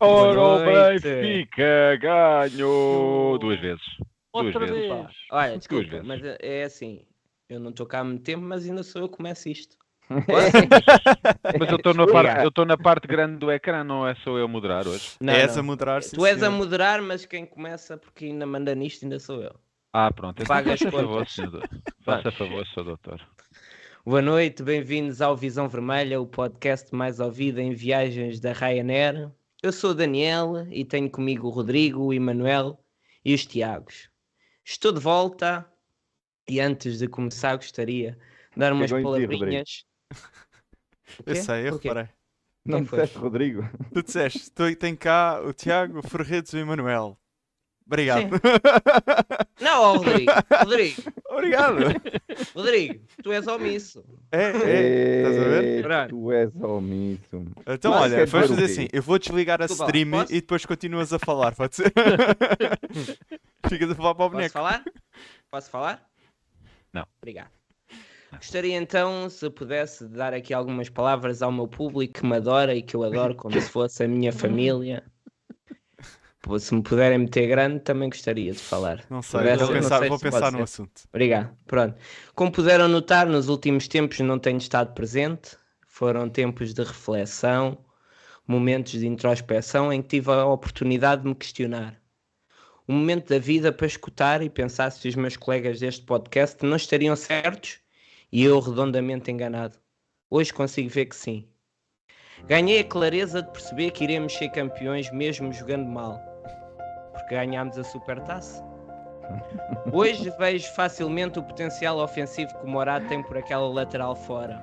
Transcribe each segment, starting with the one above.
Ora, o. Benfica ganhou duas vezes. Duas Outra vezes. vez. Pá, Olha, Duas desculpa, vezes. mas é é assim. Eu não estou cá há muito tempo, mas ainda sou eu que começo isto. Mas eu estou na, parte- na grande do ecrã, não é só eu a moderar hoje. Não, és não. a moderar, sim, Tu és a senhor. moderar, mas quem começa, porque ainda manda nisto, ainda sou eu. Ah, pronto. Então Paga as contas. Faça favor, senhor doutor. Boa noite, bem-vindos ao Visão Vermelha, o podcast mais ouvido em viagens da Ryanair. Eu sou o Daniel e tenho comigo o Rodrigo, o Emanuel e os Tiagos. Estou de volta e antes de começar gostaria de dar umas ti, palavrinhas. Eu sei, eu reparei. Não foi? disseste Rodrigo? Tu disseste, tem cá o Tiago, o Ferretes e o Emanuel. Obrigado. Não, ó, Rodrigo, Rodrigo, Obrigado. Rodrigo, tu és omisso. É, é. Estás a ver? Tu és omisso. Então, Mas olha, vamos dizer fazer assim: eu vou desligar a Desculpa stream posso? e depois continuas a falar, pode ser? Ficas a falar para o Posso boneco. falar? Posso falar? Não. Obrigado. Gostaria então, se pudesse, dar aqui algumas palavras ao meu público que me adora e que eu adoro como se fosse a minha família. Se me puderem meter grande, também gostaria de falar. Não sei, Pudesse, vou pensar, sei vou se pensar no ser. assunto. Obrigado. Pronto. Como puderam notar, nos últimos tempos não tenho estado presente. Foram tempos de reflexão, momentos de introspeção em que tive a oportunidade de me questionar. Um momento da vida para escutar e pensar se os meus colegas deste podcast não estariam certos e eu redondamente enganado. Hoje consigo ver que sim. Ganhei a clareza de perceber que iremos ser campeões mesmo jogando mal. Porque ganhámos a supertaça. Hoje vejo facilmente o potencial ofensivo que o Morado tem por aquela lateral fora.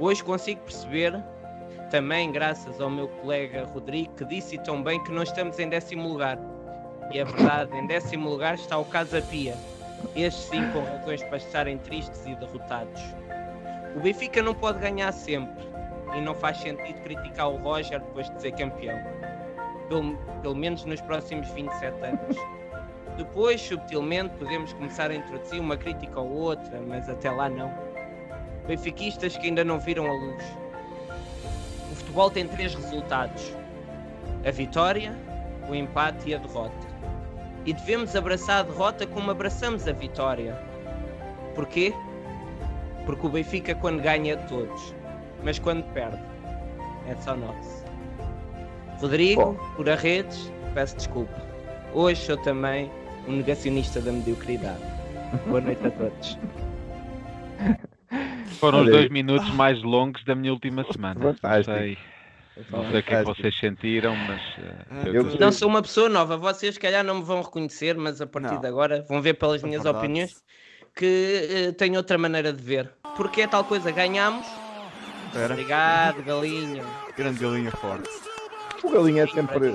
Hoje consigo perceber, também graças ao meu colega Rodrigo, que disse tão bem que não estamos em décimo lugar. E é verdade, em décimo lugar está o Casa Pia. Estes sim com razões para estarem tristes e derrotados. O Benfica não pode ganhar sempre. E não faz sentido criticar o Roger depois de ser campeão. Pelo, pelo menos nos próximos 27 anos. Depois, subtilmente, podemos começar a introduzir uma crítica ou outra, mas até lá não. Benfiquistas que ainda não viram a luz. O futebol tem três resultados: a vitória, o empate e a derrota. E devemos abraçar a derrota como abraçamos a vitória. Porquê? Porque o Benfica, quando ganha, é todos, mas quando perde, é só nosso. Rodrigo, por arredes, peço desculpa. Hoje sou também um negacionista da mediocridade. Boa noite a todos. Foram os Olha, dois minutos mais longos da minha última semana. Não Fantástico. sei, não sei o que é vocês sentiram, mas o eu. Não sou uma pessoa nova, vocês se calhar não me vão reconhecer, mas a partir Não. de agora vão ver pelas minhas verdade. opiniões que eh, tenho outra maneira de ver. Porque é tal coisa, ganhamos. Obrigado, galinha. grande galinha forte. O galinha é sempre.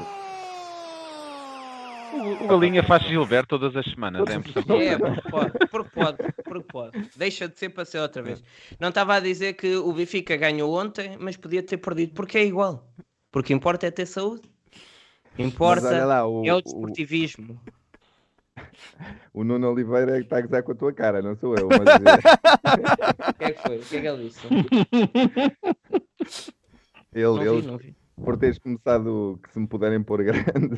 O, o Galinha faz Gilberto todas as semanas, é eu É, porque pode, porque pode, porque pode. Deixa de ser para ser outra vez. Não estava a dizer que o Benfica ganhou ontem, mas podia ter perdido, porque é igual. Porque importa é ter saúde. Importa lá, o, é o o, desportivismo. o Nuno Oliveira é que está a gozar com a tua cara, não sou eu. Mas, eh, O que é que foi? O que é que ele disse? ele, Não vi, ele, não vi. Por teres começado que se me puderem pôr grande.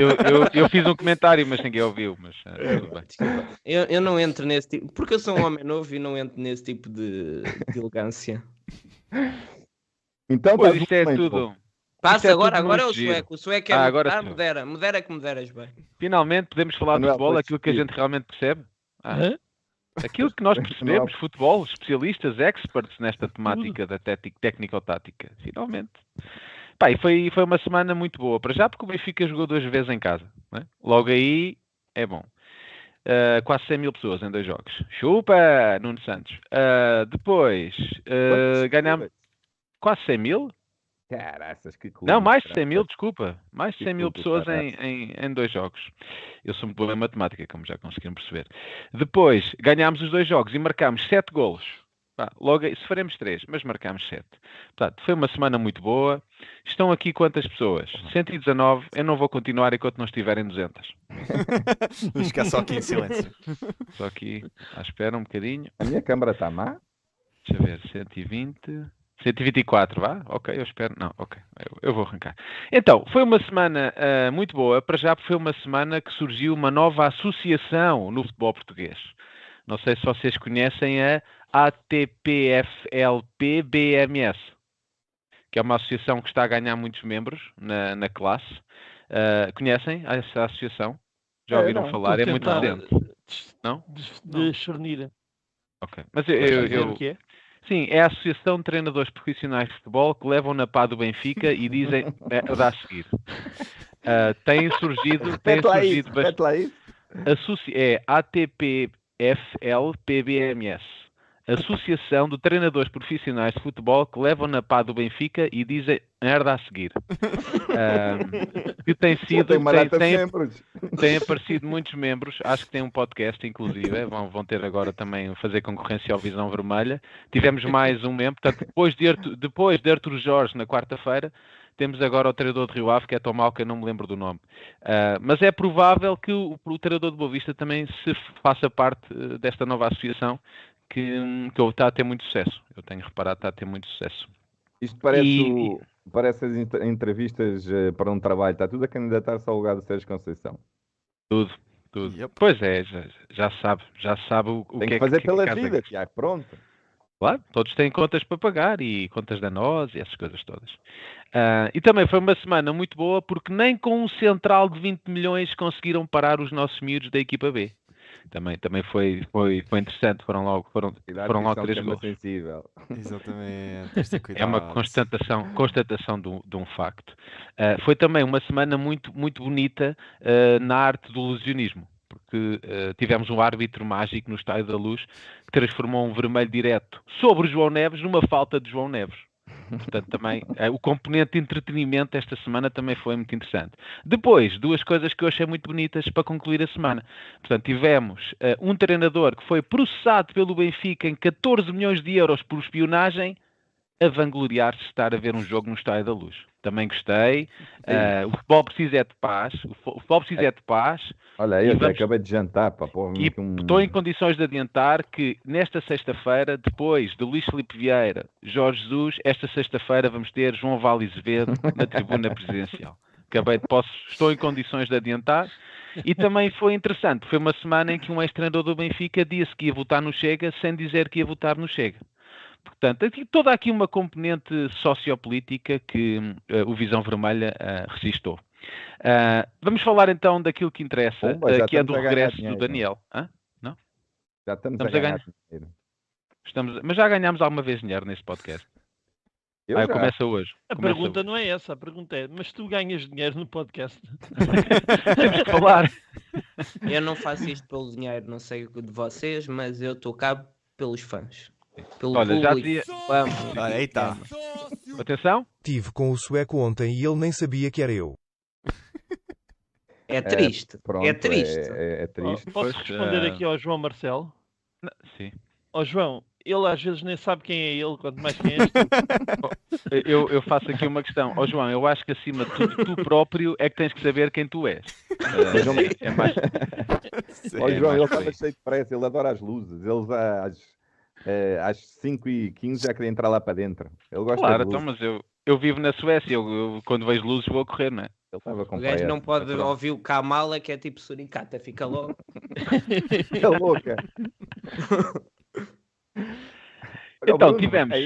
Eu, eu, eu fiz um comentário, mas ninguém ouviu, mas eh. Desculpa. Eu, eu não entro nesse tipo, porque eu sou um homem novo e não entro nesse tipo de, de elegância. Então, Pois isto é bem, tudo. Passa é agora, tudo agora é o giro. sueco. O sueco é Ah, ah, agora sou. modera, modera que moderas bem. Finalmente podemos falar de Manuel, futebol, foi aquilo que a gente realmente percebe. Ah, Aquilo que nós percebemos, futebol, especialistas, experts nesta temática da técnica- técnico-tática. Finalmente. Pá, e foi, foi uma semana muito boa. Para já, porque o Benfica jogou duas vezes em casa. é? Logo aí, é bom. Ah, quase 100 mil pessoas em dois jogos. Chupa, Nuno Santos. Ah, depois, ah, ganhámos quase 100 mil? Caraças, que clube. Não, mais de caraças. 100 mil, desculpa. Mais de Que 100 mil pessoas em, em, em dois jogos. Eu sou muito bom em matemática, como já conseguiram perceber. Depois, ganhámos os dois jogos e marcámos 7 golos. Pá, logo se faremos 3, mas marcámos 7. Portanto, foi uma semana muito boa. Estão aqui quantas pessoas? 119. Eu não vou continuar enquanto não estiverem 200. Vamos ficar só aqui em silêncio. Só aqui à espera um bocadinho. A minha câmara está má? Deixa eu ver, 120. 124, vá? Ok, eu espero. Não, ok, eu, eu vou arrancar. Então, foi uma semana uh, muito boa, para já foi uma semana que surgiu uma nova associação no futebol português. Não sei se vocês conhecem a ATPFLP-BMS, que é uma associação que está a ganhar muitos membros na, na classe. Uh, conhecem essa associação? Já ouviram é, falar? É muito recente. Não? De, de Ok. Mas eu, eu, eu, é? Sim, é a Associação de Treinadores Profissionais de Futebol que levam na pá do Benfica e dizem dá a seguir. Uh, tem surgido. Tem surgido bastante. É ATPFLPBMS. Associação de Treinadores Profissionais de Futebol que levam na pá do Benfica e dizem merda a seguir. Um, que tem sido. Tem, tem, tem, tem, aparecido muitos membros, acho que tem um podcast, inclusive. Vão, vão ter agora também fazer concorrência ao Visão Vermelha. Tivemos mais um membro, portanto, depois de, Arthur, depois de Arthur Jorge na quarta-feira. Temos agora o treinador de Rio Ave, que é tão mau que eu não me lembro do nome. Uh, mas é provável que o, o treinador de Boa Vista também se faça parte uh, desta nova associação que, que está a ter muito sucesso. Eu tenho reparado que está a ter muito sucesso. Isto parece, e, o, parece as entrevistas uh, para um trabalho, está tudo a candidatar-se ao lugar do Sérgio Conceição. Tudo, tudo. Yep. Pois é, já, já, sabe, já sabe o, o Tem que, é que fazer que, pela que vida, Tiago, pronto. Claro, todos têm contas para pagar e contas da nós e essas coisas todas. Uh, e também foi uma semana muito boa porque nem com um central de 20 milhões conseguiram parar os nossos miúdos da equipa B também, também foi, foi, foi interessante. Foram logo, foram, foram logo três gols. Sensível. Exatamente. é uma constatação, constatação de, um, de um facto. Uh, foi também uma semana muito, muito bonita uh, na arte do ilusionismo. Porque uh, tivemos um árbitro mágico no Estádio da Luz que transformou um vermelho direto sobre o João Neves numa falta de João Neves. Portanto, também é, o componente de entretenimento esta semana também foi muito interessante. Depois, duas coisas que eu achei muito bonitas para concluir a semana. Portanto, tivemos uh, um treinador que foi processado pelo Benfica em 14 milhões de euros por espionagem a vangloriar-se de estar a ver um jogo no Estádio da Luz. Também gostei. Uh, o futebol precisa é de paz. O futebol precisa é de paz. Olha eu vamos... acabei de jantar. Pá, pô, e um... estou em condições de adiantar que nesta sexta-feira, depois de Luís Felipe Vieira, Jorge Jesus, esta sexta-feira vamos ter João Vale Azevedo na tribuna presidencial. Acabei de, posso, estou em condições de adiantar. E também foi interessante. Foi uma semana em que um ex-treinador do Benfica disse que ia votar no Chega sem dizer que ia votar no Chega. Portanto, toda aqui uma componente sociopolítica que uh, o Visão Vermelha uh, resistou. Uh, vamos falar então daquilo que interessa, uh, que é do regresso dinheiro, do Daniel. Hã? Não? Já estamos, estamos a ganhar, dinheiro. Estamos, mas já ganhámos alguma vez dinheiro nesse podcast. Eu ah, começa hoje. A começa pergunta hoje. não é essa, a pergunta é, mas tu ganhas dinheiro no podcast? Temos que falar. Eu não faço isto pelo dinheiro, não sei de vocês, mas eu estou cá pelos fãs. Pelo Olha, já dizia. Vamos. Olha, aí está. Atenção. Tive com o sueco ontem e ele nem sabia que era eu. É triste. É, pronto, é triste. É, é, é triste. Posso pois, responder uh... aqui ao João Marcelo? Não, sim. Ó João, ele às vezes nem sabe quem é ele, quanto mais quem és tu. eu, eu faço aqui uma questão. Ó João, eu acho que acima de tudo, tu próprio é que tens que saber quem tu és. Uh, é mais... Ó João, é ele estava cheio de pressa, ele adora as luzes. Ele às uh, às 5h15 já queria entrar lá para dentro. Ele gosta claro, de então, mas eu, eu vivo na Suécia, eu, eu, quando vejo luzes vou a correr, não é? Ele estava com o gajo não pode é ouvir o Kamala, que é tipo suricata, fica logo. fica louca. então, Bruno, tivemos.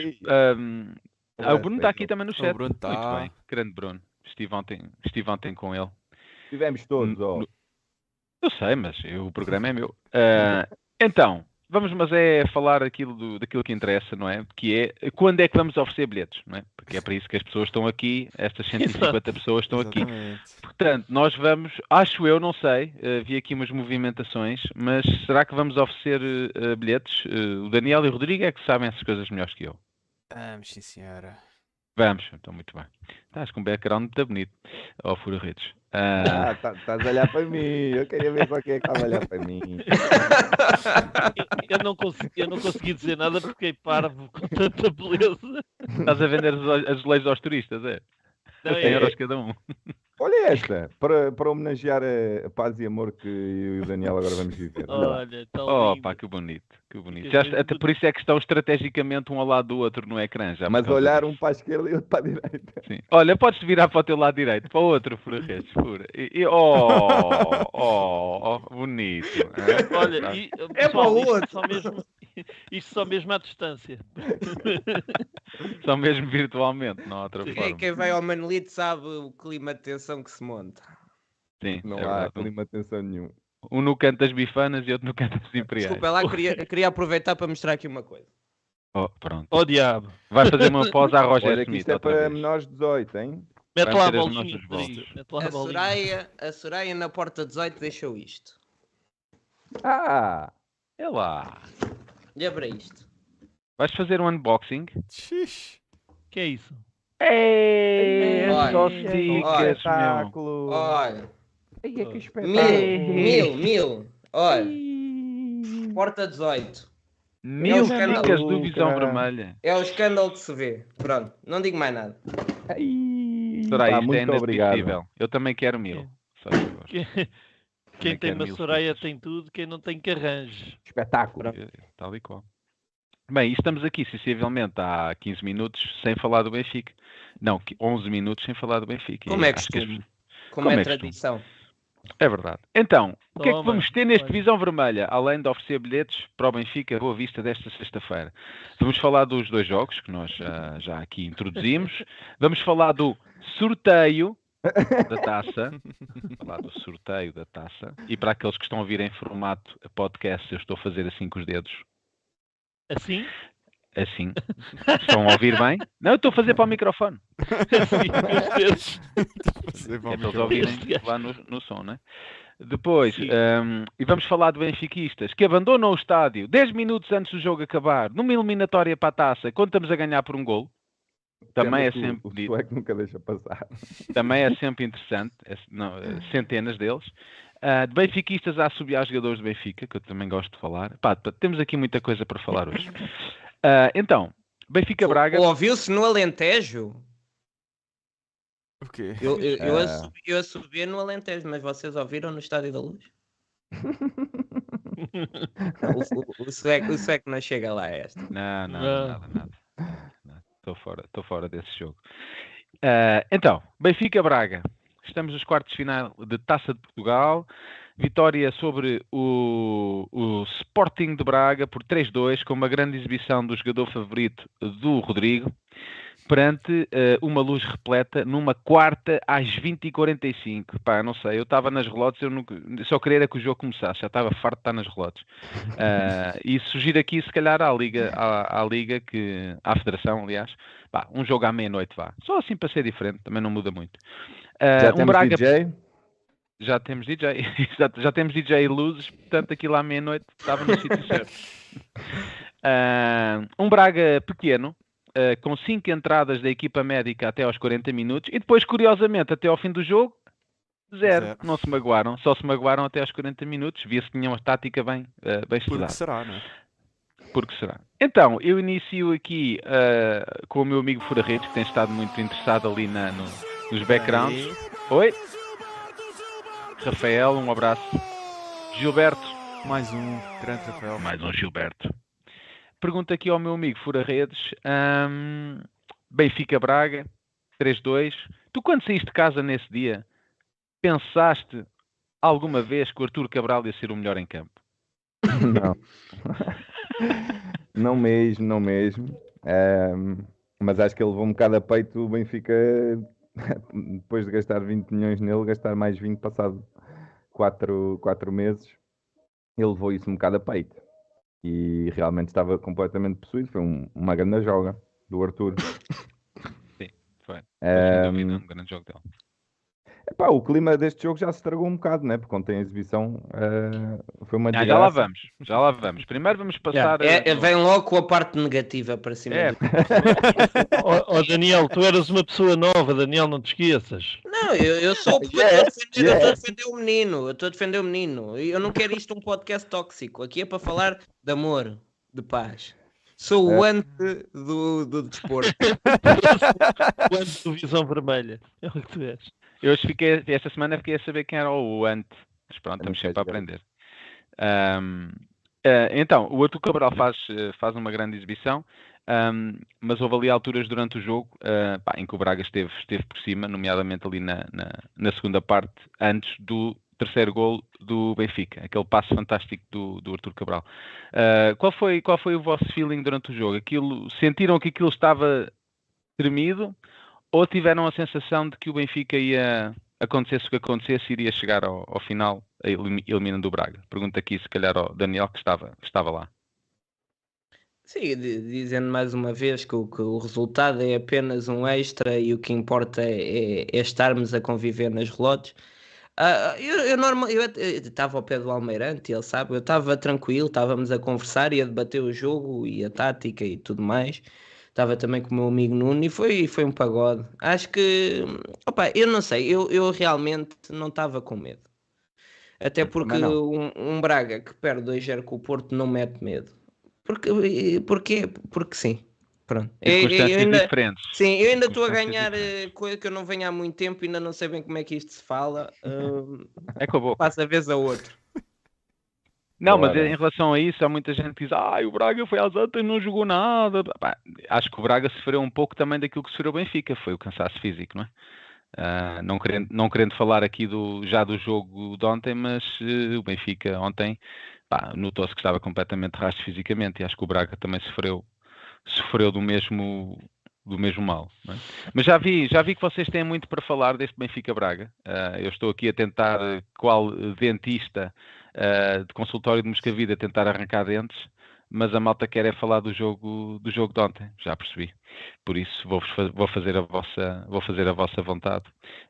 Um, o Bruno está aqui também no chat. O Bruno está. Muito bem, grande Bruno. Estive ontem, estive ontem com ele. Tivemos todos, ó. Eu sei, mas eu, o programa é meu. Uh, então, Vamos, mas é falar aquilo do, daquilo que interessa, não é? Que é quando é que vamos oferecer bilhetes, não é? Porque é para isso que as pessoas estão aqui, estas 150 pessoas estão Exatamente. aqui. Portanto, nós vamos, acho eu, não sei, uh, vi aqui umas movimentações, mas será que vamos oferecer uh, bilhetes? Uh, o Daniel e o Rodrigo é que sabem essas coisas melhores que eu. Vamos, sim senhora. Vamos, então muito bem. Estás com um background muito bonito, ó oh, Fura Redes. Ah, estás tá, a olhar para mim. Eu queria ver só quem é que estava a olhar para mim. eu, não consegui, eu não consegui dizer nada porque fiquei parvo com tanta beleza. Estás a vender as, as leis aos turistas, é? Não, 100 é, euros cada um. Olha esta, para, para homenagear a, a paz e amor que eu e o Daniel agora vamos viver. Olha tão Oh, lindo. pá, que bonito, que bonito. Já, até por isso é que estão estrategicamente um ao lado do outro no ecrã. Já Mas olhar disso. um para a esquerda e outro para a direita. Sim. Olha, podes virar para o teu lado direito, para o outro, Ferreira. E, e- oh, oh, oh, bonito. hã? Olha, e, É pessoal, para o outro. Só mesmo, isto só mesmo à distância. Só mesmo virtualmente, não há outra Quem, forma. quem vai ao Manolito sabe o clima de tensão que se monta. Sim, Não é há verdade. clima de tensão nenhum. Um no canto das bifanas e outro no canto das imperiais. Desculpa, lá queria, queria aproveitar para mostrar aqui uma coisa. Oh, pronto. Oh diabo. Vai fazer uma pós à Roger Olha Smith isto é outra para vez. menores de 18, hein? Mete lá a bolinha. Mete lá A a. Soraya, a Soraya na porta 18 deixou isto. Ah! É lá. Olha para isto. Vais fazer um unboxing? Xixi. que é isso? Ei, Olha, só olha, dicas, meu. Olha, é que mil, espetáculo! mil, mil. Olha, porta 18. Mil É um escândalo. dicas do Visão. Vermelha. É o escândalo que se vê. Pronto, não digo mais nada. Ai, Soraya, pá, isto é muito obrigado. inadmissível. Eu também quero mil. Só por favor. Que- Quem tem stickers. tem tudo, quem não tem que arranje. Espetáculo! Eh, Tal e qual. Bem, e estamos aqui, sensivelmente, há 15 minutos sem falar do Benfica. Não, qui- 11 minutos sem falar do Benfica. Como é acho que costume. Como, Como é, é costume. tradição. É verdade. Então, o que é que Toma, vamos ter neste. Visão Vermelha, além de oferecer bilhetes para o Benfica Boa Vista desta sexta-feira? Vamos falar dos dois jogos que nós ah, já aqui introduzimos. Vamos falar do sorteio da taça. falar do sorteio da taça. E para aqueles que estão a ouvir em formato podcast, eu estou a fazer assim com os dedos. Assim? Assim. Estão a ouvir bem? Não, eu estou a fazer para o microfone. Assim, com os dedos. Fazer É para eles microfone. ouvirem lá no, no som, né? Depois, Sim. hum, e vamos falar de benfiquistas que abandonam o estádio 10 minutos antes do jogo acabar, numa eliminatória para a taça, quando estamos a ganhar por um gol. Também é o- sempre O sueco nunca deixa passar. também é sempre interessante, é- não, eh, centenas deles. Ah, de benfiquistas a assobiar jogadores de Benfica, que eu também gosto de falar. Pá, temos aqui muita coisa para falar hoje. Ah, então, Benfica Braga. Ouviu-se no Alentejo? O quê? Eu, eu, eu, Ah. assobi, eu assobia no Alentejo, mas vocês ouviram no Estádio da Luz? Não, o, o, o, sueco, o sueco não chega lá a esta. Não, não, Não. nada, nada. Estou fora, estou fora desse jogo. Ah, então, Benfica Braga. Estamos nos quartos de final de Taça de Portugal. Vitória sobre o, o Sporting de Braga por 3-2, com uma grande exibição do jogador favorito do Rodrigo, perante eh, uma luz repleta numa quarta às 20h45. Pá, não sei, eu estava nas relotes, eu nunca- só queria era que o jogo começasse, já estava farto de estar nas relotes. Ah, e sugiro aqui, se calhar, à Liga, à, à Liga que, à Federação, aliás, pá, um jogo à meia-noite vá. Só assim para ser diferente, também não muda muito. Ah, Já um temos Braga, DJ? já temos DJ, já, temos DJ luzes, portanto aquilo à meia-noite estava no sítio certo. Um Braga pequeno, ah, com cinco entradas da equipa médica até aos 40 minutos, e depois, curiosamente, até ao fim do jogo, zero. Zero. Não se magoaram, só se magoaram até aos 40 minutos, via-se que tinham a tática bem, ah, bem Porque estudada. será, não é? Porque será? Então, eu inicio aqui ah, com o meu amigo Fura Redes, que tem estado muito interessado ali na- no- nos backgrounds. Aí. Oi? Rafael, um abraço. Gilberto, Mais um. Grande Rafael. mais um Gilberto. Pergunta aqui ao meu amigo Fura Redes. hum, Benfica Braga, 3-2. Tu quando saíste de casa nesse dia, pensaste alguma vez que o Artur Cabral ia ser o melhor em campo? Não. não mesmo, não mesmo. Ahm, mas acho que ele levou um bocado a peito o Benfica, depois de gastar 20 milhões nele, gastar mais 20 passado 4, quatro meses. Ele levou isso um bocado a peito. E realmente estava completamente possuído. Foi um- uma grande joga do Arthur. Foi. Ahm, Sem dúvida, um grande jogo dele. Epá, o clima deste jogo já se estragou um bocado, né? Porque ontem a exibição ah, foi uma Ah, já lá vamos, já lá vamos. Primeiro vamos passar. É, a- é- vem logo com a parte negativa para cima. É, do- Ó ó, Daniel, tu eras uma pessoa nova, Daniel, não te esqueças. Não, eu, eu sou eu estou a Yes, defender, eu estou a yes. defender o menino, eu estou a defender o menino. E Eu não quero isto um podcast tóxico. Aqui é para falar de amor, de paz. Sou o ante do, do desporto. Quanto do Visão Vermelha. É o que tu és. Eu hoje fiquei, esta semana fiquei a saber quem era o Ant. Mas pronto, estamos sempre a aprender. Ahm, eh, então, o Artur Cabral faz, eh, faz uma grande exibição, ahm, mas houve ali alturas durante o jogo ah, pá, em que o Braga esteve, esteve por cima, nomeadamente ali na, na, na segunda parte, antes do terceiro gol do Benfica, aquele passo fantástico do, do Artur Cabral. Ah, qual, foi, qual foi o vosso feeling durante o jogo? Aquilo, sentiram que aquilo estava tremido ou tiveram a sensação de que o Benfica ia acontecesse o que acontecesse, iria chegar ao, ao final elim- eliminando o Braga? Pergunta aqui, se calhar, ao Daniel, que estava, que estava lá. Sim, di- dizendo mais uma vez que o, que o resultado é apenas um extra e o que importa é, é- é estarmos a conviver nas relotes. Ah, eu, eu estava ao pé do Almeirante, ele sabe, eu estava tranquilo, estávamos a conversar e a debater o jogo e a tática e tudo mais. Estava também com o meu amigo Nuno e foi, foi um pagode. Acho que, opa, eu não sei, eu, eu realmente não estava com medo. Até porque um, um Braga que perde 2-0 com o Porto não mete medo. Porque, porque, porque sim. Pronto. Eu- eu- eu Circunstâncias ainda- diferentes. Sim, eu ainda estou a Circunstâncias ganhar eh, coisa que eu não venho há muito tempo, ainda não sei bem como é que isto se fala. hum, É com a boca. passa a vez a outro. Não, mas em relação a isso, há muita gente que diz: ah, o Braga foi às antas e não jogou nada. Pá, acho que o Braga sofreu um pouco também daquilo que sofreu o Benfica, foi o cansaço físico, não é? Ah, não, querendo, não querendo falar aqui do, já do jogo de ontem, mas eh, o Benfica ontem notou-se que estava completamente rasto fisicamente e acho que o Braga também sofreu, sofreu do mesmo do mesmo mal. é? Mas já vi, já vi que vocês têm muito para falar deste Benfica Braga. Ah, eu estou aqui a tentar, eh, qual dentista ah, de consultório de Moscavida, tentar arrancar dentes, mas a malta quer é falar do jogo do jogo de ontem, já percebi. Por isso vou, vou fazer a vossa vou fazer a vossa vontade.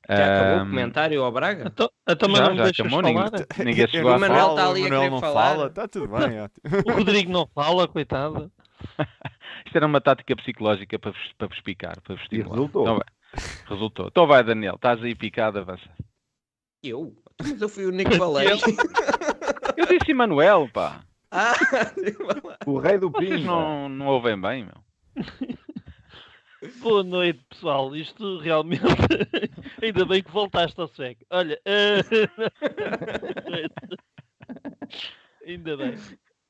Já acabou o comentário ao Braga? Então, então mas já, não já acabou, falar? ninguém, ninguém chegou a Manuel está ali a o Manuel querer não falar. fala, está tudo bem. O Rodrigo não fala, coitado. Isto era uma tática psicológica para vos, para vos picar, para vos E estimular. resultou. Então. Resultou. Então vai, Daniel, estás aí picado, avança. Eu? Mas eu fui o único que falei. Eu disse Emanuel, pá. ah, O rei do Vocês Pinho. não, não ouvem bem, meu. Boa noite, pessoal. Isto realmente. Ainda bem que voltaste ao sueco. Olha. Ainda bem.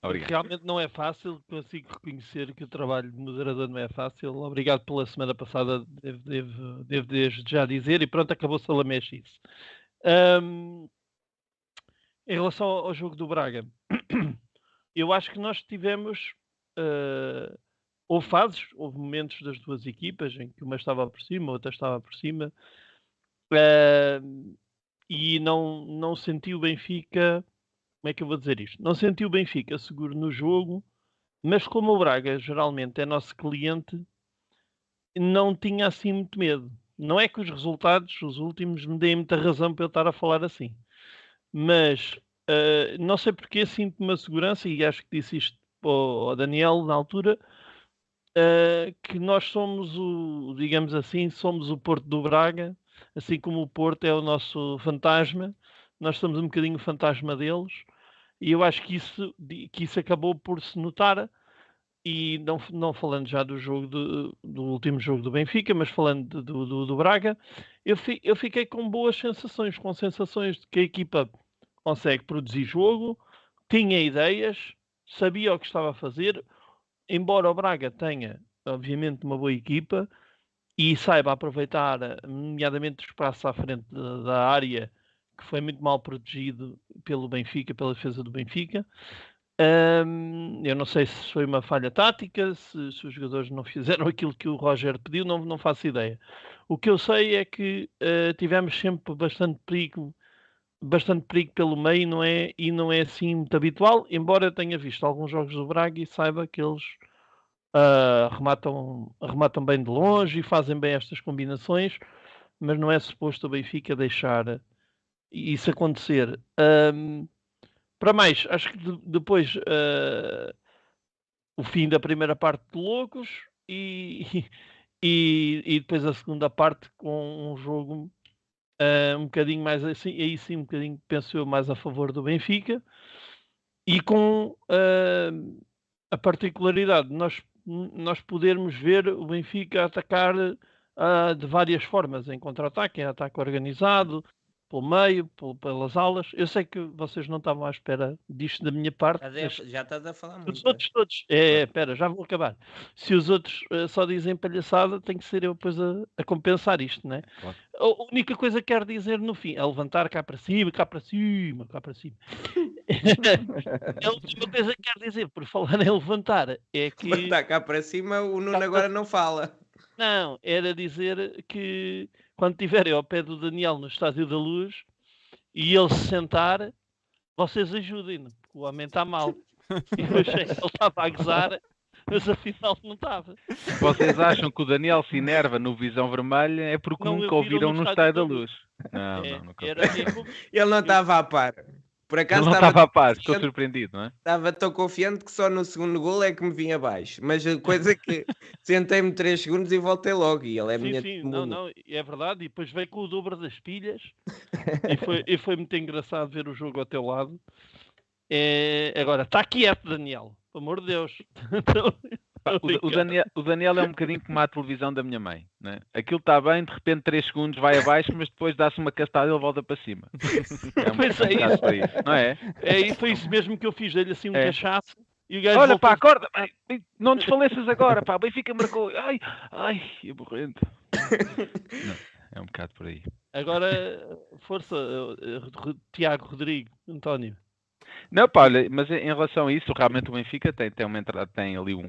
Obrigado. Realmente não é fácil, consigo reconhecer que o trabalho de moderador não é fácil. Obrigado pela semana passada, devo, devo, devo desde já dizer, e pronto, acabou-se a lamechice. Ahm, em relação ao jogo do Braga, eu acho que nós tivemos. ah, houve fases, houve momentos das duas equipas em que uma estava por cima, outra estava por cima, ahm, e não, não senti o Benfica como é que eu vou dizer isto? Não senti o Benfica seguro no jogo, mas como o Braga geralmente é nosso cliente, não tinha assim muito medo. Não é que os resultados, os últimos, me deem muita razão para eu estar a falar assim. Mas eh, não sei porque sinto uma segurança, e acho que disse isto ao, Daniel na altura, eh, que nós somos o, digamos assim, somos o Porto do Braga, assim como o Porto é o nosso fantasma, nós somos um bocadinho o fantasma deles, e eu acho que isso, que isso acabou por se notar, e não, não falando já do jogo do, do último jogo do Benfica, mas falando de- do, do, Braga, eu, fi- eu fiquei com boas sensações, com sensações de que a equipa consegue produzir jogo, tinha ideias, sabia o que estava a fazer, embora o Braga tenha, obviamente, uma boa equipa e saiba aproveitar, nomeadamente, o espaço à frente da, da área, que foi muito mal protegido pelo Benfica, pela defesa do Benfica. Ahm, eu não sei se foi uma falha tática, se, se os jogadores não fizeram aquilo que o Roger pediu, não, não faço ideia. O que eu sei é que eh, tivemos sempre bastante perigo, bastante perigo pelo meio, não é? E não é assim muito habitual, embora eu tenha visto alguns jogos do Braga e saiba que eles ah, rematam, rematam bem de longe e fazem bem estas combinações, mas não é suposto o Benfica deixar isso acontecer. Ahm, para mais, acho que de- depois ah, o fim da primeira parte de Loucos e, e, e depois a segunda parte com um jogo ah, um bocadinho mais assim, aí sim um bocadinho penso eu mais a favor do Benfica e com ah, a particularidade de nós, nós podermos ver o Benfica atacar uh, de várias formas, em contra-ataque, em ataque organizado, pelo meio, pelo, pelas aulas. Eu sei que vocês não estavam à espera disto da minha parte. Já estás a falar muito. Os outros é? todos. É, espera, já vou acabar. Se os outros uh, só dizem palhaçada, tem que ser eu depois a, a compensar isto, né? Claro. A única coisa que quero dizer no fim é levantar cá para cima, cá para cima, cá para cima. a última coisa que quero dizer, por falar em levantar, é que. Levantar cá para cima, o Nuno agora não fala. Não, era dizer que quando estiverem ao pé do Daniel no Estádio da Luz e ele se sentar, vocês ajudem-no, porque o homem está mal. E eu achei que ele estava a gozar, mas afinal não estava. Vocês acham que o Daniel se enerva no Visão Vermelha é porque não nunca ouviram no Estádio da Luz? Não, é, não, nunca. Era, ele não estava a par. Por acaso não estava a paz, estou surpreendido, não é? Estava tão confiante que só no segundo gol é que me vinha abaixo. Mas a coisa é que sentei-me 3 segundos e voltei logo. E ele é sim, minha sim, não, não, é verdade. E depois veio com o dobro das pilhas. e, foi, e foi muito engraçado ver o jogo ao teu lado. É, agora, está quieto, Daniel. Pelo amor de Deus. O, o, Daniel, o, Daniel, é um bocadinho como a televisão da minha mãe. Né? Aquilo está bem, de repente 3 segundos vai abaixo, mas depois dá-se uma castada e ele volta para cima. É um pois é isso. isso. não é? É, foi isso mesmo que eu fiz. Dei-lhe assim um é. cachaço. E o gajo Olha, voltou... pá, acorda, não desfaleças agora, pá, Benfica marcou. Ai, ai. Não, é um bocado por aí. Agora, força, eh, eh, Tiago, Rodrigo, António. Não, pá, olha, mas em relação a isso, realmente o Benfica tem, tem, uma entrada, tem ali um,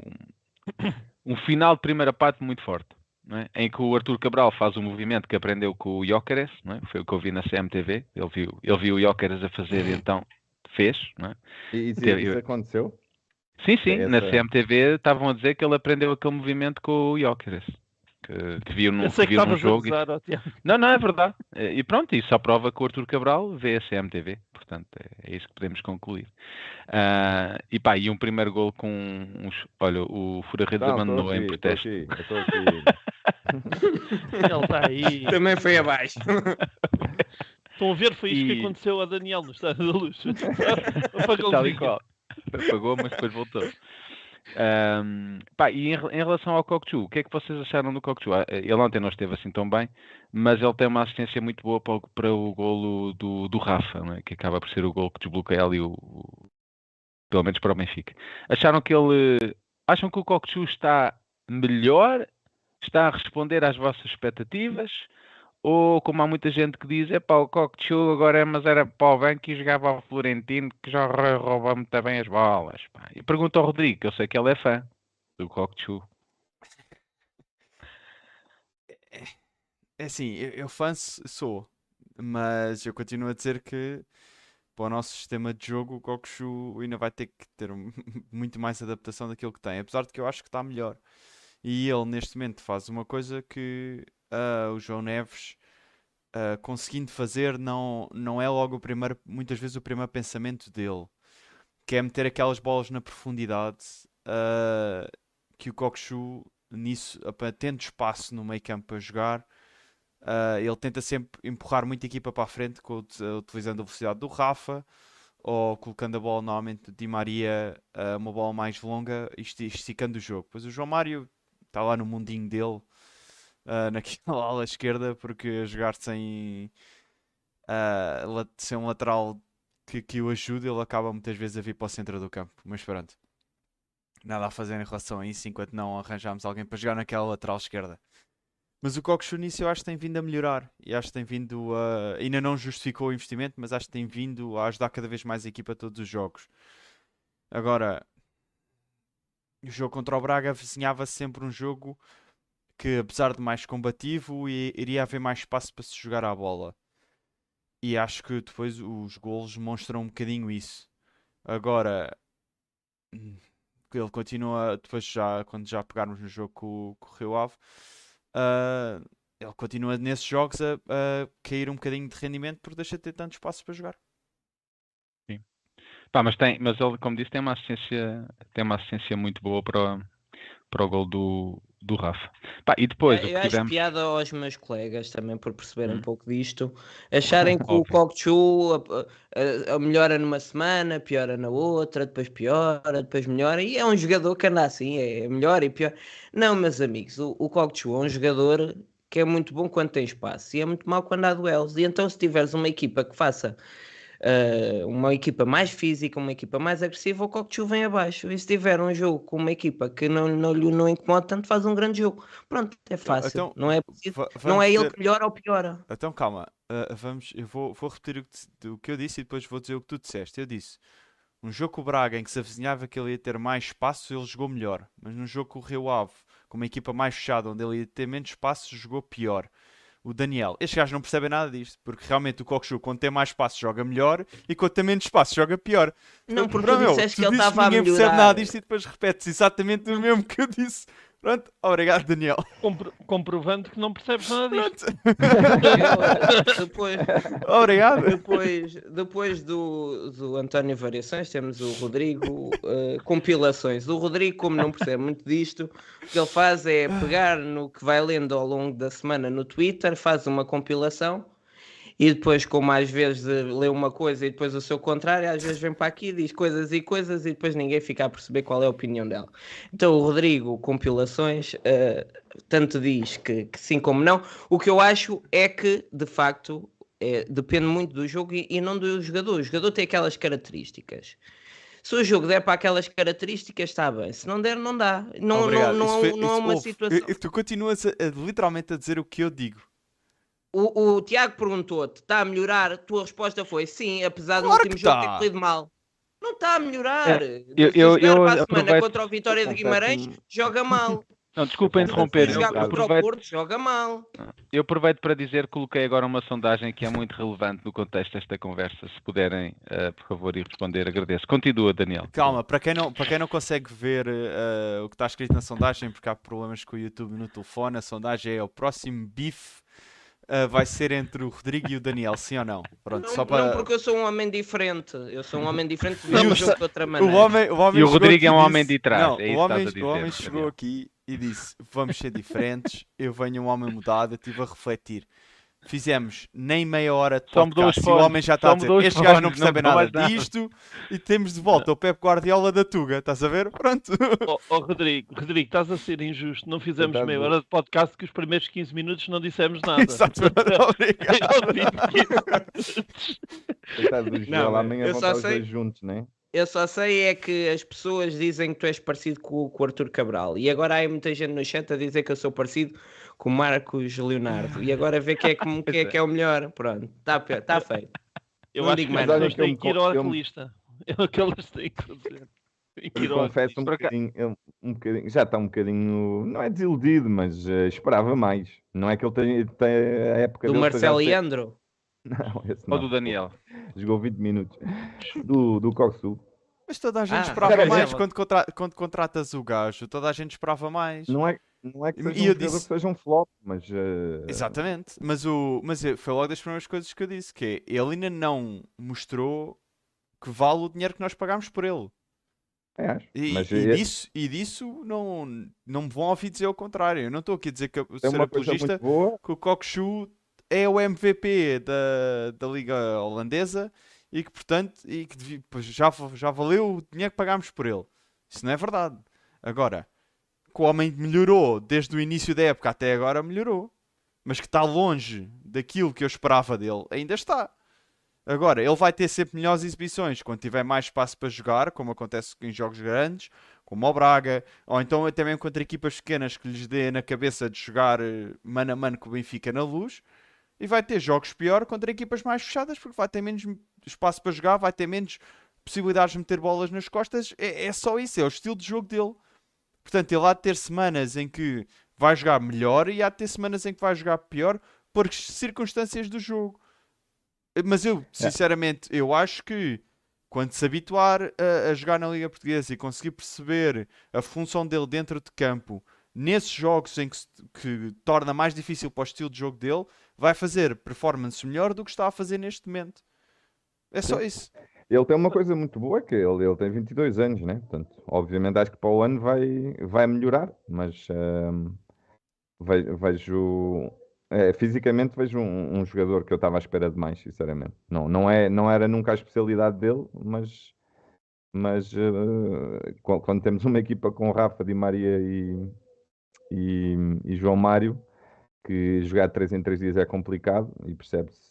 um final de primeira parte muito forte. É? em que o Arthur Cabral faz um movimento que aprendeu com o Jóqueres, é? foi o que eu vi na CMTV, ele viu, ele viu o Jóqueres a fazer e então fez. É? E isso, Teve, isso aconteceu? Sim, sim, Essa... na CMTV estavam a dizer que ele aprendeu aquele movimento com o Jóqueres que, que viu, no, que viu num jogo. E... Não, não, é verdade. E pronto, isso só prova que o Arthur Cabral vê a CMTV. Portanto, é, é isso que podemos concluir. Uh, e pá, e um primeiro gol com uns. Olha, o Fura-Redes abandonou em protesto. Estou aqui, Ele está aí. Também foi abaixo. Estão a ver? Foi isto e... que aconteceu a Daniel no Estádio da Luz. Apagou Tal e qual. Apagou, mas depois voltou. Um, pá, e em, em, relação ao Kokchu, o que é que vocês acharam do Kokchu? Ah, ele ontem não esteve assim tão bem, mas ele tem uma assistência muito boa para o, para o golo do, do Rafa, é? que acaba por ser o golo que desbloqueia ali o, o, pelo menos para o Benfica. Acharam que ele acham que o Kokchu está melhor? Está a responder às vossas expectativas? Ou como há muita gente que diz, é pá, o Cockchu agora é, mas era para o banco e jogava ao Florentino que já roubou muito bem as bolas. Pá. E pergunto ao Rodrigo, que eu sei que ele é fã do Cockchu. É, é assim, eu, eu fã sou, mas eu continuo a dizer que para o nosso sistema de jogo o Kokushu ainda vai ter que ter muito mais adaptação daquilo que tem, apesar de que eu acho que está melhor. E ele neste momento faz uma coisa que uh, o João Neves uh, conseguindo fazer não, não é logo o primeiro, muitas vezes o primeiro pensamento dele, que é meter aquelas bolas na profundidade uh, que o Kokshu nisso, tendo espaço no meio campo para jogar, ele tenta sempre empurrar muito a equipa para a frente, utilizando a velocidade do Rafa, ou colocando a bola normalmente de Maria uma bola mais longa e esticando o jogo. Pois o João Mário está lá no mundinho dele uh, naquela ala esquerda, porque jogar sem, uh, sem um lateral que, que o ajude, ele acaba muitas vezes a vir para o centro do campo. Mas pronto, nada a fazer em relação a isso enquanto não arranjamos alguém para jogar naquela lateral esquerda. Mas o Cox nisso eu acho que tem vindo a melhorar e acho que tem vindo a. Ainda não justificou o investimento, mas acho que tem vindo a ajudar cada vez mais a equipa a todos os jogos. Agora, o jogo contra o Braga vizinhava sempre um jogo que apesar de mais combativo iria haver mais espaço para se jogar a bola. E acho que depois os golos mostram um bocadinho isso. Agora ele continua depois já quando já pegarmos no jogo com, com o Rio Ave uh, ele continua nesses jogos a, a, cair um bocadinho de rendimento porque deixa de ter tanto espaço para jogar. Sim. Pá, mas tem, mas ele, como disse, tem uma assistência, tem uma assistência muito boa para, para o gol do, do Rafa. Pá, e depois. Eu, eu tivemos... acho piada aos meus colegas também por perceberem hum. um pouco disto, acharem que o Kokchu melhora numa semana, piora na outra, depois piora, depois melhora, e é um jogador que anda assim, é melhor e pior. Não, meus amigos, o, o Kokchu é um jogador que é muito bom quando tem espaço e é muito mau quando há duelos. E então, se tiveres uma equipa que faça uh, uma equipa mais física, uma equipa mais agressiva, o Cockchu vem abaixo. E se tiver um jogo com uma equipa que não, não lhe não incomoda tanto, faz um grande jogo. Pronto, é então, fácil. Então, não é, não é ele que melhora ou piora. Então calma, uh, vamos, eu vou, vou repetir o que, o que eu disse e depois vou dizer o que tu disseste. Eu disse. Um jogo com o Braga em que se avizinhava que ele ia ter mais espaço, ele jogou melhor. Mas num jogo com o Rio Ave, com uma equipa mais fechada, onde ele ia ter menos espaço, jogou pior o Daniel. Estes gajos não percebem nada disto, porque realmente o Kokshu, quando tem mais espaço, joga melhor e quando tem menos espaço, joga pior. Não, porque tu disseste que ele estava a melhorar. Ninguém percebe nada disto e depois repetes exatamente o mesmo que eu disse. Pronto, obrigado, Daniel. Compro comprovando que não percebes nada disto. depois, obrigado. Depois, depois do, do António Variações, temos o Rodrigo uh, Compilações. O Rodrigo, como não percebe muito disto, o que ele faz é pegar no que vai lendo ao longo da semana no Twitter, faz uma compilação e depois, como às vezes lê uma coisa e depois o seu contrário, às vezes vem para aqui, diz coisas e coisas e depois ninguém fica a perceber qual é a opinião dela. Então o Rodrigo, compilações, uh, tanto diz que, que, sim como não. O que eu acho é que, de facto, é, depende muito do jogo e, e não do jogador. O jogador tem aquelas características. Se o jogo der para aquelas características, está bem. Se não der, não dá. Não, não, não, foi, não, é uma situação. Tu continuas a, a, literalmente a dizer o que eu digo. O, o Tiago perguntou-te: está a melhorar? A tua resposta foi sim, apesar claro do último jogo tá. ter corrido mal. Não está a melhorar. É, eu, eu, eu, para a semana contra o Vitória de Guimarães, joga mal. Não, desculpa interromper. Eu, eu aproveito... Porto, joga mal. Eu aproveito para dizer que coloquei agora uma sondagem que é muito relevante no contexto desta conversa. Se puderem, uh, por favor, ir responder, agradeço. Continua, Daniel. Calma, para quem não, para quem não consegue ver uh, o que está escrito na sondagem, porque há problemas com o YouTube no telefone, a sondagem é o próximo bife uh, vai ser entre o Rodrigo e o Daniel, sim ou não? Pronto, não, só para... não, porque eu sou um homem diferente. Eu sou um homem diferente de ver o jogo de outra maneira. O homem, o homem e o Rodrigo é um homem de trás. Não, é o homem, o homem chegou aqui e disse: Vamos ser diferentes. Eu venho um homem mudado. Eu estive a refletir. Fizemos nem meia hora de podcast e o homem já está a dizer este gajo não percebe não nada disto e temos de volta o Pep Guardiola da Tuga, estás a ver? Pronto. Oh, oh Rodrigo, Rodrigo, estás a ser injusto. Não fizemos meia hora de podcast que os primeiros 15 minutos não dissemos nada. Exato, obrigado. não, amanhã eu só sei... juntos, né? Eu só sei é que as pessoas dizem que tu és parecido com, com o Arthur Cabral e agora há muita gente no chat a dizer que eu sou parecido com o Marcos Leonardo. E agora vê quem é, que, quem é, que é o melhor. Pronto, está tá feito. Eu não acho que elas têm que ir ao alcoolista. É o que elas têm que fazer. Eu confesso um bocadinho, um bocadinho, já está um bocadinho, não é desiludido, mas uh, esperava mais. Não é que ele tenha, tenha a época do Marcelo Leandro? Não, esse não. Ou do Daniel? Jogou 20 minutos. Do, do Coxu. Mas toda a gente ah, esperava mais quando, contra... quando contratas o gajo. Toda a gente esperava mais. Não é, não é que seja, um eu disse... que seja um flop, mas. Uh... Exatamente. Mas, o... mas foi logo das primeiras coisas que eu disse: que é, ele ainda não mostrou que vale o dinheiro que nós pagámos por ele. É, e, mas, e, é... disso, e disso não, não me vão ouvir dizer o contrário. Eu não estou aqui a dizer que eu ser apologista que o Kokshu é o MVP da, da Liga Holandesa e que, portanto, e que já, já valeu o dinheiro que pagámos por ele. Isso não é verdade. Agora, que o homem melhorou desde o início da época até agora, melhorou. Mas que está longe daquilo que eu esperava dele, ainda está. Agora, ele vai ter sempre melhores exibições quando tiver mais espaço para jogar, como acontece em jogos grandes, como o Braga, ou então até mesmo contra equipas pequenas que lhes dê na cabeça de jogar eh, mano a mano com o Benfica na luz. E vai ter jogos pior contra equipas mais fechadas, porque vai ter menos espaço para jogar, vai ter menos possibilidades de meter bolas nas costas. É, é só isso, é o estilo de jogo dele. Portanto, ele há de ter semanas em que vai jogar melhor e há de ter semanas em que vai jogar pior por circunstâncias do jogo. Mas eu, é. sinceramente, eu acho que quando se habituar a, a, jogar na Liga Portuguesa e conseguir perceber a função dele dentro de campo, nesses jogos em que, se, que torna mais difícil para o estilo de jogo dele, vai fazer performance melhor do que está a fazer neste momento. É só isso. Ele tem uma coisa muito boa, que ele, ele tem 22 anos, né? Portanto, obviamente acho que para o ano vai, vai melhorar, mas uh, vejo, é, fisicamente vejo um, um, jogador que eu estava à espera de mais, sinceramente. Não, não, é, não era nunca a especialidade dele, mas, mas uh, quando temos uma equipa com Rafa, Di Maria e, e, e João Mário, que jogar de 3 em 3 dias é complicado e percebe-se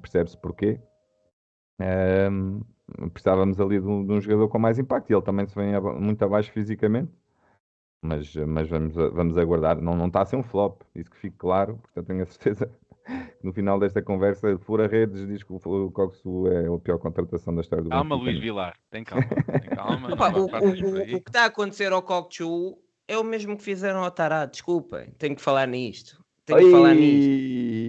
percebe porquê. Um, precisávamos ali de um, de um, jogador com mais impacto e ele também se vem muito abaixo fisicamente. Mas, mas vamos, vamos aguardar. Não, não está a ser um flop, isso que fique claro. Portanto, tenho a certeza que no final desta conversa, Fura Redes diz que o Coxu é a pior contratação da história do Calma, Luís Vilar, tem calma. Tem calma Opa, o, o, o, que está a acontecer ao Coxu é o mesmo que fizeram ao Tará, desculpem, tenho que falar nisto. Tenho que falar nisto.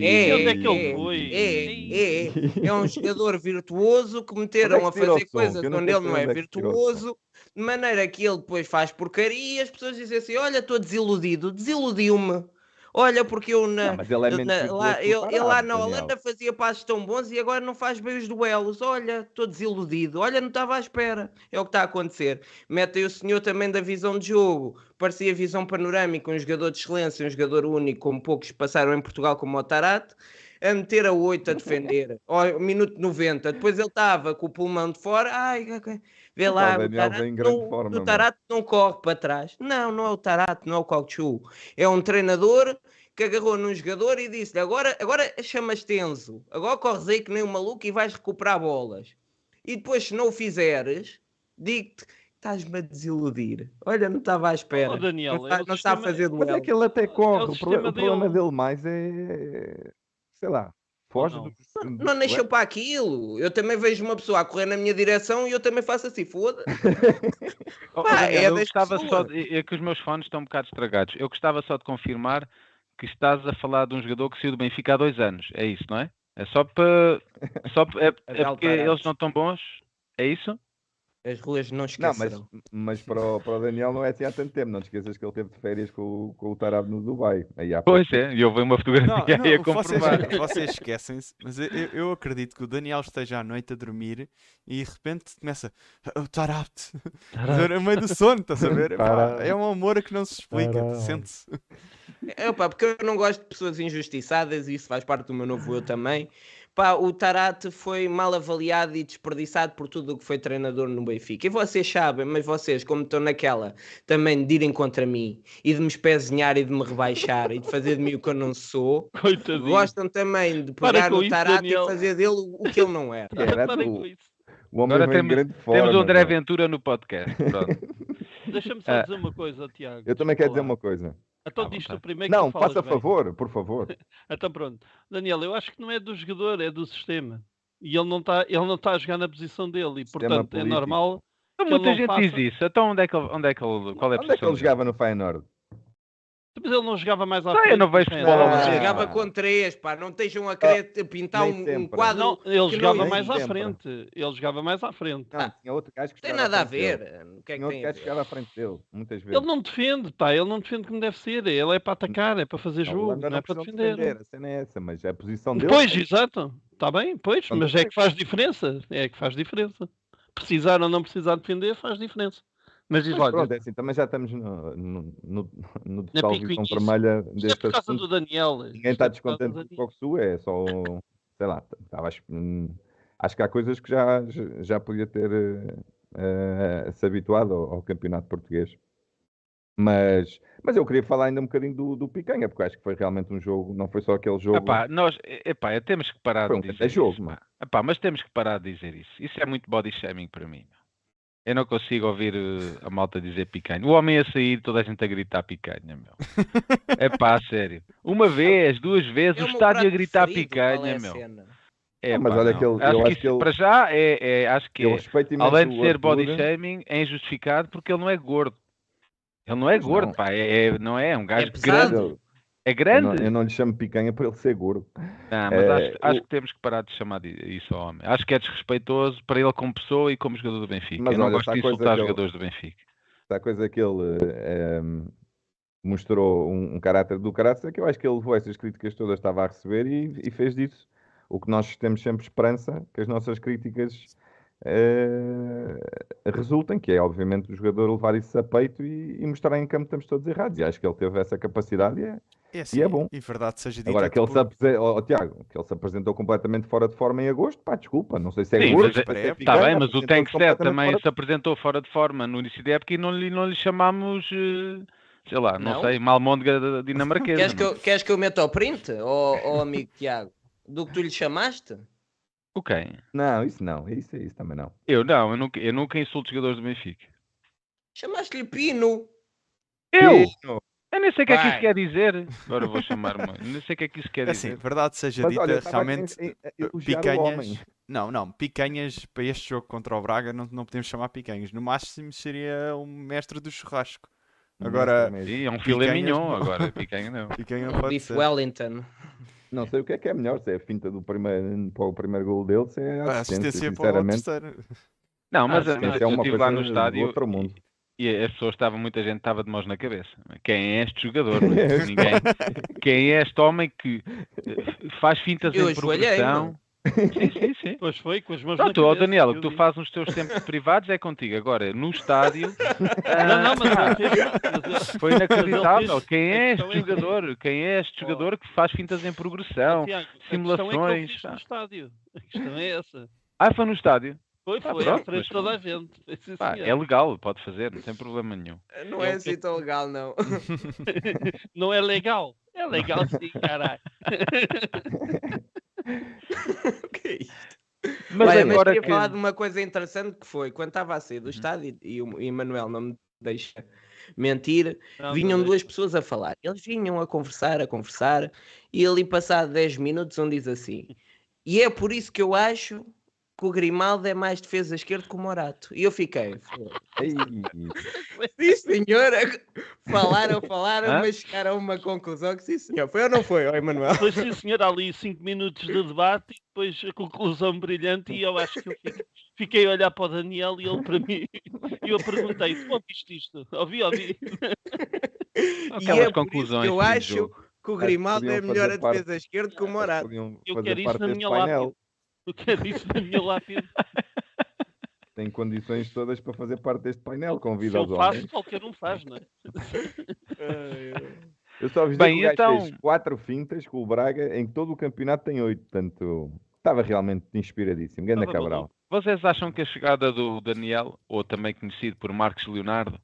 É, onde é que ele foi? É, é, é, é um jogador virtuoso que meteram é que a fazer coisas onde ele não é, é virtuoso, de maneira que ele depois faz porcaria e as pessoas dizem assim: Olha, estou desiludido, desiludiu-me. Olha, porque eu na, não, é na lá, eu, eu lá na Holanda fazia passos tão bons e agora não faz bem os duelos. Olha, estou desiludido. Olha, não estava à espera. É o que está a acontecer. Metem o senhor também da visão de jogo. Parecia visão panorâmica, um jogador de excelência, um jogador único, como poucos passaram em Portugal, como o Tarate a meter a 8 a defender, ao minuto 90. Depois ele estava com o pulmão de fora. Ai, vê lá, o Tarato, não, forma, o Tarato não corre para trás. Não, não é o Tarato, não é o Cauchu. É um treinador que agarrou num jogador e disse-lhe: agora, agora chamas tenso, agora corres aí que nem um maluco e vais recuperar bolas. E depois, se não o fizeres, digo-te estás-me a desiludir. Olha, não estava à espera. Oh, Daniel, não, está, não está a fazer duelo. Mas é que ele até corre. É o, o, pro, o problema dele mais é sei lá, foge não. Do... Não, não nasceu para aquilo. Eu também vejo uma pessoa a correr na minha direção e eu também faço assim, foda. oh, é eu gostava só de, é que os meus fones estão um bocado estragados. Eu gostava só de confirmar que estás a falar de um jogador que saiu do Benfica há dois anos. É isso, não é? É só para. Só, é, é porque eles não estão bons? É isso? As ruas não esquecerão. Não, mas, mas para, o, para o Daniel não é assim há tanto tempo. Não te esqueças que ele teve de férias com, o, com o Tarab no Dubai. Aí há pois é, e eu vi uma fotografia não, não, aí a comprovar. Vocês, vocês esquecem-se, mas eu, eu, acredito que o Daniel esteja à noite a dormir e de repente começa o Tarab no meio do sono, estás a ver? é um amor que não se explica, sente-se. É, pá, porque eu não gosto de pessoas injustiçadas e isso faz parte do meu novo eu também. Pá, o Tarate foi mal avaliado e desperdiçado por tudo o que foi treinador no Benfica. E vocês sabem, mas vocês, como estão naquela, também de irem contra mim e de me espezinhar e de me rebaixar e de fazer de mim o que eu não sou, Coitadinho. gostam também de pegar no Tarate e fazer dele o que ele não era. era o homem Agora temos, grande forma, temos o André Aventura no podcast. Deixa-me só dizer uma coisa, Tiago. Eu também quero dizer uma coisa. Então diz tu primeiro Não, que faça bem. favor, por favor. então pronto. Daniel, eu acho que não é do jogador, é do sistema. E ele não está tá a jogar na posição dele. E sistema portanto político. é normal. Então, muita gente faça... diz isso. Então onde é que ele, onde é que ele, qual é a onde é que ele jogava no Feyenoord? Mas ele não jogava mais à frente. Eu não vejo futebol Ele jogava com três, pá. Não estejam a querer ah, pintar um, um, quadro. Não, ele jogava não mais à frente. Ele jogava mais à frente. Não, tinha outro gajo que tem nada a ver. O que é que tem gajo que jogava à frente dele, muitas vezes. Ele não defende, pá. Ele não defende como deve ser. Ele é para atacar, é para fazer jogo, não, não é para defender. defender. A cena é essa, mas é a posição dele. Pois, exato. Está bem, pois. Mas é que faz diferença. É que faz diferença. Precisar ou não precisar defender faz diferença. Mas diz, Mas pronto, é assim, também já estamos no, no, no, no total visão vermelha deste é por causa assunto. do Daniel. Ninguém está é descontente com o Coxu, é só, sei lá, estava, hum, acho que há coisas que já, já podia ter uh, se habituado ao, ao, campeonato português. Mas, mas eu queria falar ainda um bocadinho do, do Picanha, porque acho que foi realmente um jogo, não foi só aquele jogo. Epá, nós, epá, temos que parar foi um de dizer jogo, isso. Epá, mas temos que parar de dizer isso. Isso é muito body shaming para mim. Eu não consigo ouvir uh, a malta dizer picanha. O homem a sair, toda a gente a gritar picanha, meu. é pá, sério. Uma vez, duas vezes, é o estádio a gritar picanha, é meu. É, mas pá, olha que ele, acho eu que acho que ele... para já é, é acho que é, além de ser body shaming, é injustificado porque ele não é gordo. Ele não é gordo, não. pá, é, é, não é, é um gajo é grande. É grande? Eu não, eu não, lhe chamo picanha para ele ser gordo. Não, mas é, acho, acho que temos que parar de chamar isso ao homem. Acho que é desrespeitoso para ele como pessoa e como jogador do Benfica. Mas eu não olha, gosto de insultar jogadores ele, do Benfica. Está a coisa que ele é, mostrou um, um, caráter do caráter que eu acho que ele levou essas críticas todas estava a receber e, e fez disso o que nós temos sempre esperança que as nossas críticas uh, resultem, que é obviamente o jogador levar isso a peito e, e, mostrar em campo que estamos todos errados. E acho que ele teve essa capacidade e é, é assim, e é bom. E verdade seja dita. Agora, que ele, por... se oh, Tiago, que ele se apresentou completamente fora de forma em agosto, pá, desculpa, não sei se é Sim, gordo. Está é, bem, mas o Tankstead também se apresentou fora de forma no início da época e não lhe, não lhe chamámos uh, sei lá, não, Não? sei, uma almôndega dinamarquesa. Queres que, eu, queres que eu meta ao print, ó ó, amigo Tiago? Do que tu lhe chamaste? O quem? Não, isso não. Isso, isso também não. Eu não, eu nunca, eu nunca insulto jogadores do Benfica. Chamaste-lhe Pino. Eu? Pino. Eu nem sei o que é que isso quer dizer. Agora vou chamar-me. Nem sei o que é que isso quer É assim, dizer. verdade seja Mas dita, olha, realmente em- em- o homem. picanhas. Não, não, picanhas para este jogo contra o Braga não, não podemos chamar picanhas. No máximo seria um mestre do churrasco. Agora, Sim, é um filé mignon agora. Picanha não. picanha não pode Beef ser. Wellington. Não sei o que é que é melhor, se é a finta do primeiro, para o primeiro gol dele, se é a A assistência, assistência para o sinceramente. terceiro. Não, mas, Ah, mas Isso é eu uma estive lá no estádio outro mundo. E as pessoas estavam, muita gente estava de mãos na cabeça. Quem é este jogador? Ninguém. Quem é este homem que eh, faz fintas Eu em progressão? Sim, sim, sim. Pois foi, com as mãos Não, na tu, cabeça, Daniel, o que tu vi. fazes nos teus tempos privados é contigo. Agora, no estádio, Não, não, mas fez. foi inacreditável. fez- Quem é a este é jogador? Quem é este Oh. jogador que faz fintas em progressão? Tiago, a questão é que simulações, no estádio. A questão é essa. Ah, foi no estádio? Foi, Ah, foi, pronto, à frente mas- toda a gente. Pá, é legal, pode fazer, não tem problema nenhum. Não É é assim tão legal, não. Não é legal. É legal sim, caralho. O que é isto? Mas Olha, mas agora queria que... falar de uma coisa interessante que foi quando estava a sair Uhum. do estádio e o Emanuel não me deixa mentir, Não, vinham não duas pessoas a falar. Eles vinham a conversar, a conversar, e ali passado 10 minutos um diz assim: E é por isso que eu acho que o Grimaldo é mais defesa esquerda que o Morato. E eu fiquei, Ei, sim senhora, falaram, falaram, Hã? mas chegaram a uma conclusão que sim senhor. Foi ou não foi, ó Emanuel? Depois, sim, senhor, há ali 5 minutos de debate e depois a conclusão brilhante. E eu acho que eu fiquei, fiquei a olhar para o Daniel e ele para mim. E eu perguntei: Tu ouviste isto? Ouvi, ouvi. E Aquelas é por isso conclusões que eu acho que o Grimaldo é melhor a parte- defesa esquerda que o Morato. Eu quero isso parte na minha painel. lápide. Eu quero isso na minha lápide. Tem condições todas para fazer parte deste painel. Se Convida eu os faço, homens. qualquer um faz, não é? Eu só vos Bem, digo que o gajo então- fez quatro fintas com o Braga, em todo o campeonato tem oito. Portanto, estava realmente inspiradíssimo. Ganda Estava Cabral. maluco. Vocês acham que a chegada do Daniel, ou também conhecido por Marcos Leonardo,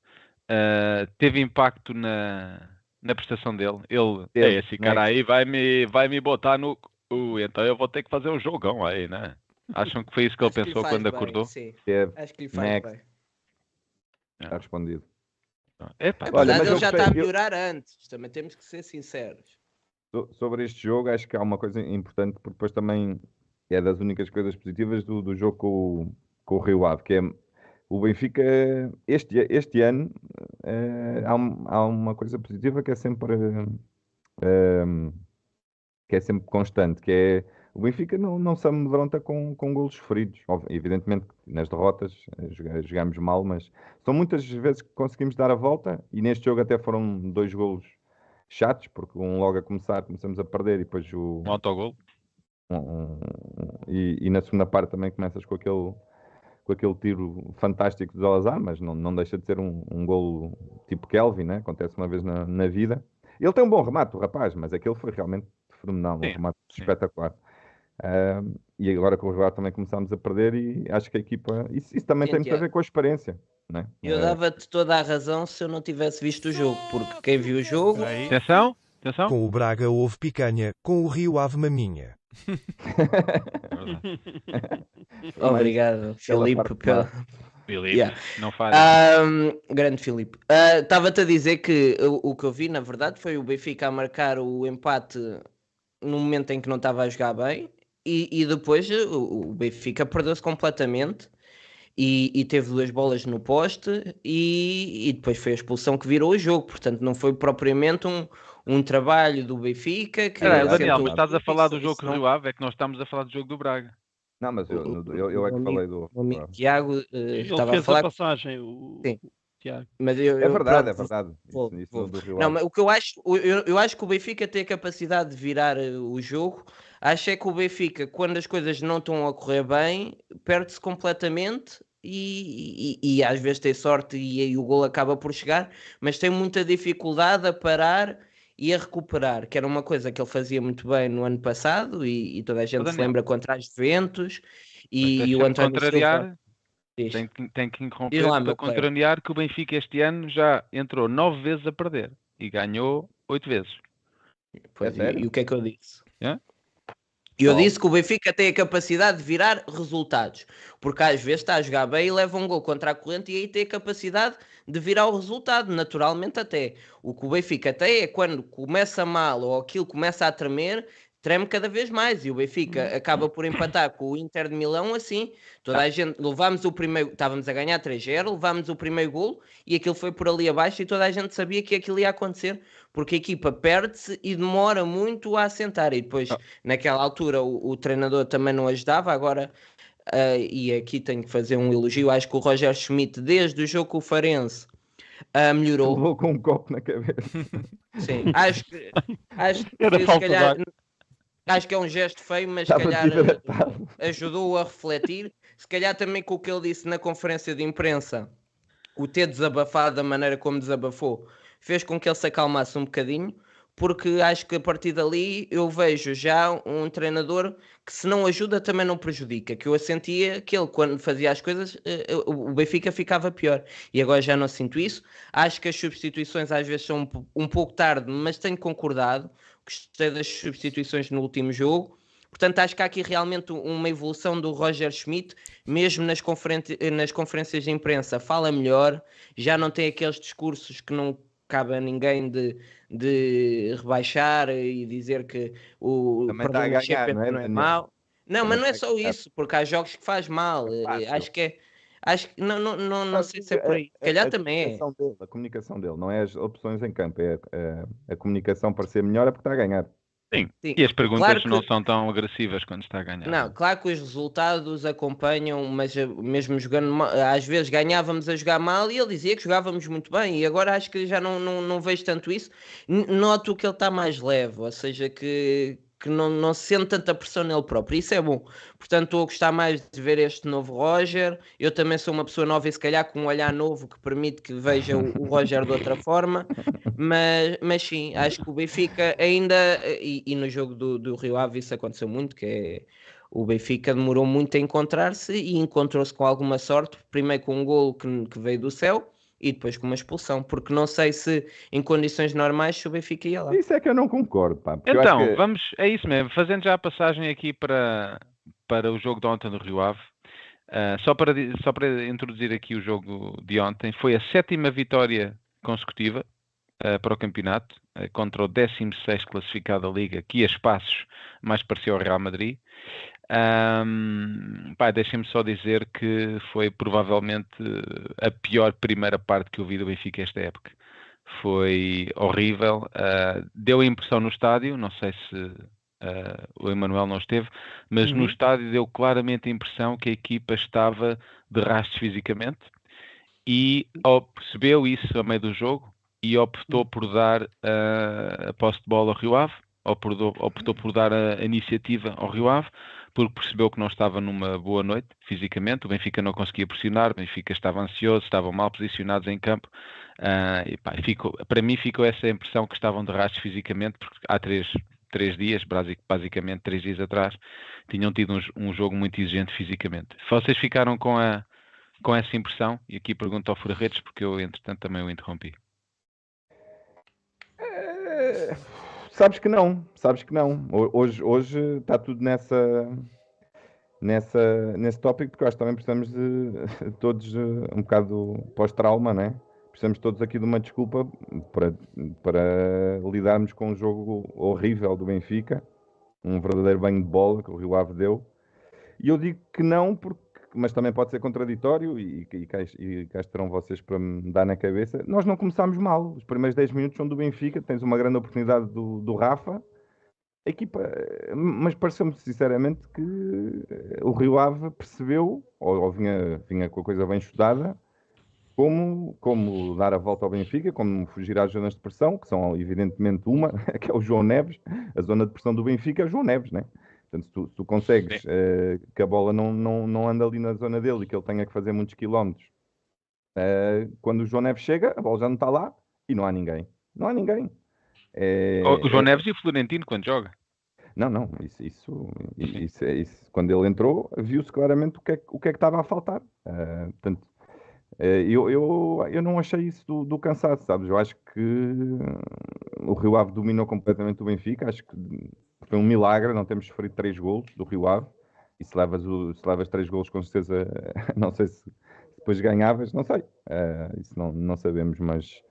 ah, teve impacto na, na prestação dele? Ele, "É, esse né? cara aí vai me, vai me botar no. Cu, então eu vou ter que fazer um jogão aí, né? Acham que foi isso que ele Acho que pensou faz quando bem, acordou? Sim, Teve, acho que lhe faz Next. bem. está respondido. Epá, Olha, Apesar mas de ele eu já está a eu- melhorar antes, também temos que ser sinceros. So- Sobre este jogo, acho que há uma coisa importante, porque depois também é das únicas coisas positivas do, do jogo com o, com o Rio Ave, que é o Benfica, este, este ano, eh, há, um- há uma coisa positiva que é sempre, eh, que é sempre constante, que é o Benfica não, não se amedronta com, com golos sofridos. Óbvio, Evidentemente nas derrotas eh, joga- jogamos mal, mas são muitas vezes que conseguimos dar a volta e neste jogo até foram dois golos chatos, porque um logo a começar começamos a perder e depois o, um autogol. um- um- e, e na segunda parte também começas com aquele, com aquele tiro fantástico do Salazar, mas não, não deixa de ser um, um golo tipo Kelvin, né? acontece uma vez na, na vida. Ele tem um bom remate, o rapaz, mas aquele foi realmente fenomenal, um remate sim. espetacular. E agora com o Rio também começámos a perder e acho que a equipa. Isso, isso também tem muito a ver com a experiência. Né? Eu Eh, dava-te toda a razão se eu não tivesse visto o jogo, porque quem viu o jogo Aí, Atenção, atenção. Com o Braga houve picanha, com o Rio Ave maminha. Obrigado, Filipe. Pela... Filipe, Yeah. não faz. Ahm, grande Filipe. Ah, Estava-te a dizer que o, o que eu vi, na verdade, foi o Benfica a marcar o empate no momento em que não estava a jogar bem e, e depois eh, o, o Benfica perdeu-se completamente e, e teve duas bolas no poste e, e depois foi a expulsão que virou o jogo. Portanto, não foi propriamente um, um trabalho do Benfica que Caralho, Sim, Daniel, mas estás a falar do jogo o Rio Ave, é que nós estamos a falar do jogo do Braga. Não, mas eu, eu, eu é que falei do. Tiago Ele estava a fez a falar, passagem, o Sim. Tiago. mas eu, É eu- verdade, pronto, é verdade. vou- Isso, isso vou- Rio Não, mas o que eu acho, eu, eu acho que o Benfica tem a capacidade de virar eh, o jogo. Acho é que o Benfica, quando as coisas não estão a correr bem, perde-se completamente e, e- e às vezes tem sorte e aí o gol acaba por chegar, mas tem muita dificuldade a parar e a recuperar, que era uma coisa que ele fazia muito bem no ano passado e, e toda a gente se Daniel. lembra contra as Juventus Mas e, e o António Silva. Diz. Tem que, tem que interromper lá, para contrariar que o Benfica este ano já entrou nove vezes a perder e ganhou oito vezes. Pois, É e- e, o que é que eu disse? Hã? Eu Qual? disse que o Benfica tem a capacidade de virar resultados, porque às vezes está a jogar bem e leva um gol contra a corrente e aí tem a capacidade de virar o resultado, naturalmente até. O que o Benfica tem é quando começa mal ou aquilo começa a tremer, treme cada vez mais e o Benfica acaba por empatar com o Inter de Milão assim. Toda a gente, levámos o primeiro, estávamos a ganhar 3-0, levámos o primeiro gol e aquilo foi por ali abaixo e toda a gente sabia que aquilo ia acontecer, porque a equipa perde-se e demora muito a assentar e depois naquela altura o, o treinador também não ajudava, agora ah, e aqui tenho que fazer um elogio, acho que o Roger Schmidt desde o jogo com o Farense ah, melhorou, Levou com um copo na cabeça. sim, acho que acho que Era se falta calhar ar. Acho que é um gesto feio, mas se Estava calhar desidratado. ajudou a refletir, se calhar também com o que ele disse na conferência de imprensa, o ter desabafado da maneira como desabafou, fez com que ele se acalmasse um bocadinho, porque acho que a partir dali eu vejo já um treinador que se não ajuda também não prejudica, que eu sentia que ele quando fazia as coisas eh, eh, o Benfica ficava pior. E agora já não sinto isso, acho que as substituições às vezes são um, um pouco tarde, mas tenho concordado, gostei das substituições no último jogo, Portanto, acho que há aqui realmente uma evolução do Roger Schmidt, mesmo nas, conferen- nas conferências de imprensa, fala melhor, já não tem aqueles discursos que não cabe a ninguém de, de rebaixar e dizer que o Também está a ganhar, não é, não é mau. Não, mas não é a só isso, porque há jogos que faz mal. É. Acho que é. Acho que não, não, não, não sei se é por aí. Se a- calhar a também é. comunicação Dele, a comunicação dele, não é as opções em campo, é a, a comunicação para ser melhor é porque está a ganhar. Sim. E as perguntas Claro que- não são tão agressivas quando está a ganhar. Não, claro que os resultados acompanham, mas eh, mesmo jogando mal, às vezes ganhávamos a jogar mal e ele dizia que jogávamos muito bem e agora acho que já não, não, não vejo tanto isso. Noto que ele está mais leve, ou seja, que, que não, não se sente tanta pressão nele próprio. Isso é bom. Portanto, estou a gostar mais de ver este novo Roger. Eu também sou uma pessoa nova e se calhar com um olhar novo que permite que veja o, o Roger de outra forma. Mas, mas sim, acho que o Benfica ainda, e, e no jogo do, do Rio Ave isso aconteceu muito, que é o Benfica demorou muito a encontrar-se e encontrou-se com alguma sorte, primeiro com um gol que, que veio do céu e depois com uma expulsão, porque não sei se em condições normais se o Benfica ia lá. Isso é que eu não concordo, pá. Então, que- vamos, é isso mesmo, fazendo já a passagem aqui para, para o jogo de ontem no Rio Ave. ah, só, para, só para introduzir aqui o jogo de ontem, foi a sétima vitória consecutiva ah, para o campeonato, ah, contra o 16 classificado da Liga, que a espaços mais pareceu ao Real Madrid. Ahm, pá, deixem-me só dizer que foi provavelmente a pior primeira parte que eu vi do Benfica esta época. Foi horrível. ah, deu a impressão no estádio, não sei se ah, o Emanuel não esteve, mas no Uhum. estádio deu claramente a impressão que a equipa estava de rastros fisicamente e ó, percebeu isso a meio do jogo e optou por dar ah, a posse de bola ao Rio Ave, optou, optou por dar a, a iniciativa ao Rio Ave, porque percebeu que não estava numa boa noite fisicamente, o Benfica não conseguia pressionar, o Benfica estava ansioso, estavam mal posicionados em campo, ah, e pá, ficou, para mim ficou essa impressão que estavam de rastros fisicamente, porque há três, três dias, basic- basicamente três dias atrás, tinham tido um, um jogo muito exigente fisicamente. Vocês ficaram com, a, com essa impressão? E aqui pergunto ao Fura Redes, porque eu, entretanto, também o interrompi. Sabes que não, sabes que não. Ho- Hoje, hoje está tudo nessa, nessa, nesse tópico, porque acho que também precisamos de todos um bocado pós-trauma, né? Precisamos todos aqui de uma desculpa para, para lidarmos com um jogo horrível do Benfica, um verdadeiro banho de bola que o Rio Ave deu. E eu digo que não, porque, mas também pode ser contraditório, e, e, cá, e cá estarão vocês para me dar na cabeça. Nós não começámos mal. Os primeiros 10 minutos são do Benfica, tens uma grande oportunidade do, do Rafa. A equipa, mas pareceu-me sinceramente que eh, o Rio Ave percebeu, ou, ou vinha, vinha com a coisa bem estudada, como, como dar a volta ao Benfica, como fugir às zonas de pressão, que são evidentemente uma, que é o João Neves. A zona de pressão do Benfica é o João Neves, né? Portanto, se tu, se tu consegues eh, que a bola não, não, não anda ali na zona dele e que ele tenha que fazer muitos quilómetros, eh, quando o João Neves chega, a bola já não está lá e não há ninguém. Não há ninguém. É, O- João é- Neves e o Florentino, quando joga. Não, não, isso, isso, isso, é isso quando ele entrou, viu-se claramente o que, é, o que é que estava a faltar. Uh, portanto, uh, eu, eu, eu não achei isso do, do, cansaço, sabes? Eu acho que o Rio Ave dominou completamente o Benfica, acho que foi um milagre não termos sofrido três golos do Rio Ave, e se levas, o, se levas três golos com certeza, não sei se depois ganhavas, não sei, uh, isso não, não sabemos, mas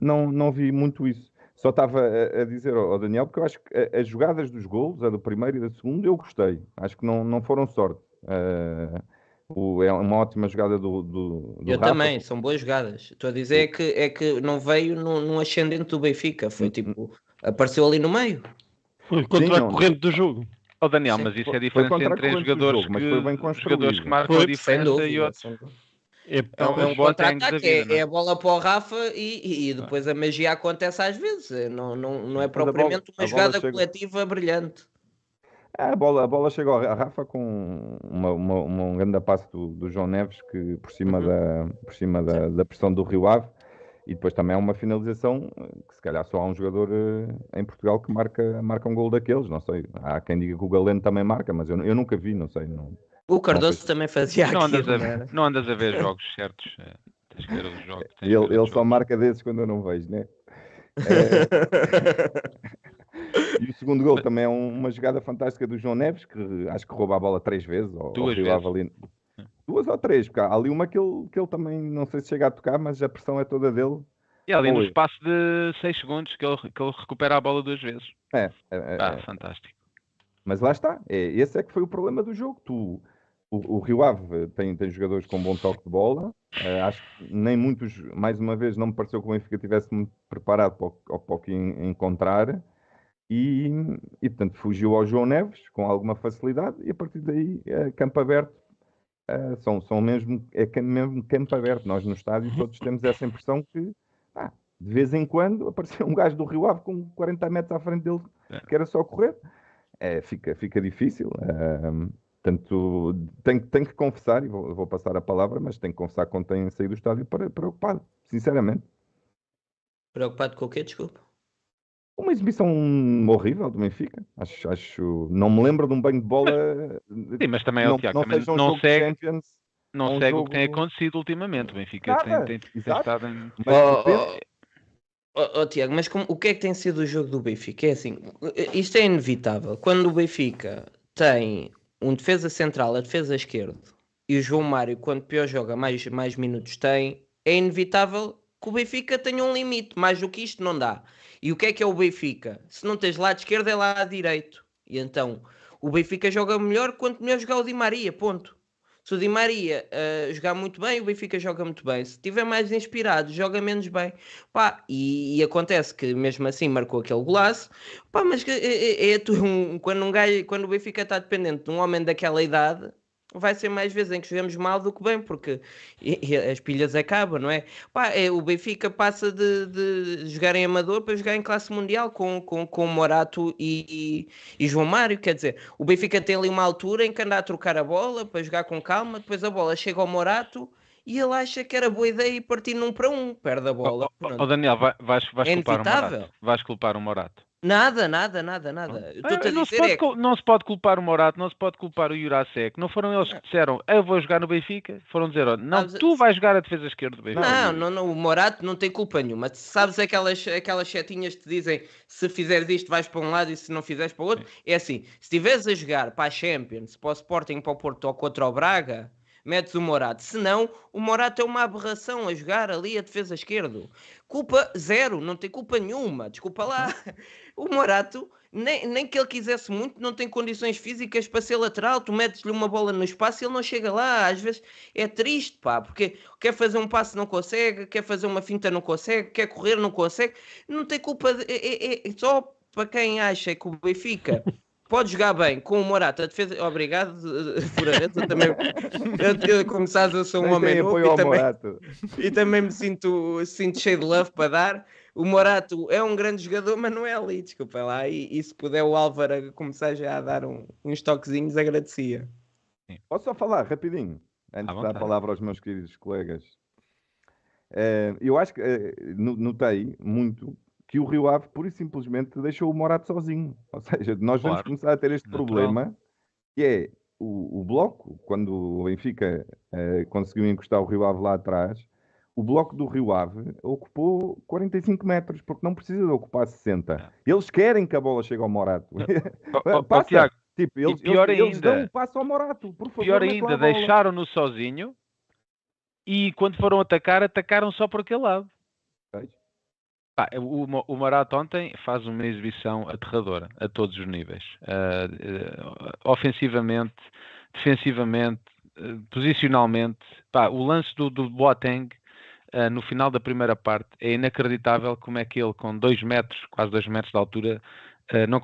não, não vi muito isso. Só estava a, a dizer ao Daniel, porque eu acho que as jogadas dos golos, a do primeiro e da segunda, eu gostei. Acho que não, não foram sorte. Uh, o, é uma ótima jogada do, do, do Eu Rafa. também, são boas jogadas. Estou a dizer é que, é que não veio num, ascendente do Benfica, foi tipo, apareceu ali no meio. Foi contra Sim, a corrente do jogo. Oh Daniel, Sim, mas isso é diferente entre jogadores, jogo, que, mas foi bem jogadores que marcam foi, a diferença dúvida, e outros. É, é, um, é um contra-ataque, é, é, a bola para o Rafa e, e depois a magia acontece às vezes. É, não, não, não é propriamente bola, uma jogada chega... coletiva brilhante. É, a, bola, a bola chegou a Rafa com uma, uma, uma, um grande passo do, do, João Neves que por cima, uhum. da, por cima da, da, pressão do Rio Ave e depois também é uma finalização que se calhar só há um jogador uh, em Portugal que marca, marca um gol daqueles, não sei. Há quem diga que o Galeno também marca, mas eu, eu nunca vi, não sei. Não, o Cardoso não, também fazia não andas, a, ver, não andas a ver jogos certos. É, tens que ver os jogos. Ele, ele jogos. só marca desses quando eu não vejo, né? É... e o segundo gol também é uma jogada fantástica do João Neves, que acho que rouba a bola três vezes. Ou, Duas ou vezes. Ali... Duas ou três, porque há ali uma que ele, que ele também não sei se chega a tocar, mas a pressão é toda dele. E ali no espaço de 6 segundos que ele, que ele recupera a bola duas vezes. É, é, é, ah, é. fantástico. Mas lá está, é, esse é que foi o problema do jogo. Tu o, o, Rio Ave tem, tem jogadores com bom toque de bola. Uh, acho que nem muitos, mais uma vez, não me pareceu que o Benfica estivesse muito preparado para o, para o que encontrar. E, e, portanto, fugiu ao João Neves com alguma facilidade. E a partir daí, uh, campo aberto. Uh, são, são mesmo, é mesmo campo aberto. Nós no estádio todos temos essa impressão que, ah, de vez em quando, apareceu um gajo do Rio Ave com 40 metros à frente dele, é. que era só correr. É, fica, fica difícil. Portanto, tenho, tenho que confessar, e vou, vou, passar a palavra, mas tenho que confessar quando tenho saído do estádio para, preocupado, sinceramente. Preocupado com o quê? Desculpa. Uma exibição horrível do Benfica. Acho, acho, não me lembro de um banho de bola. Sim, mas também é o Tiago. Não, não, um não segue, Champions, não um segue jogo... o que tem acontecido ultimamente. O Benfica Nada, tem, tem, tem estado em. Mas, oh, oh, oh, oh, Tiago, mas como, o que é que tem sido o jogo do Benfica? É assim, isto é inevitável. Quando o Benfica tem um defesa central a defesa esquerdo e o João Mário, quando pior joga, mais, mais minutos tem, é inevitável que o Benfica tenha um limite. Mais do que isto não dá. E o que é que é o Benfica? Se não tens lado esquerdo, é lado direito. E então, o Benfica joga melhor quanto melhor jogar o Di Maria, ponto. Se o Di Maria uh, jogar muito bem, o Benfica joga muito bem. Se estiver mais inspirado, joga menos bem. Pá, e, e, acontece que mesmo assim marcou aquele golaço. Pá, mas é, é, é um, quando, um gajo, quando o Benfica está dependente de um homem daquela idade, vai ser mais vezes em que jogamos mal do que bem, porque as pilhas acabam, não é? Pá, é o Benfica passa de, de, jogar em amador para jogar em classe mundial com, com, com Morato e, e, e, João Mário, quer dizer, o Benfica tem ali uma altura em que anda a trocar a bola para jogar com calma, depois a bola chega ao Morato e ele acha que era boa ideia partir num para um, perde a bola. Ó oh, oh, Daniel, vais, vais, é culpar o Morato. Vais culpar o Morato. Nada, nada, nada, nada. Ah, não, se pode, é... não se pode culpar o Morato, não se pode culpar o Jurasek. Não foram eles que disseram eu vou jogar no Benfica? Foram dizer, oh, não, tu vais jogar a defesa esquerda do Benfica. Não, não, não, o Morato não tem culpa nenhuma. Sabes aquelas, aquelas setinhas que te dizem se fizeres isto vais para um lado e se não fizeres para o outro? É assim, se estiveres a jogar para a Champions, para o Sporting, para o Porto ou contra o Braga metes o Morato. Se não, o Morato é uma aberração a jogar ali a defesa esquerdo. Culpa zero, não tem culpa nenhuma. Desculpa lá. O Morato, nem, nem que ele quisesse muito, não tem condições físicas para ser lateral. Tu metes-lhe uma bola no espaço e ele não chega lá. Às vezes é triste, pá, porque quer fazer um passo não consegue, quer fazer uma finta não consegue, quer correr não consegue. Não tem culpa. De, é, é, é só para quem acha que o Benfica pode jogar bem com o Morata. Defesa... Obrigado, Furareta. Também, eu, eu, como sabes, eu sou um homem novo e também, e também me sinto, sinto cheio de love para dar. O Morato é um grande jogador, mas não é ali, desculpa lá. E, e se puder o Álvaro começar já a dar um, uns toquezinhos, agradecia. Posso só falar rapidinho, antes de dar a palavra aos meus queridos colegas. Uh, eu acho que uh, notei muito que o Rio Ave pura e simplesmente deixou o Morato sozinho. Ou seja, nós vamos Claro. começar a ter este Natural. problema que é o, o bloco, quando o Benfica eh, conseguiu encostar o Rio Ave lá atrás, o bloco do Rio Ave ocupou 45 metros, porque não precisa de ocupar 60. Eles querem que a bola chegue ao Morato. Passa. Tiago, tipo, eles, pior eles, eles ainda- dão o passo ao Morato, por favor. pior ainda, deixaram-no sozinho e quando foram atacar, atacaram só por aquele lado. Pá, o, o Morato ontem faz uma exibição aterradora a todos os níveis. Ah, eh, ofensivamente, defensivamente, eh, posicionalmente. Pá, o lance do, do Boateng ah, no final da primeira parte é inacreditável como é que ele com 2 metros, quase 2 metros de altura, ah, não,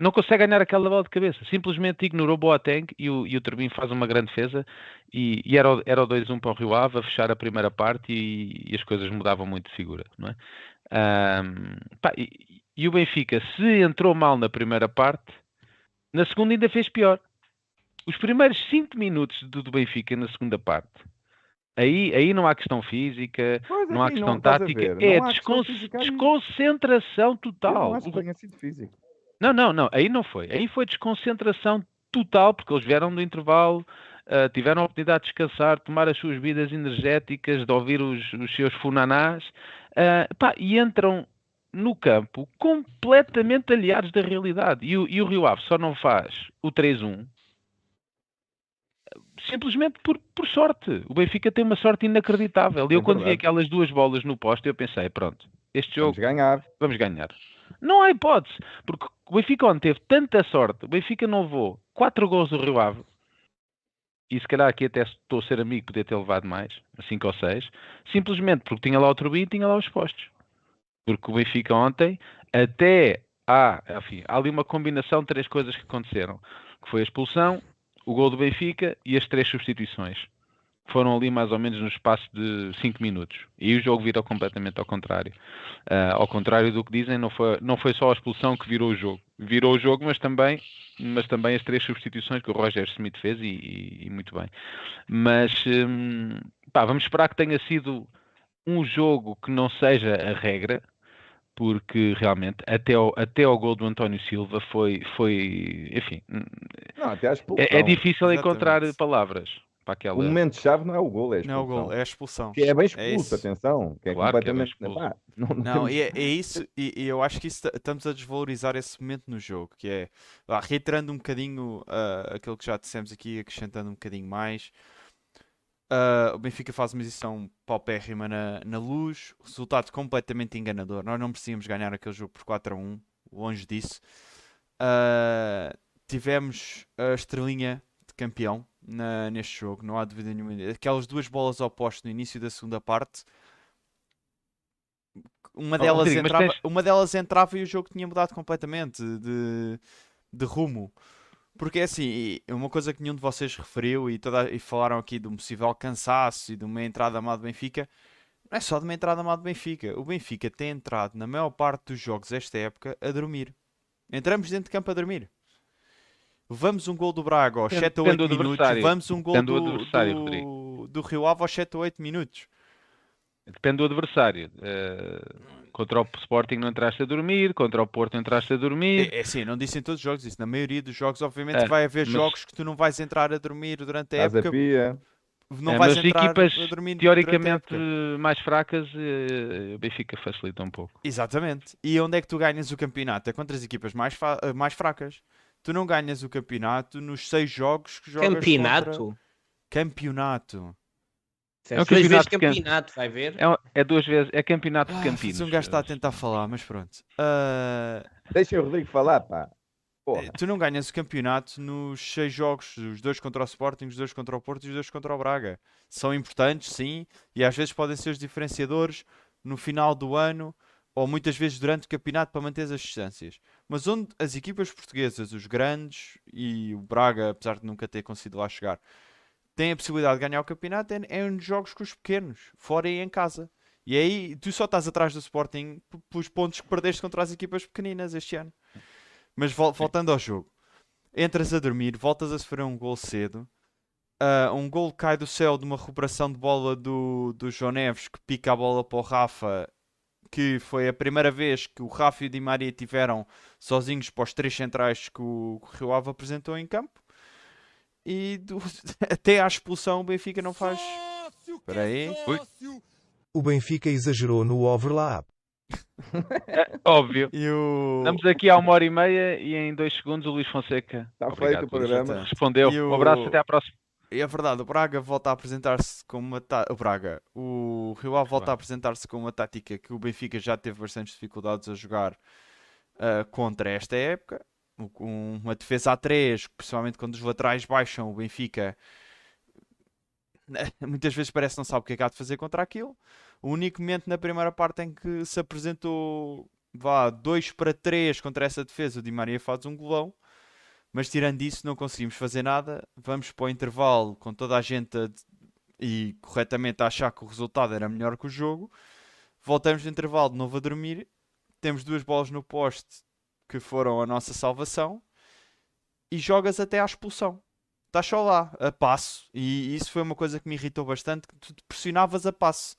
não consegue ganhar aquela bola de cabeça. Simplesmente ignorou Boateng e o, e o Turbin faz uma grande defesa e, e era, o- era o 2-1 para o Rio Ave a fechar a primeira parte e, e as coisas mudavam muito de figura, não é? Ahm, pá, e, e o Benfica, se entrou mal na primeira parte, na segunda ainda fez pior. Os primeiros 5 minutos do, do Benfica na segunda parte, aí, aí não há questão física, Pois, não há assim, questão a tática, é não questão descon- aí. desconcentração Eu total. não acho que tenha sido físico. não, não, não, aí não foi. Aí foi desconcentração total, porque eles vieram do intervalo, ah, tiveram a oportunidade de descansar, tomar as suas vidas energéticas, de ouvir os, os seus funanás, ah, pá, e entram no campo completamente aliados da realidade. E o, e o Rio Ave só não faz o 3-1 simplesmente por, por sorte. O Benfica tem uma sorte inacreditável. E eu, É quando vi verdade. aquelas duas bolas no poste, eu pensei: pronto, este jogo Vamos ganhar. vamos ganhar. Não há hipótese, porque o Benfica ontem teve tanta sorte, o Benfica não levou 4 gols do Rio Ave, e se calhar aqui até estou a ser amigo, podia ter levado mais, 5 ou 6, simplesmente porque tinha lá o Turbin e tinha lá os postos. Porque o Benfica ontem, até há, enfim, há ali uma combinação de três coisas que aconteceram, que foi a expulsão, o gol do Benfica e as três substituições. Foram ali mais ou menos no espaço de 5 minutos. E o jogo virou completamente ao contrário. Ah, ao contrário do que dizem, não foi, não foi só a expulsão que virou o jogo. Virou o jogo, mas também, mas também as três substituições que o Roger Smith fez e, e- e muito bem. Mas hum, pá, vamos esperar que tenha sido um jogo que não seja a regra, porque realmente até ao, até ao gol do António Silva foi, foi enfim, Não, até a expulsão. é, é difícil Exatamente. encontrar palavras para aquela. O momento-chave não é o gol, é a Não é o expulsão. gol, é a expulsão. Que é bem É expulso, isso. atenção. Que é Claro que é bem completamente. expulso. Pá, não, não Não, temos- e é, é isso, e, e eu acho que isso, ta- estamos a desvalorizar esse momento no jogo, que é, reiterando um bocadinho ah, aquilo que já dissemos aqui, acrescentando um bocadinho mais, ah, o Benfica faz uma exibição paupérrima na, na luz, resultado completamente enganador, nós não precisamos ganhar aquele jogo por 4 a 1, longe disso, Ah, tivemos a estrelinha de campeão na- neste jogo, não há dúvida nenhuma, aquelas duas bolas ao poste no início da segunda parte, uma Oh, delas, Rodrigo, mas entrava, tens- uma delas entrava e o jogo tinha mudado completamente de, de rumo. Porque é assim, e uma coisa que nenhum de vocês referiu e, toda, e falaram aqui de um possível cansaço e de uma entrada má do Benfica, não é só de uma entrada má do Benfica. O Benfica tem entrado na maior parte dos jogos esta época a dormir. Entramos dentro de campo a dormir. Levamos um gol do Braga aos Depende- 7 ou 8 depende do minutos. Levamos um gol do do, do, Rio Ave aos 7 ou 8 minutos. Depende do adversário. Eh, contra o Sporting não entraste a dormir, contra o Porto entraste a dormir. É, é assim, não disse em todos os jogos isso. Na maioria dos jogos, obviamente, É, vai haver mas- jogos que tu não vais entrar a dormir durante a Estás a época. pia. Não É, vais mas entrar equipas a dormir durante a teoricamente época. mais fracas, eh, o Benfica facilita um pouco. Exatamente. E onde é que tu ganhas o campeonato? É contra as equipas mais, eh, mais fracas. Tu não ganhas o campeonato nos seis jogos que jogas Campeonato? contra... Campeonato. É um duas vezes campeonato de vai ver? É, um- é duas vezes, é campeonato de Ah, Campinas. um gajo está a tentar falar, mas pronto. Ah, Deixa o Rodrigo falar, pá. Porra. tu não ganhas o campeonato nos seis jogos, os dois contra o Sporting, os dois contra o Porto e os dois contra o Braga. São importantes, sim, e às vezes podem ser os diferenciadores no final do ano ou muitas vezes durante o campeonato para manter as distâncias. Mas onde as equipas portuguesas, os grandes e o Braga, apesar de nunca ter conseguido lá chegar, têm a possibilidade de ganhar o campeonato é, é nos jogos com os pequenos, fora e em casa. E aí tu só estás atrás do Sporting pelos pontos que perdeste contra as equipas pequeninas este ano. Mas vol- voltando ao jogo, entras a dormir, voltas a sofrer um gol cedo. ah, um gol cai do céu de uma recuperação de bola do, do João Neves que pica a bola para o Rafa, que foi a primeira vez que o Rafa e o Di Maria tiveram sozinhos para os três centrais que o, que o Rio Ave apresentou em campo. E do- até à expulsão o Benfica não faz. Espera aí. Ui. O Benfica exagerou no overlap. Óbvio. E o. Estamos aqui há uma hora e meia e em dois segundos o Luís Fonseca Está Obrigado, feito o programa. Respondeu. E o- Um abraço, até à próxima. E é verdade, o Braga volta a apresentar-se com uma tá- o Braga, o Rio Ave volta a apresentar-se com uma tática que o Benfica já teve bastantes dificuldades a jogar ah, contra esta época. Uma defesa a 3, principalmente quando os laterais baixam, o Benfica muitas vezes parece que não sabe o que é que há de fazer contra aquilo. O único momento na primeira parte em que se apresentou vá 2 para 3 contra essa defesa, o Di Maria faz um golão. Mas tirando isso, não conseguimos fazer nada. Vamos para o intervalo com toda a gente a- e corretamente a achar que o resultado era melhor que o jogo. Voltamos do intervalo de novo a dormir. Temos duas bolas no poste que foram a nossa salvação. E jogas até à expulsão. Estás só lá, a passo. E isso foi uma coisa que me irritou bastante. Que tu te pressionavas a passo.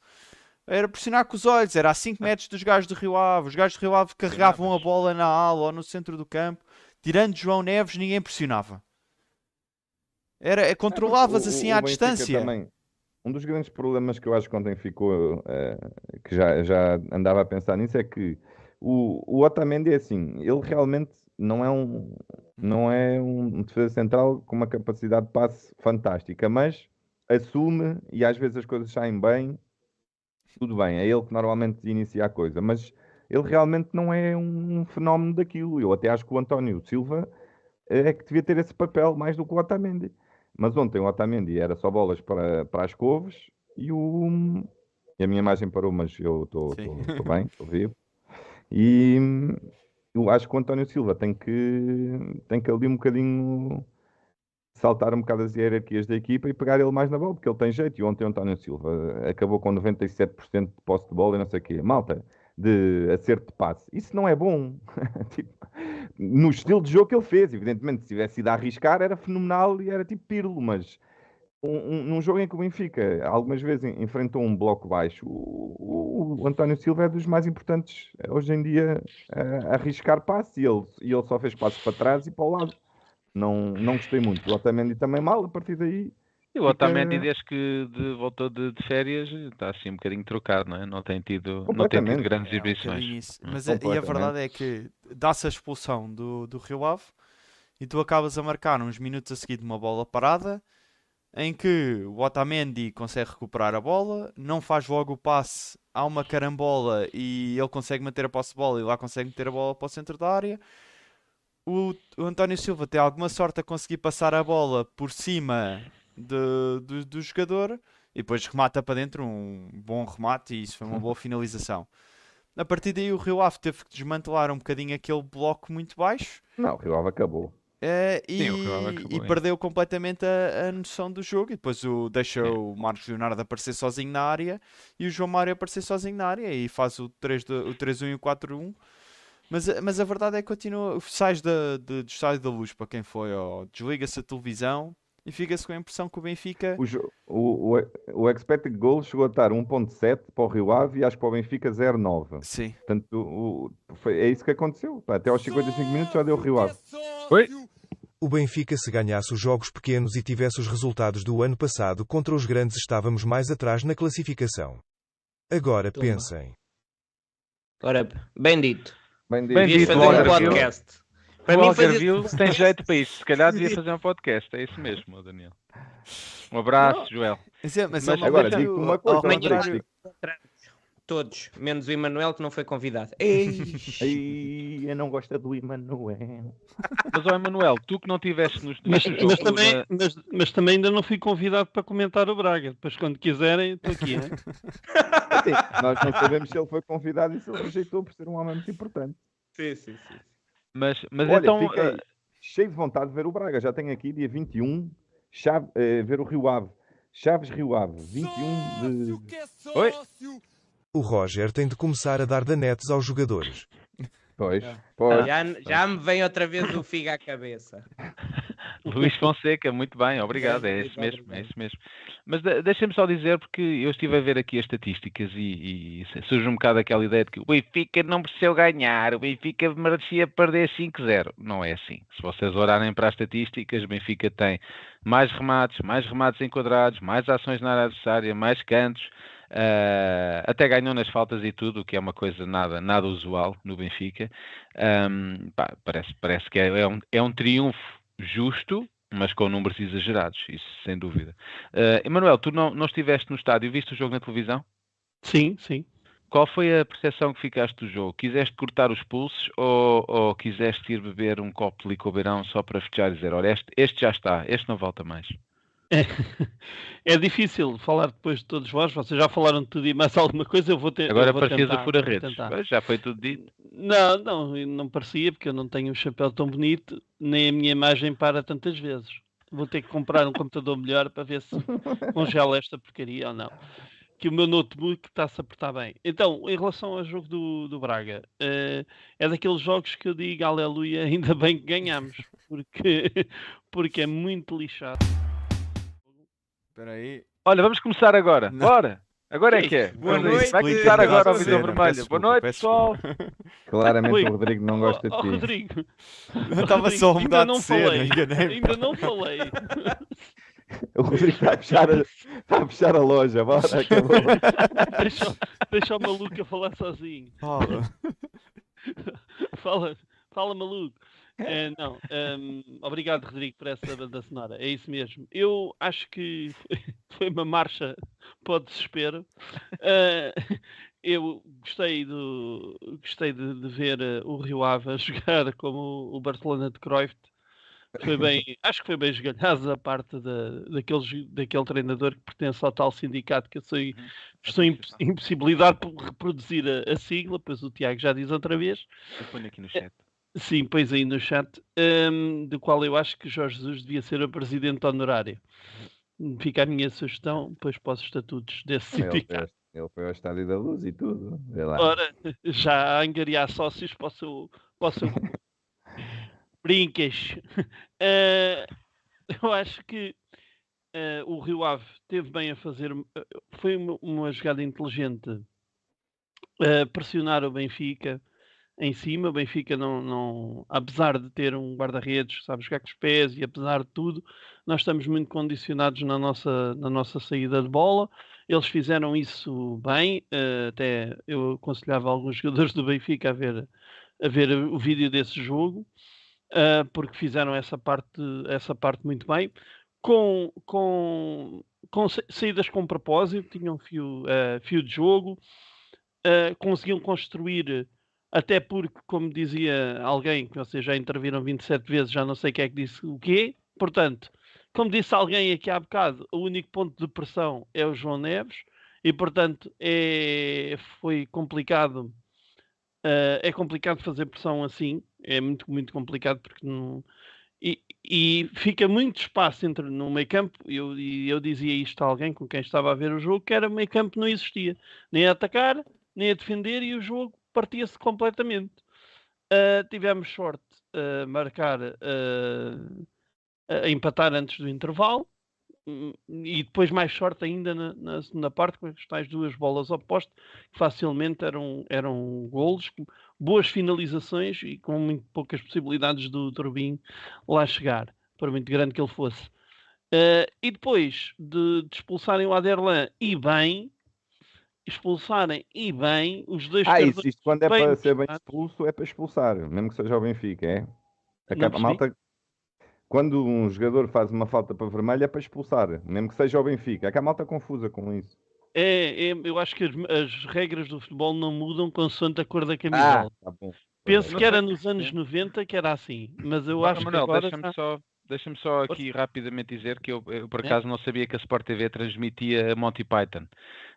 Era pressionar com os olhos. Era a 5 metros dos gajos do Rio Ave. Os gajos do Rio Ave carregavam a bola na ala ou no centro do campo. Tirando João Neves, ninguém pressionava. Era, é, controlavas o- assim à distância. também- um dos grandes problemas que eu acho que ontem ficou, eh, que já, já andava a pensar nisso, é que o, o Otamendi é assim, ele realmente não é um, não é um defesa central com uma capacidade de passe fantástica, mas assume e às vezes as coisas saem bem, tudo bem, é ele que normalmente inicia a coisa, mas ele realmente não é um fenómeno daquilo. Eu até acho que o António Silva é que devia ter esse papel mais do que o Otamendi. Mas ontem o Otamendi era só bolas para, para as couves e, o, e a minha imagem parou, mas eu estou bem, estou vivo. E eu acho que o António Silva tem que, tem que ali um bocadinho saltar um bocado as hierarquias da equipa e pegar ele mais na bola, porque ele tem jeito. E ontem o António Silva acabou com 97% de posse de bola e não sei o quê. Malta, de acerto de passe. Isso não é bom. Tipo, no estilo de jogo que ele fez. Evidentemente, se tivesse ido a arriscar, era fenomenal e era tipo Pirlo, mas um, um- num jogo em que o Benfica algumas vezes en- enfrentou um bloco baixo, o, o- o António Silva é dos mais importantes eh, hoje em dia a, a arriscar passe e ele, e ele só fez passos para trás e para o lado. Não, não gostei muito. O Otamendi também mal, a partir daí. E o Fica- Otamendi, desde que de- voltou de, de férias, está assim um bocadinho trocado, não é? Não tem tido, não tem tido grandes É, um exibições. Hum. Mas a, e a verdade é que dá-se a expulsão do, do Rio Ave e tu acabas a marcar uns minutos a seguir de uma bola parada em que o Otamendi consegue recuperar a bola, não faz logo o passe, há uma carambola e ele consegue manter a posse de bola e lá consegue meter a bola para o centro da área. O, o António Silva tem alguma sorte a conseguir passar a bola por cima de- do, do jogador e depois remata para dentro um bom remate e isso foi uma boa finalização. A partir daí o Rio Ave teve que desmantelar um bocadinho aquele bloco muito baixo Não, o Rio Ave acabou. Eh, e, Sim, o acabou, e é. perdeu completamente a, a noção do jogo. E depois o, deixa o Marcos Leonardo aparecer sozinho na área e o João Mário aparecer sozinho na área e faz o 3 de- o 3-1 e o 4-1. Mas, a- mas a verdade é que continua, sais da, de, do estádio da luz para quem foi, ó, desliga-se a televisão e fica-se com a impressão que o Benfica. O, o, o, o expected goal chegou a estar 1.7 para o Rio Ave e acho que para o Benfica 0.9. Sim, Portanto, o, foi- é isso que aconteceu. Até aos 55 minutos já deu o Rio Ave. Oi? O Benfica, se ganhasse os jogos pequenos e tivesse os resultados do ano passado contra os grandes, estávamos mais atrás na classificação. Agora Toma. pensem. Ora, bem dito. Bem Bem Devias dito, fazer um podcast. Para o mim fazia... tem jeito para isso. Se calhar devia fazer um podcast. É isso mesmo, Daniel. Um abraço, Joel. mas, é, mas, Mas é uma Agora, coisa- digo-te uma ao coisa, contrário- Todos, menos o Emanuel que não foi convidado. Ei, eu não gosto do Emanuel. Mas, ó Emanuel, tu que não tiveste nos Mas, mas também, da- mas, mas também ainda não fui convidado para comentar o Braga. Depois, quando quiserem, estou aqui. hein? Assim, nós não sabemos se ele foi convidado e se ele rejeitou por ser um homem muito importante. sim, sim, sim. Mas, mas Olha, então. eh, cheio de vontade de ver o Braga. Já tenho aqui, dia 21, Chave, eh, ver o Rio Ave. Chaves Rio Ave, 21 de. Oi? O Roger tem de começar a dar danetes aos jogadores. Pois, pois. Já, já me vem outra vez o figo à cabeça. Luís Fonseca, muito bem, obrigado, é isso mesmo, é isso mesmo. Mas deixem-me só dizer, porque eu estive a ver aqui as estatísticas e, e surge um bocado aquela ideia de que o Benfica não mereceu ganhar, o Benfica merecia perder 5-0. Não é assim. Se vocês olharem para as estatísticas, o Benfica tem mais remates, mais remates enquadrados, mais ações na área adversária, mais cantos, Uh, até ganhou nas faltas e tudo, o que é uma coisa nada, nada usual no Benfica. Um, pá, parece, parece que é, é, um, é um triunfo justo, mas com números exagerados, isso sem dúvida. Uh, Emanuel, tu não, não estiveste no estádio, viste o jogo na televisão? Sim, sim. Qual foi a percepção que ficaste do jogo? Quiseste cortar os pulsos ou, ou quiseste ir beber um copo de licobeirão só para fechar e dizer, olha, este, este já está, este não volta mais? É, é, difícil falar depois de todos vós. Vocês já falaram de tudo e mais alguma coisa. Eu vou ter. Agora parecias a fura-redes. Já foi tudo dito. Não, não, não parecia, porque eu não tenho um chapéu tão bonito, nem a minha imagem para tantas vezes. Vou ter que comprar um computador melhor para ver se congela esta porcaria ou não. Que o meu notebook está-se a apertar bem. Então, em relação ao jogo do, do Braga, uh, é daqueles jogos que eu digo, aleluia, ainda bem que ganhamos, porque, porque é muito lixado. Espera aí. Olha, vamos começar agora. Não. Bora! Agora é que é. Boa noite. Vai começar agora ao Visão Vermelho. Boa noite, pessoal. Claramente o Rodrigo não gosta de ti. Rodrigo. Eu estava só a mudar ainda não de cena, falei. Ainda não falei. O Rodrigo está a fechar a, está a, fechar a loja. Bora, acabou. deixa, deixa o maluco a falar sozinho. Fala. fala, fala maluco. É, não, um, obrigado Rodrigo por essa banda sonora, é isso mesmo. Eu acho que foi uma marcha para o desespero. Uh, eu gostei, do, gostei de, de ver uh, o Rio Ave jogar como o Barcelona de Cruyff. Foi bem, acho que foi bem esgalhado a parte da, daqueles, daquele treinador que pertence ao tal sindicato que eu sou, uhum. estou impossibilidade por reproduzir a, a, sigla, pois o Tiago já diz outra vez. Eu ponho aqui no chat. Sim, pois aí no chat, um, do qual eu acho que Jorge Jesus devia ser o presidente honorário. Fica a minha sugestão, pois para os estatutos desse ele sindicato. Foi, ele foi ao Estádio da Luz e tudo. Ora, já angariar sócios para o seu, para o seu... Brincas. Uh, eu acho que uh, o Rio Ave teve bem a fazer. Uh, foi uma, uma, jogada inteligente pressionar o Benfica em cima. O Benfica não, não apesar de ter um guarda-redes, sabe jogar com os pés e apesar de tudo, nós estamos muito condicionados na nossa, na nossa saída de bola. Eles fizeram isso bem, uh, até eu aconselhava alguns jogadores do Benfica a ver, a ver o vídeo desse jogo, uh, porque fizeram essa parte, essa parte muito bem. Com, com, com saídas com propósito, tinham fio, uh, fio de jogo, conseguiam construir até porque, como dizia alguém que vocês já interviram 27 vezes, já não sei quem é que disse o quê, portanto, como disse alguém aqui há bocado, o único ponto de pressão é o João Neves e, portanto, é, foi complicado. Uh, é complicado fazer pressão assim, é muito, muito complicado porque não. E, e fica muito espaço entre no meio campo. Eu, eu dizia isto a alguém com quem estava a ver o jogo: que era meio campo não existia, nem a atacar, nem a defender, e o jogo partia-se completamente. Uh, tivemos sorte a marcar, uh, a empatar antes do intervalo hum, e depois mais sorte ainda na, na segunda parte com as tais duas bolas opostas que facilmente eram, eram golos, boas finalizações e com muito poucas possibilidades do Turbin lá chegar, por muito grande que ele fosse. Uh, e depois de, de expulsarem o Aderlan e bem, expulsarem e bem os dois Ah, isso, isto quando é para ser bem expulso, é para expulsar, mesmo que seja o Benfica, é? Acaba, malta, quando um jogador faz uma falta para vermelho é para expulsar, mesmo que seja o Benfica. É que a malta confusa com isso. É, é eu acho que as, as, regras do futebol não mudam consoante a cor da camisola. Ah, tá Penso que era nos anos 90 que era assim, mas eu acho Manuel, que agora... Deixa-me só, deixa só aqui rapidamente dizer que eu, eu por acaso é? não sabia que a Sport TV transmitia Monty Python.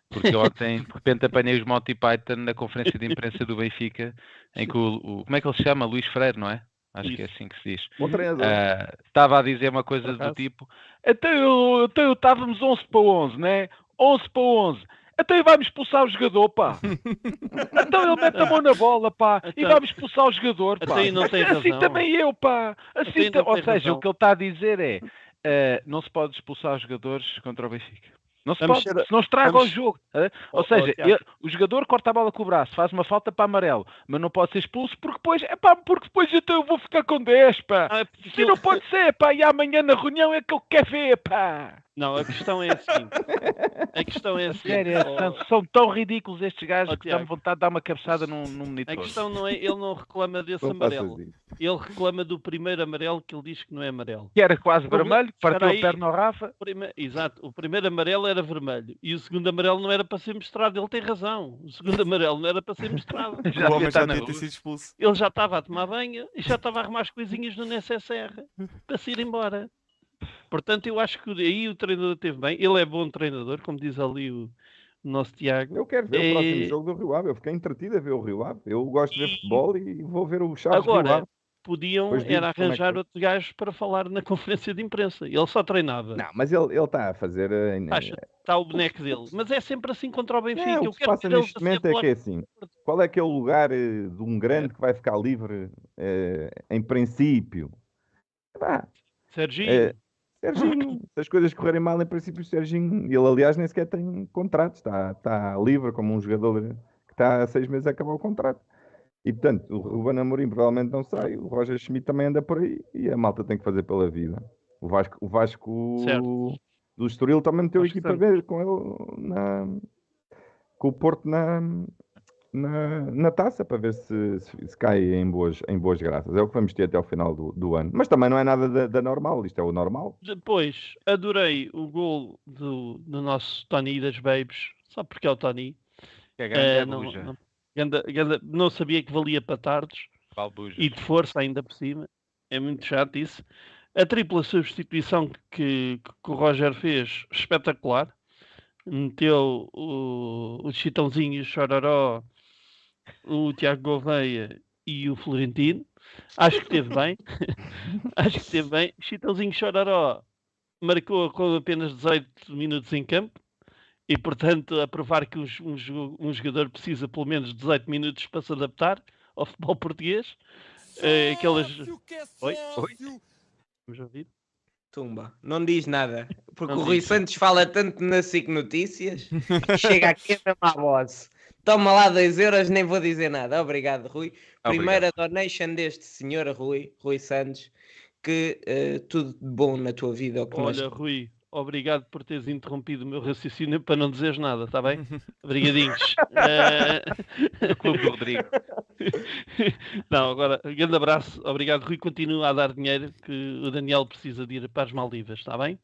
Porque ontem, de repente, apanhei os Monty Python na conferência de imprensa do Benfica, em que o, o como é que ele se chama? Luís Freire, não é? Acho Isso. que é assim que se diz. Uh, estava a dizer uma coisa do tipo: então, eu, então eu estávamos 11 para 11, né? 11 para 11. Então ele vai-me expulsar o jogador, pá. então ele mete a mão na bola, pá, e Então- vai-me expulsar o jogador, pá. Então aí não tem assim razão. também eu, pá. Assim Então aí ta- não Ou seja, razão. o que ele está a dizer é eh, não se pode expulsar os jogadores contra o Benfica. Não se Vamos pode, ser- senão estraga vamos- o jogo. eh? Oh, Ou seja, oh, ele- o jogador corta a bola com o braço, faz uma falta para amarelo, mas não pode ser expulso porque depois, é pá, porque depois então eu vou ficar com 10, pá. Ah, é porque Assim não pode ser, pá, e amanhã na reunião é que eu quero ver, pá. Não, a questão é a seguinte. A questão é a seguinte. Sério, oh, são, tão ridículos estes gajos Oh, que dá-me vontade de dar uma cabeçada num, num monitor. A questão não é, ele não reclama desse Não amarelo. Ele reclama do primeiro amarelo que ele diz que não é amarelo. Que era quase O vermelho, partiu Espera a aí. perna ao Rafa. O prime- Exato, o primeiro amarelo era vermelho e o segundo amarelo não era para ser mostrado. Ele tem razão. O segundo amarelo não era para ser mostrado. Já o homem já devia ter sido expulso. Ele já estava a tomar banho e já estava a arrumar as coisinhas no NSSR para se ir embora. Portanto, eu acho que aí o treinador teve bem. Ele é bom treinador, como diz ali o nosso Tiago. Eu quero ver o próximo Eh, jogo do Rio Ave. Eu fiquei entretido a ver o Rio Ave. Eu gosto de ver futebol e vou ver o Chaves Rio Agora, Ave. podiam era como é que arranjar outro gajo para falar na conferência de imprensa. Ele só treinava. Não, mas ele ele está a fazer. eh, Acha está o boneco dele. Mas é sempre assim contra o Benfica. É, eu o que se quero passa neste momento é que é assim. Qual é que é o lugar eh, de um grande que vai ficar livre em princípio? Pá, Serginho, é, Serginho, se as coisas correrem mal, em princípio, o Serginho, ele aliás nem sequer tem contrato, está, está livre como um jogador que está há seis meses a acabar o contrato. E portanto, o Ruben Amorim provavelmente não sai, o Roger Schmidt também anda por aí e a malta tem que fazer pela vida. O Vasco, o Vasco Certo. do Estoril também meteu a equipa Santos. B com ele na, com o Porto na, na, na taça para ver se, se, se cai em boas, em boas graças. É o que vamos ter até ao final do, do ano. Mas também não é nada da, da normal, isto é o normal. Depois, adorei o gol do, do nosso Tony das Babes, só porque é o Tony. Que é Eh, grande não, buja. não, ganda- ganda- não sabia que valia para tardes Balbuja. e de força ainda por cima. É muito chato isso. A tripla substituição que, que o Roger fez, espetacular. Meteu o, o Chitãozinho, o Chororó, o Tiago Gouveia e o Florentino. Acho que teve bem. Acho que teve bem. Chitãozinho Chororó marcou com apenas 18 minutos em campo. E, portanto, a provar que um, um um jogador precisa pelo menos 18 minutos para se adaptar ao futebol português. Eh, aquelas. Oi? Oi? Vamos ouvir? Tumba. Não diz nada. Porque Não o Rui diz. Santos fala tanto na SIC Notícias que chega aqui a mesma voz. Toma lá 2 euros, nem vou dizer nada. Obrigado, Rui. Primeira donation deste senhor Rui, Rui Santos. Que eh, tudo de bom na tua vida. é o que nós- Olha, Rui, obrigado por teres interrompido o meu raciocínio para não dizeres nada, está bem? Obrigadinhos. Clube do Rodrigo. Não, agora, um grande abraço, obrigado, Rui. Continua a dar dinheiro que o Daniel precisa de ir para as Maldivas, está bem?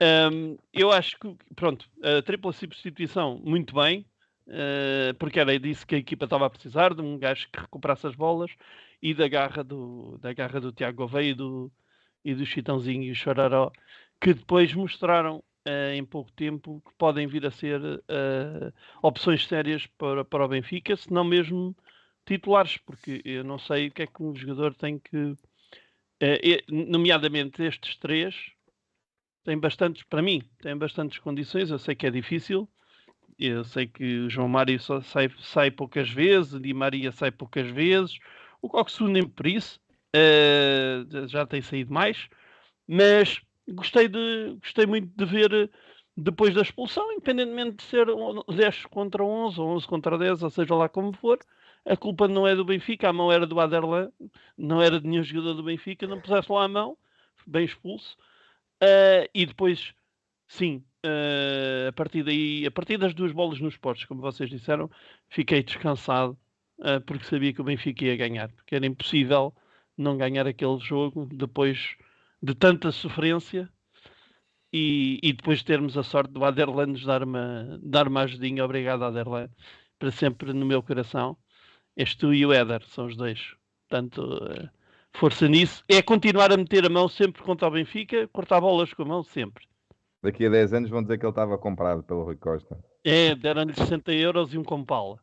Ahm, eu acho que, pronto, a tripla substituição, muito bem, eh, porque era disso que a equipa estava a precisar, de um gajo que recuperasse as bolas e da garra do, da garra do Tiago Gouveia e do, e do Chitãozinho e o Chororó, que depois mostraram eh, em pouco tempo que podem vir a ser eh, opções sérias para, para o Benfica, se não mesmo titulares, porque eu não sei o que é que um jogador tem que. nomeadamente estes três têm bastantes, para mim, têm bastantes condições. Eu sei que é difícil, eu sei que o João Mário sai, sai poucas vezes, o Di Maria sai poucas vezes, o Coxu nem por isso, eh, já tem saído mais, mas gostei, de, gostei muito de ver eh, depois da expulsão, independentemente de ser on- 10 contra 11 ou 11 contra 10, ou seja lá como for, a culpa não é do Benfica, a mão era do Aderlan, não era de nenhum jogador do Benfica, não pusesse lá a mão, bem expulso. Ah, e depois, sim, ah, a partir daí, a partir das duas bolas nos postos, como vocês disseram, fiquei descansado, ah, porque sabia que o Benfica ia ganhar, porque era impossível não ganhar aquele jogo depois de tanta sofrência. E, e depois termos a sorte do Aderlan nos dar uma, dar uma ajudinha, obrigado Aderlan, para sempre no meu coração. És tu e o Éder, são os dois. Portanto, eh, força nisso. É continuar a meter a mão sempre contra o Benfica, cortar bolas com a mão sempre. Daqui a 10 anos vão dizer que ele estava comprado pelo Rui Costa. É, deram-lhe 60 euros e um compala.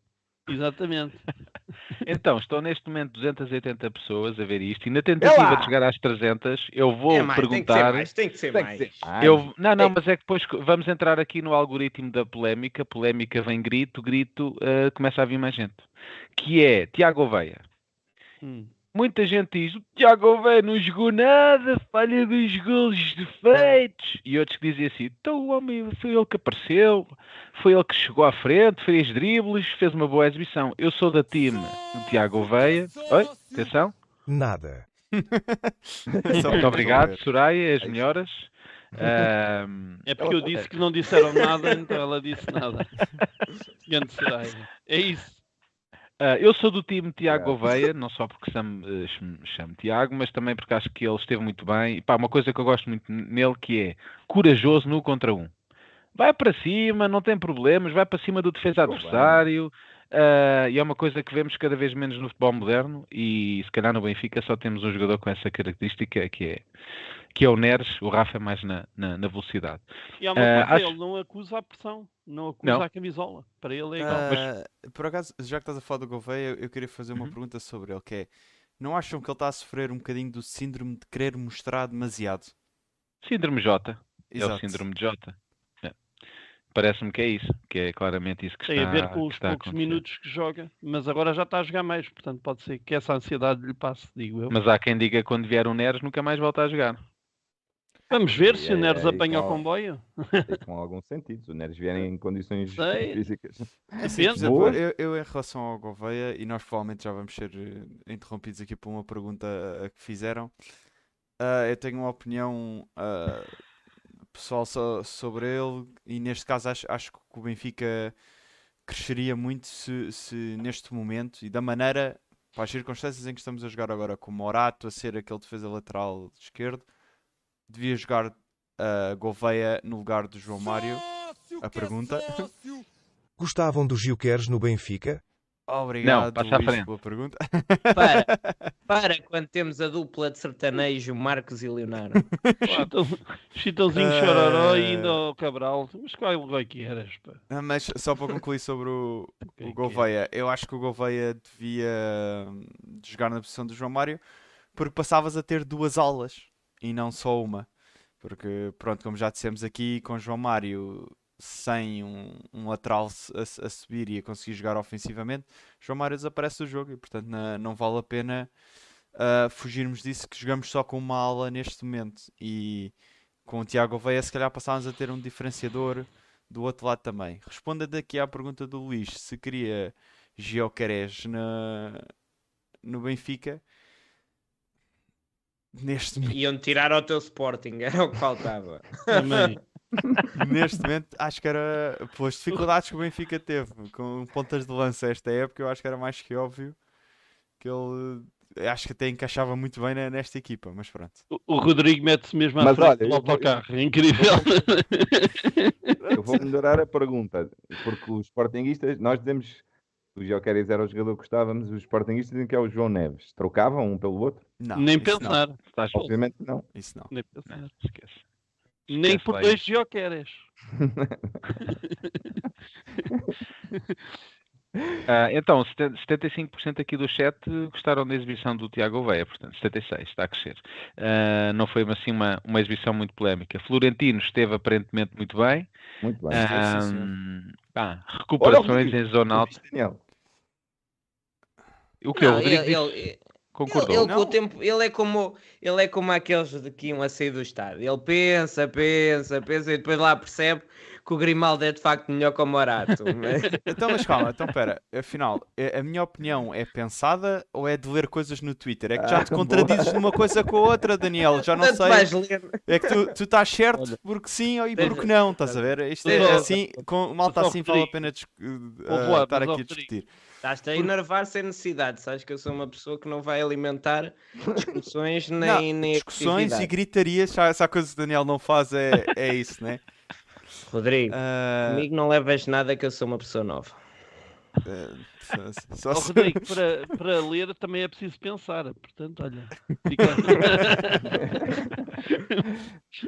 Exatamente. Então, estão neste momento 280 pessoas a ver isto e na tentativa de chegar às 300, eu vou É mais, tem que ser perguntar. mais, tem que ser Tem que mais. Eu, não, não, Ei. mas é que depois vamos entrar aqui no algoritmo da polémica. Polémica vem grito, grito, eh, começa a vir mais gente. Que é Tiago Oveia. Hum. Muita gente diz: o Tiago Oveia não jogou nada, falha dos golos defeitos. E outros que dizem assim: então o homem foi ele que apareceu, foi ele que chegou à frente, fez dribles, fez uma boa exibição. Eu sou da time do Tiago Oveia. Oi, atenção. Nada. Muito obrigado. Soraya, as melhoras. Ahm, É porque eu disse que não disseram nada, então ela disse nada. Grande Soraya. É isso. Ah, eu sou do time Tiago. Oveia, não só porque chamo, eh, chamo- chamo Tiago, mas também porque acho que ele esteve muito bem. E pá, uma coisa que eu gosto muito nele que é corajoso no contra um. Vai para cima, não tem problemas, vai para cima do defesa Ficou adversário. ah, e é uma coisa que vemos cada vez menos no futebol moderno e se calhar no Benfica só temos um jogador com essa característica que é, que é o Neres, o Rafa é mais na, na, na velocidade. E há uma Ah, coisa, acho- ele não acusa a pressão, não acusa Não. a camisola. Para ele é igual. Ah, por acaso, já que estás a falar do Gouveia, eu queria fazer uma Uhum. pergunta sobre ele, que é, não acham que ele está a sofrer um bocadinho do síndrome de querer mostrar demasiado? Síndrome J, é o Exato. síndrome de J. É. Parece-me que é isso, que é claramente isso que Tem está a ver com os a poucos minutos que joga, mas agora já está a jogar mais, portanto pode ser que essa ansiedade lhe passe, digo eu. Mas há quem diga que quando vier o Neres nunca mais volta a jogar. Vamos ver E se o Neres apanha o comboio. Com algum sentido. Se o Neres vier em condições Sei. físicas. Assim, exemplo, Boa. eu, eu em relação ao Gouveia, e nós provavelmente já vamos ser eh, interrompidos aqui por uma pergunta que fizeram, ah, eu tenho uma opinião ah, pessoal so- sobre ele, e neste caso acho, acho que o Benfica cresceria muito se, se neste momento, e da maneira, para as circunstâncias em que estamos a jogar agora, com o Morato a ser aquele defesa lateral esquerdo, devia jogar ah, Gouveia no lugar do João Mário. A pergunta. Gostavam do Gil Queres no Benfica? Obrigado, passa à Luís, pela pergunta. Para, para quando temos a dupla de sertanejo Marcos e Leonardo. Chitão- Chitãozinho Ah. chororó e ainda ao Cabral. Mas qual vai que eras, pá? Ah, Mas só para concluir sobre o, o que Gouveia, eu acho que o Gouveia devia hum, jogar na posição do João Mário porque passavas a ter duas aulas e não só uma. Porque, pronto, como já dissemos aqui, com João Mário sem um, um lateral a, a subir e a conseguir jogar ofensivamente, João Mário desaparece do jogo e, portanto, na- não vale a pena ah, fugirmos disso que jogamos só com uma ala neste momento. E com o Tiago Gouveia, se calhar passávamos a ter um diferenciador do outro lado também. Responda daqui à pergunta do Luís se queria Gioqueres na no Benfica. Neste, mo- Iam tirar ao teu Sporting, era o que faltava. Também. neste momento, acho que era pelas dificuldades que o Benfica teve com pontas de lança esta época, eu acho que era mais que óbvio que ele acho que até encaixava muito bem ne- nesta equipa, mas pronto. O- Rodrigo mete-se mesmo à Mas frente olha, do autocarro. É Incrível. Eu vou melhorar a pergunta, porque os Sportinguistas, nós dizemos o Jokeres era o jogador que gostávamos, os Sportinguistas dizem que é o João Neves. Trocavam um pelo outro? Não, Nem não, pensar. Estás Obviamente não. isso não. Nem pensar. Não, esquece. Nem Esquece por lá dois geoqueres. Ah, então, 70 75% aqui do chat gostaram da exibição do Tiago Veia, portanto, 76%, está a crescer. Ah, não foi assim uma, uma exibição muito polémica. Florentino esteve aparentemente muito bem. Muito bem. Sim, Ah, pá, Olha recuperações Rodrigo. em zona alta. Daniel? O que o Não, ele, disse? ele- concordou? ele- ele com o tempo, ele é como ele é como aqueles de que iam a sair do estádio. Ele pensa, pensa, pensa e depois lá percebe que o Grimaldo é de facto melhor que o Morato. Mas- Então, mas calma, então pera, afinal, a a minha opinião é pensada ou é de ler coisas no Twitter? É que já Ah, te contradizes numa coisa com a outra, Daniel, já não Tanto sei. É que tu, tu estás certo Olha. porque sim e porque não, estás a ver? Isto é assim, com malta ó, assim vale a pena uh, estar aqui a Rodrigo, discutir. Estás-te a enervar sem necessidade. Sabes que eu sou uma pessoa que não vai alimentar discussões nem, Não, nem discussões e gritarias, se há, coisa que o Daniel não faz é, é isso, né? Rodrigo, Ah, comigo não levas nada que eu sou uma pessoa nova. ah, só- só se- Rodrigo, para, para ler também é preciso pensar. Portanto, olha. fica-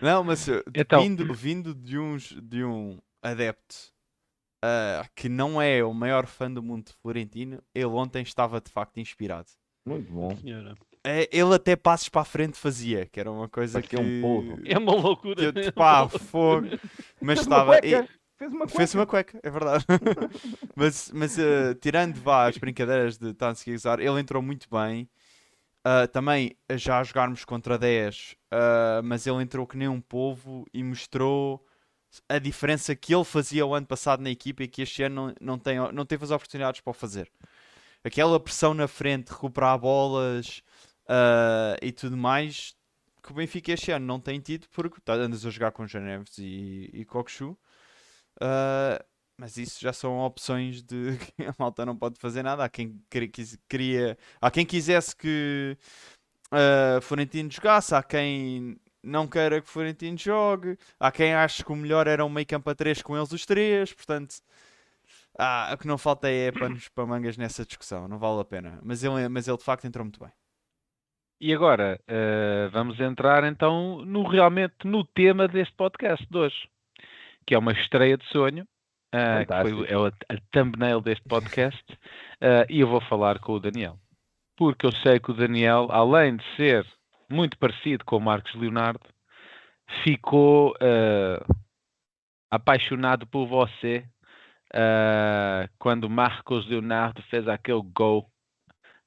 Não, mas uh, Então- vindo, vindo de, uns, de um adepto uh, que não é o maior fã do mundo de Florentino, ele ontem estava de facto inspirado. Muito bom. Senhora. É, ele até passos para a frente fazia, que era uma coisa que... Parecia um polvo. É uma loucura. que eu, pá, fogo. Mas Fez uma estava... cueca. Fez uma Fez cueca. uma cueca, é verdade. mas mas uh, tirando vá as brincadeiras de Tansky Gizar, ele entrou muito bem. Uh, também já a jogarmos contra 10, uh, mas ele entrou que nem um povo e mostrou a diferença que ele fazia o ano passado na equipa e que este ano não, não, tem, não teve as oportunidades para o fazer. Aquela pressão na frente, recuperar bolas uh, e tudo mais que o Benfica este ano não tem tido porque tá, andas a jogar com Janeves e, e Kokshu. Uh, mas isso já são opções de que a malta não pode fazer nada. Há quem queria há quem quisesse que uh, Florentino jogasse, há quem não queira que Florentino jogue, há quem ache que o melhor era um meio campo a 3 com eles os três, portanto. Ah, o que não falta é panos para mangas nessa discussão, não vale a pena. Mas ele, mas ele de facto entrou muito bem. E agora, eh, vamos entrar então no realmente no tema deste podcast de hoje, que é uma estreia de sonho, eh, que foi, o- é o- a thumbnail deste podcast, eh, e eu vou falar com o Daniel. Porque eu sei que o Daniel, além de ser muito parecido com o Marcos Leonardo, ficou eh, apaixonado por você eh, quando Marcos Leonardo fez aquele gol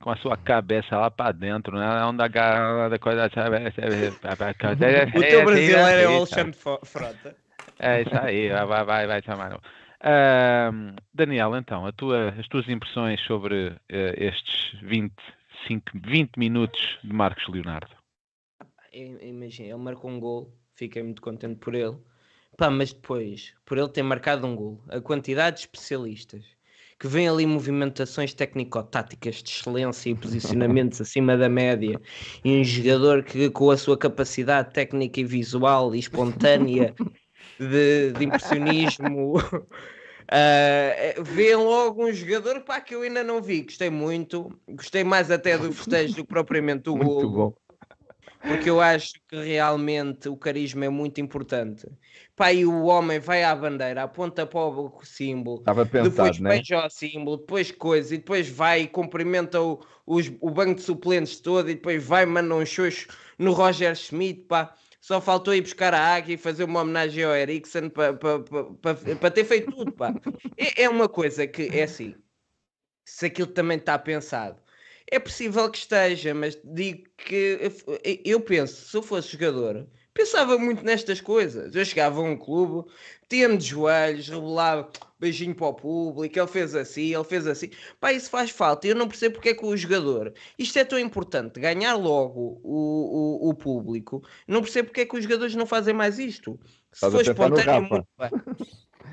com a sua cabeça lá para dentro, né? Onde a galera coisa. O teu brasileiro é o Alexandre Frota. É isso aí, vai, vai, vai, chamar. Daniel, então, tua- as tuas impressões sobre eh, estes 25, 20 minutos de Marcos Leonardo? Imagina, ele marcou um gol, fiquei muito contente por ele. Pá, mas depois, por ele ter marcado um gol, a quantidade de especialistas que vêm ali movimentações técnico-táticas de excelência e posicionamentos acima da média, e um jogador que com a sua capacidade técnica e visual e espontânea de, de impressionismo ah, vê logo um jogador pá, que eu ainda não vi, gostei muito, gostei mais até do festejo do que propriamente do gol. Porque eu acho que realmente o carisma é muito importante. Pá, e o homem vai à bandeira, aponta para o símbolo, Estava depois pensado, né? beija o símbolo, depois coisa, e depois vai e cumprimenta o, os- o banco de suplentes todo, e depois vai e manda um xoxo no Roger Schmidt, pá. Só faltou ir buscar a águia e fazer uma homenagem ao Eriksen para pa, pa, pa- pa ter feito tudo, pá. É, é uma coisa que, é assim, se aquilo também está pensado, é possível que esteja, mas digo que eu- penso, se eu fosse jogador, pensava muito nestas coisas. Eu chegava a um clube, metia-me de joelhos, revelava beijinho para o público, ele fez assim, ele fez assim. Pá, isso faz falta. Eu não percebo porque é que o jogador, isto é tão importante, ganhar logo o, o, o público, não percebo porque é que os jogadores não fazem mais isto. Se for espontâneo, muito bem.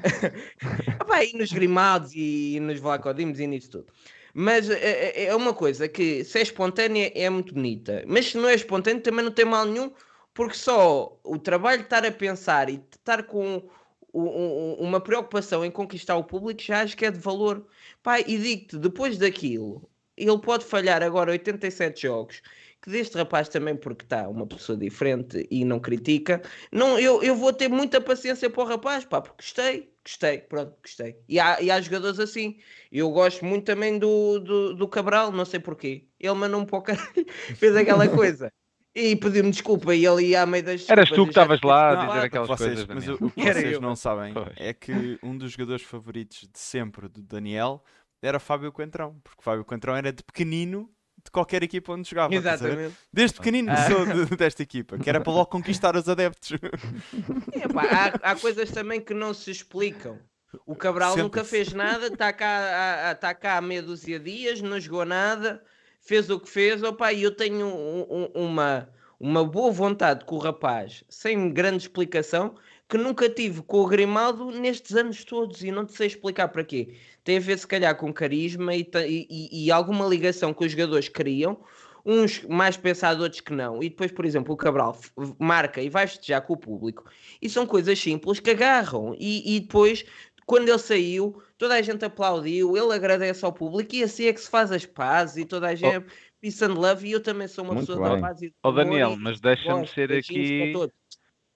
Ah, pá, e nos grimados e nos vlacodimos e nisso tudo. Mas é, é- uma coisa que se é espontânea é muito bonita, mas se não é espontâneo também não tem mal nenhum, porque só o trabalho de estar a pensar e estar com uma preocupação em conquistar o público já acho que é de valor. Pá, e digo-te, depois daquilo, ele pode falhar agora 87 jogos, que deste rapaz também, porque está uma pessoa diferente e não critica, não, eu, eu vou ter muita paciência para o rapaz, pá, porque gostei, gostei, pronto, gostei. E há, e há jogadores assim. Eu gosto muito também do, do, do Cabral, não sei porquê. Ele mandou-me para o caralho, fez aquela coisa. E pediu-me desculpa e ele ia à meio das Eras tu que estavas lá a dizer aquelas Vocês- coisas, mas o, o que Era vocês eu. não sabem Pois. é que um dos jogadores favoritos de sempre do Daniel era Fábio Coentrão, porque Fábio Coentrão era de pequenino de qualquer equipa onde jogava. Exatamente. Desde pequenino Ah. sou de- desta equipa, que era para logo conquistar os adeptos. Epá, há, há coisas também que não se explicam. O Cabral Sempre nunca fez nada, está cá, há- há- tá cá há meia dúzia de dias, não jogou nada, fez o que fez. Opa, e eu tenho um- um- uma, uma boa vontade com o rapaz, sem grande explicação, que nunca tive com o Grimaldo nestes anos todos e não te sei explicar para quê. Tem a ver, se calhar, com carisma e, e- e- alguma ligação que os jogadores criam. Uns mais pensados, outros que não. E depois, por exemplo, o Cabral marca e vai festejar com o público. E são coisas simples que agarram. E, e depois, quando ele saiu, toda a gente aplaudiu, ele agradece ao público e assim é que se faz as pazes e toda a gente. Peace and love. E eu também sou uma Muito pessoa bem. da e do Ó amor Daniel, mas deixa-me ser aqui,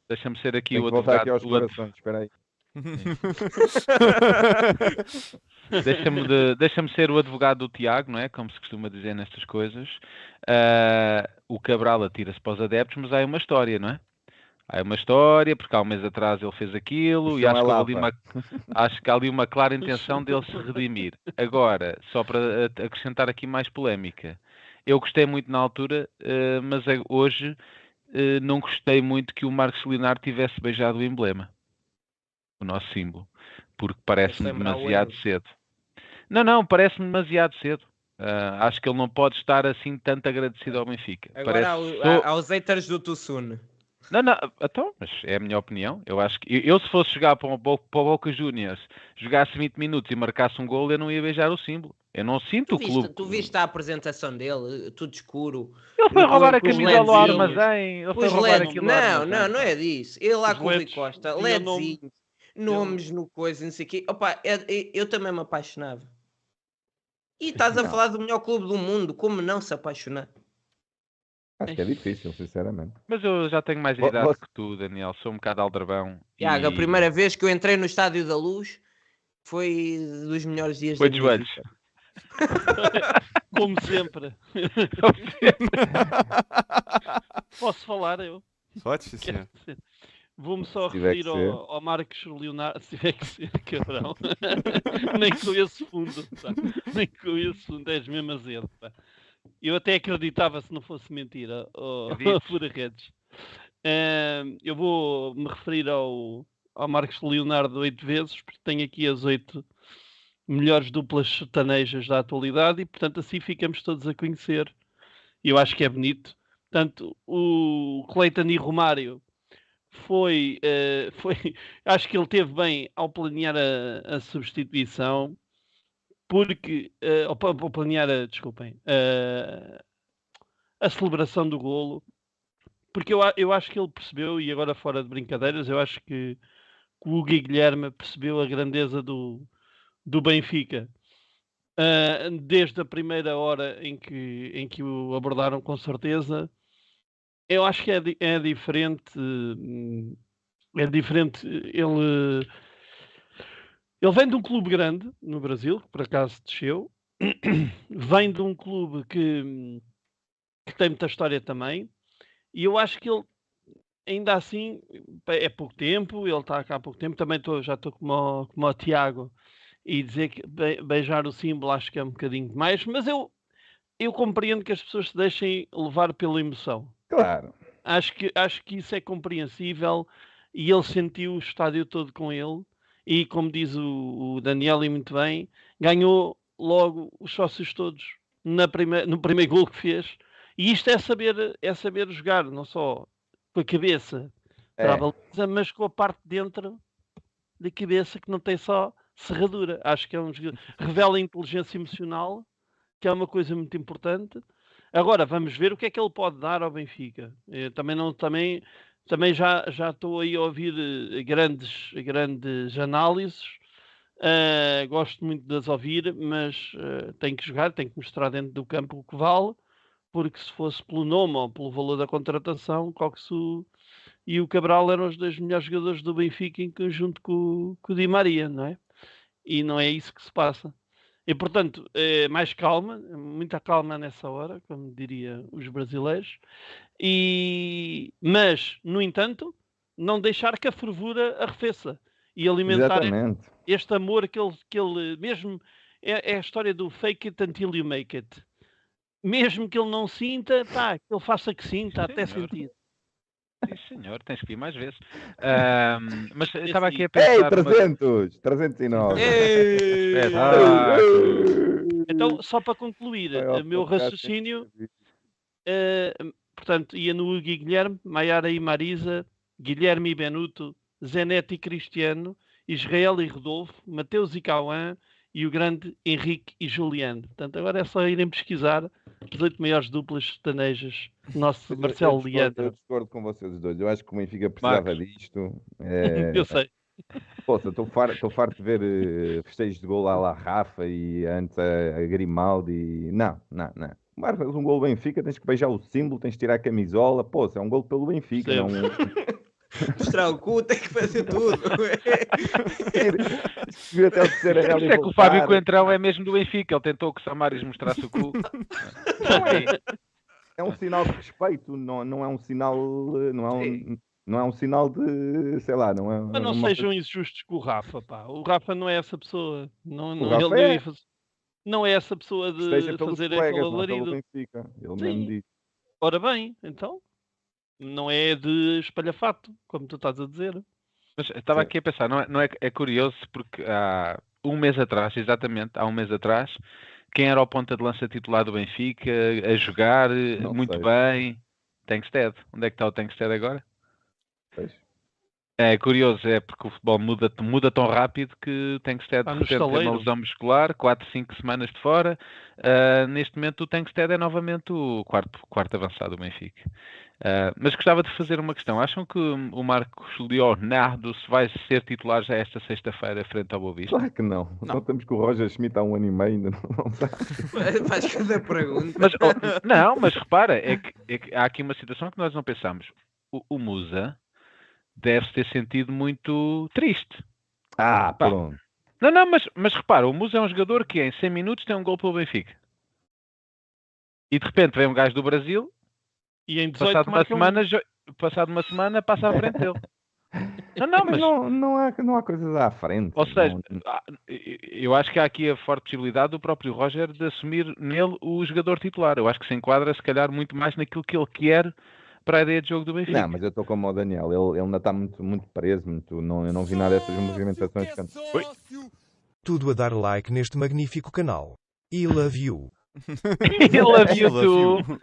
deixa-me ser aqui o voltar aqui advogado, aos espera aí. Deixa-me de, deixa ser o advogado do Tiago, não é? Como se costuma dizer nestas coisas. Uh, o Cabral atira-se para os adeptos, mas há uma história, não é? Há uma história, porque há um mês atrás ele fez aquilo e acho que, ali uma, acho que há ali uma clara intenção dele se redimir. Agora, só para acrescentar aqui mais polémica, eu gostei muito na altura, uh, mas hoje uh, não gostei muito que o Marcos Leonardo tivesse beijado o emblema, o nosso símbolo, porque parece-me demasiado cedo. Não, não, parece-me demasiado cedo. Uh, acho que ele não pode estar assim tanto agradecido ao Benfica. Agora, Parece... ao, aos haters do Tussune. Não, não, então, mas é a minha opinião. Eu acho que eu, se fosse jogar para o, para o Boca Juniors, jogasse 20 minutos e marcasse um gol, eu não ia beijar o símbolo. Eu não sinto tu o clube. tu viste a apresentação dele, tudo escuro. Ele foi roubar a camisola ao armazém. Ele foi roubar LED, aquilo Não, não, não é disso. Ele lá com o Rui Costa, LEDzinhos, nomes no coisa, não sei o quê. Opa, eu, eu também me apaixonava. E estás a falar do melhor clube do mundo, como não se apaixonar? Acho que é difícil, sinceramente. Mas eu já tenho mais idade Você... que tu, Daniel. Sou um bocado aldrabão. Tiago, e... a primeira vez que eu entrei no Estádio da Luz foi dos melhores dias foi da minha vida. Como sempre. Posso falar eu? Pode, sim. Vou-me só referir ao, ao, Marcos Leonardo, se tiver que ser, cabrão. Nem com esse fundo, pá. Nem com esse fundo, és mesmo azedo, pá. Eu até acreditava se não fosse mentira, oh, Fura Redes. Uh, eu vou me referir ao, ao Marcos Leonardo oito vezes, porque tenho aqui as oito melhores duplas sertanejas da atualidade e, portanto, assim ficamos todos a conhecer. Eu acho que é bonito. Portanto, o Cleiton e Romário foi, uh, foi, acho que ele teve bem ao planear a, a substituição porque, uh, ou planear, a, desculpem, uh, a celebração do golo, porque eu, eu acho que ele percebeu, e agora fora de brincadeiras, eu acho que, que o Guilherme percebeu a grandeza do, do Benfica. Desde a primeira hora em que, em que o abordaram, com certeza, eu acho que é, é diferente. É diferente. Ele ele vem de um clube grande no Brasil, que por acaso desceu, vem de um clube que, que tem muita história também, e eu acho que ele ainda assim é pouco tempo, ele está cá há pouco tempo, também tô, já estou como, como o Tiago e dizer que beijar o símbolo acho que é um bocadinho demais, mas eu, eu compreendo que as pessoas se deixem levar pela emoção. Claro. Acho que, acho que isso é compreensível e ele sentiu o estádio todo com ele e, como diz o, o Daniel, e muito bem, ganhou logo os sócios todos na prime no primeiro gol que fez. E isto é saber, é saber jogar, não só com a cabeça para a é. baliza, mas com a parte dentro da cabeça que não tem só serradura. Acho que é um revela inteligência emocional, que é uma coisa muito importante. Agora vamos ver o que é que ele pode dar ao Benfica. Eu também não também também já, já estou aí a ouvir eh, grandes, grandes análises. Uh, gosto muito de as ouvir, mas uh, tem que jogar, tem que mostrar dentro do campo o que vale, porque se fosse pelo nome ou pelo valor da contratação, Coxo e o Cabral eram os dois melhores jogadores do Benfica em conjunto com, com o Di Maria, não é? E não é isso que se passa. E portanto, é mais calma, muita calma nessa hora, como diria os brasileiros, e, mas, no entanto, não deixar que a fervura arrefeça e alimentar Exatamente. este amor que ele, que ele mesmo é, é, a história do fake it until you make it. Mesmo que ele não sinta, pá, que ele faça que sinta, Sim, até sentir. Sim, senhor, tens que ir mais vezes. Um, mas estava aqui a pensar. Ei, 300! Uma... 309! Ei, então, só para concluir, o meu raciocínio. Uh, portanto, ia no Hugo e Guilherme, Maiara e Marisa, Guilherme e Benuto, Zenete e Cristiano, Israel e Rodolfo, Mateus e Cauã e o grande Henrique e Juliano. Portanto, agora é só irem pesquisar as oito maiores duplas sertanejas. Nosso Marcelo Leandro. Eu discordo com vocês dois. Eu acho que o Benfica precisava Marcos. disto. É... eu sei. Poxa, estou farto, farto de ver uh, festejos de gol à La Rafa e antes a, a Grimaldi. Não, não, não marcas um gol Benfica, tens que beijar o símbolo, tens que tirar a camisola. Pô, é um gol pelo Benfica, não, mostrar o cu, tem que fazer tudo. Até o terceiro anel e é que o Fábio. Coentrão é mesmo do Benfica. Ele tentou que o Samaris mostrasse o cu. Não é. É um sinal de respeito, não, não é um sinal. Não é um, não é um sinal de. sei lá, não é. Mas não uma- sejam injustos com o Rafa, pá. O Rafa não é essa pessoa. Não, não, Rafa ele não é. fazer- não é essa pessoa de Esteja fazer aquele alarido. Benfica. Ele Sim. mesmo disse. Ora bem, então. Não é de espalhafato, como tu estás a dizer. Mas estava Sim. aqui a pensar, não é, não é, é curioso porque há um mês atrás, exatamente, há um mês atrás, quem era o ponta de lança titular do Benfica, a jogar eh, Não muito sei. bem, Tankstead. Onde é que está o Tankstead agora? Pois. É curioso, é porque o futebol muda, muda tão rápido que tem que ter de repente ter uma lesão muscular, 4, 5 semanas de fora. Ah, neste momento o Tankstead é novamente o quarto, quarto avançado do Benfica. Ah, mas gostava de fazer uma questão. Acham que o Marcos Leonardo se vai ser titular já esta sexta-feira frente ao Boa Vista? Claro que não. Não. Não estamos com o Roger Schmidt há um ano e meio, ainda não, sabe. Faz cada pergunta. Mas, oh, não, mas repara, é que, é que há aqui uma situação que nós não pensamos. O, o Musa deve-se ter sentido muito triste. Ah, Pá. pronto. Não, não, mas, mas repara, o Musa é um jogador que em 100 minutos tem um gol pelo Benfica. E de repente vem um gajo do Brasil, E em 18 passado uma marca um. semana, jo- passado uma semana passa à frente dele. Não, não, Mas mas não, não, há, não há coisas à frente. Ou seja, Não- ah, eu acho que há aqui a forte possibilidade do próprio Roger de assumir nele o jogador titular. Eu acho que se enquadra, se calhar, muito mais naquilo que ele quer para a ideia de jogo do Benfica. Não, mas eu estou como o Daniel, ele, ele ainda está muito, muito preso, muito, não, eu não vi nada dessas movimentações. Tudo a dar like neste magnífico canal. E love you. He love you I love too.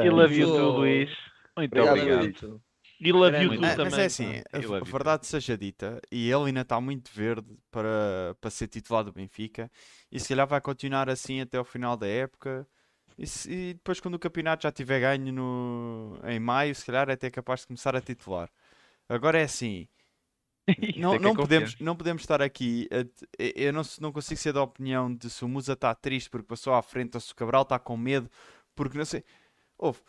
He love you too, Luís. Muito Obrigado, obrigado. E love you Ah, também. mas é assim, a, verdade seja dita, e ele ainda está muito verde para, para ser titular do Benfica, e se calhar vai continuar assim até ao final da época. E, se- e depois, quando o campeonato já tiver ganho no, em maio, se calhar é até capaz de começar a titular. Agora é assim, não, é é não, podemos, não podemos estar aqui. a eu- não, não consigo ser da opinião de se o Musa está triste porque passou à frente ou se o Cabral está com medo porque não sei. Houve.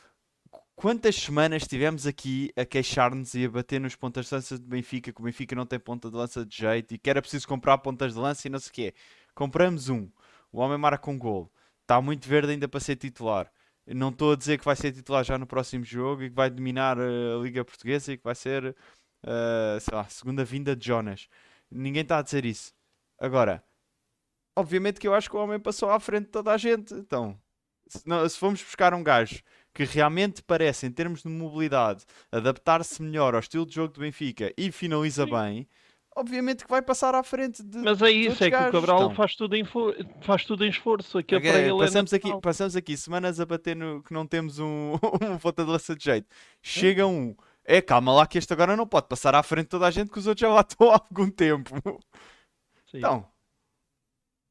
qu- Quantas semanas estivemos aqui a queixar-nos e a bater nos pontas de lança de Benfica que o Benfica não tem ponta de lança de jeito e que era preciso comprar pontas de lança e não sei o quê. Compramos um. O homem marca um gol. Está muito verde ainda para ser titular. Eu Não estou a dizer que vai ser titular já no próximo jogo e que vai dominar eh, a Liga Portuguesa e que vai ser uh, sei lá, segunda vinda de Jonas. Ninguém está a dizer isso. Agora, obviamente que eu acho que o homem passou à frente de toda a gente. Então, se, não- se formos buscar um gajo que realmente parece, em termos de mobilidade, adaptar-se melhor ao estilo de jogo do Benfica e finaliza bem, obviamente que vai passar à frente de. Mas é isso, é que o Cabral estão. faz tudo em, faz tudo em esforço. Aquilo Ok, para ele passamos, é aqui, passamos aqui semanas a bater no que não temos um, um ponta de lança de jeito. Chega um. É, calma lá que este agora não pode passar à frente de toda a gente que os outros já lá estão há algum tempo. Sim. Então,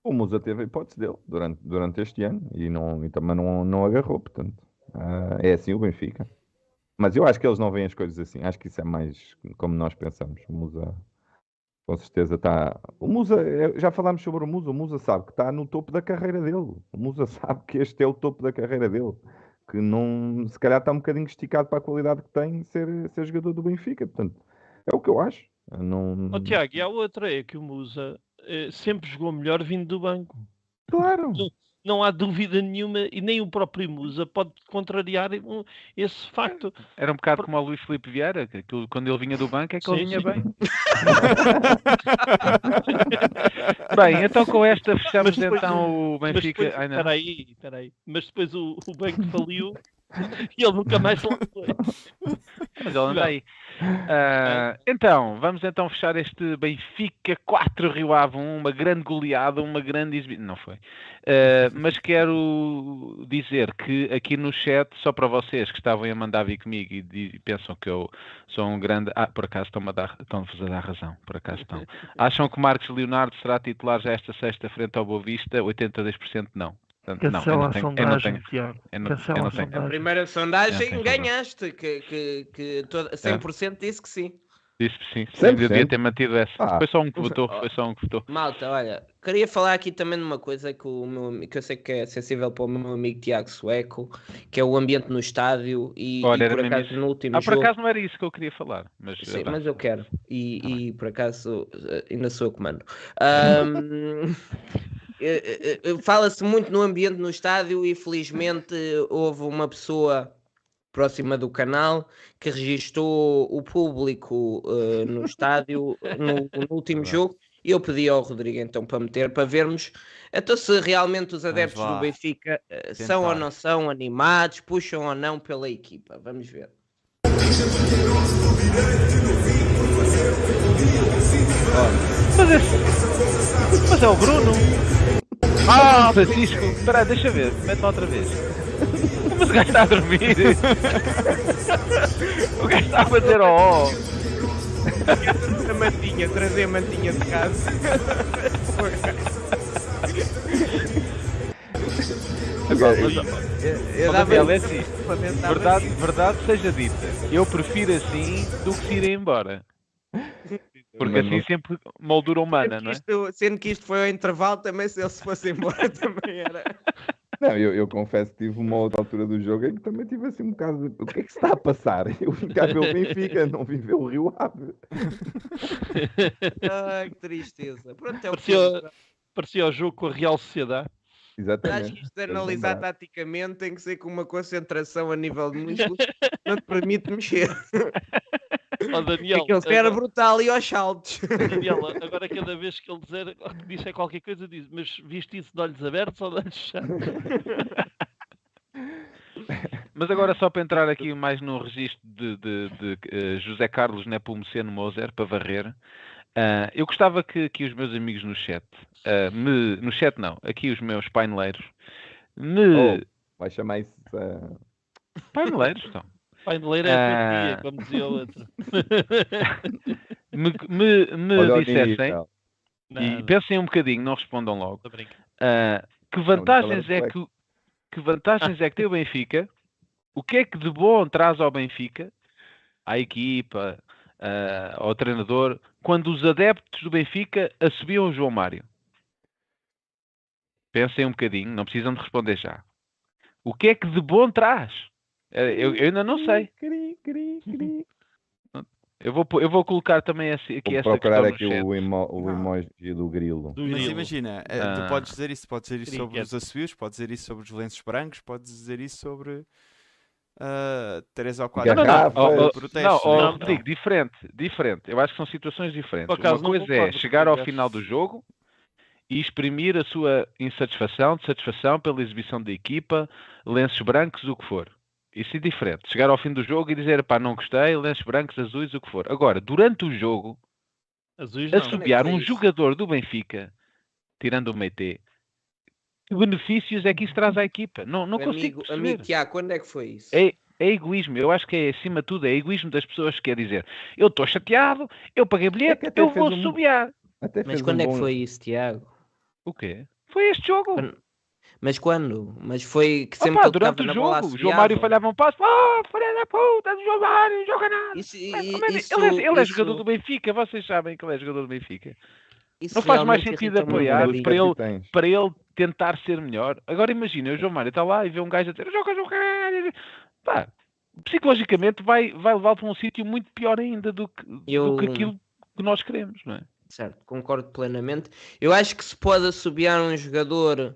O Musa teve a hipótese dele durante, durante este ano e, não, e também não, não agarrou, portanto. ah, é assim o Benfica. Mas eu acho que eles não veem as coisas assim. Acho que isso é mais como nós pensamos. O Musa, com certeza, está. O Musa, eh, já falámos sobre o Musa. O Musa sabe que está no topo da carreira dele. O Musa sabe que este é o topo da carreira dele. Que não, se calhar está um bocadinho esticado para a qualidade que tem ser, ser jogador do Benfica. Portanto, é o que eu acho. Não... Ó, Tiago, e a outra é que o Musa eh, sempre jogou melhor vindo do banco. Claro. Não há dúvida nenhuma, e nem o próprio Musa pode contrariar esse facto. Era um bocado como o Luís Filipe Vieira, que quando ele vinha do banco é que ele Sim, vinha sim. bem. bem, então com esta fechamos então o Benfica. depois, Ai, não. espera aí, espera aí. Mas depois o, o banco faliu e ele nunca mais lá foi. Mas ele anda aí. Ah, então, vamos então fechar este Benfica 4 Rio Ave 1, uma grande goleada, uma grande exibição. Não foi. Ah, mas quero dizer que aqui no chat, só para vocês que estavam a mandar vir comigo e, di- pensam que eu sou um grande. Ah, por acaso estão-me a dar, estão-vos a dar razão. Por acaso estão. Acham que Marcos Leonardo será titular já esta sexta frente ao Boa Vista? 82% não. Eu Cancela não a tenho, eu não sondagem, tenho, Tiago. eu não, Cancela eu não a tenho. A sondagem. primeira sondagem ganhaste, que, que, que toda, 100% disse que sim. Disse sim, sim devia ter mantido essa. Ah. Foi só um que votou, foi só um que votou. Malta, olha, queria falar aqui também de uma coisa que, o meu, que eu sei que é sensível para o meu amigo Tiago Sueco, que é o ambiente no estádio e, olha, e por acaso no último ah, jogo... por acaso não era isso que eu queria falar. Mas, sim, mas eu quero. E, ah, e por acaso eh, ainda sou eu comando. Um, eh, eh, Fala-se muito no ambiente no estádio e felizmente houve uma pessoa próxima do canal que registou o público uh, no estádio no, no último jogo e eu pedi ao Rodrigo então para meter para vermos então se realmente os adeptos do Benfica uh, são ou não são animados, puxam ou não pela equipa. Vamos ver. Mas, é, mas é o Bruno. Ah, Francisco, espera, deixa ver, mete-me outra vez. Mas o gajo está a dormir. o gajo está a fazer ó. A mantinha, trazer a mantinha de casa. Agora, mas, eu, eu é assim, verdade, verdade seja dita, eu prefiro assim do que se ir embora. Porque assim sempre moldura humana, não é? Isto, sendo que isto foi ao intervalo, também se ele se fosse embora também era. Não, eu, eu confesso que tive uma outra altura do jogo em que também tive assim um bocado de... O que é que se está a passar? Eu vim cá ver o Benfica, não vim ver o Rio Ave. Ai, que tristeza. Pronto, é o parecia, parecia o jogo com a Real Sociedade. Exatamente. Acho que isto de analisar taticamente tem que ser com uma concentração a nível de músculos não te permite mexer. Oh, Daniel, Aquele agora... era brutal e aos saltos. Daniel, agora cada vez que ele dizer, diz é qualquer coisa, diz, mas viste isso de olhos abertos ou de olhos fechados? Mas agora só para entrar aqui mais no registro de, de, de, de uh, José Carlos Nepomuceno Moser, para varrer, uh, eu gostava que, que os meus amigos no chat, uh, me, no chat não, aqui os meus paineleiros, me... Oh, vai chamar isso... Uh... Paineleiros, então. Paineleiro é ah... como dizia o outro. me me, me dissessem, e pensem um bocadinho, não respondam logo, uh, que vantagens é que, que vantagens é que tem o Benfica, o que é que de bom traz ao Benfica, à equipa, uh, ao treinador, quando os adeptos do Benfica assobiam o João Mário? Pensem um bocadinho, não precisam de responder já. O que é que de bom traz? Eh, eu, eu ainda não sei. Eu vou, eu vou colocar também esse, aqui vou essa procurar aqui o, emo, o emoji do grilo. Do Mas imagina, eh, ah. tu podes dizer isso, podes dizer isso sobre os assobios, podes dizer isso sobre os lenços brancos, podes dizer isso sobre uh, três ou quatro não, não, não, protestos, não, oh, não, Rodrigo, diferente, diferente. Eu acho que são situações diferentes. Uma coisa é chegar ao final do jogo e exprimir a sua insatisfação, satisfação pela exibição da equipa, lenços brancos, o que for. Isso é diferente. Chegar ao fim do jogo e dizer, pá, não gostei, lenços brancos, azuis, o que for. Agora, durante o jogo, azuis assobiar um jogador do Benfica, tirando o Meite, que benefícios é que isso traz à equipa? Não, não amigo, consigo perceber. Amigo Tiago, quando é que foi isso? É, é egoísmo. Eu acho que é, acima de tudo, é egoísmo das pessoas que quer dizer, eu estou chateado, eu paguei bilhete, é eu vou um... assobiar. Mas quando um é que bom... foi isso, Tiago? O quê? Foi este jogo. Quando... Mas quando? Mas foi que sempre Opa, que durante o jogo, o João Mário falhava um passo, oh, filha da puta do João Mário, não joga nada. Isso, isso, ele, é, ele é isso... jogador do Benfica, vocês sabem que ele é jogador do Benfica. Isso não faz mais sentido apoiar para ele, para ele tentar ser melhor. Agora imagina, o João Mário está lá e vê um gajo a dizer joga, joga, pá, psicologicamente vai, vai levá-lo para um sítio muito pior ainda do que, Eu... do que aquilo que nós queremos, não é? Certo, concordo plenamente. Eu acho que se pode assobiar um jogador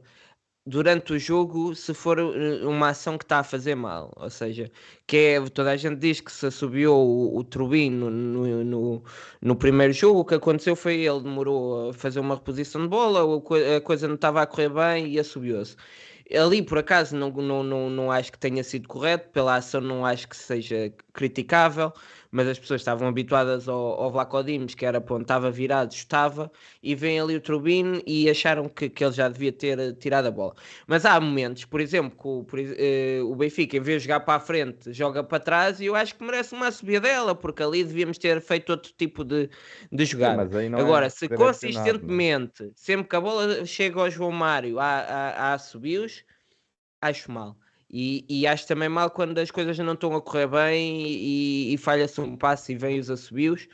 durante o jogo se for eh, uma ação que está a fazer mal. Ou seja, que é, toda a gente diz que se assobiou o, o no, no, no, primeiro jogo, o que aconteceu foi ele demorou a fazer uma reposição de bola, a coisa não estava a correr bem e assobiou-se. Ali, por acaso, não, não, não, não acho que tenha sido correto, pela ação não acho que seja criticável mas as pessoas estavam habituadas ao, ao Vlaco que era ponto, estava virado, estava, e vem ali o Turbine e acharam que, que ele já devia ter eh, tirado a bola. Mas há momentos, por exemplo, que o, por, uh, o Benfica, em vez de jogar para a frente, joga para trás, e eu acho que merece uma subida dela, porque ali devíamos ter feito outro tipo de, de jogada. Sim, é Agora, é se consistentemente, sempre que a bola chega ao João Mário, há, há, há subios, acho mal. E, e, acho também mal quando as coisas não estão a correr bem e, e falha-se um passo e vem os assobios.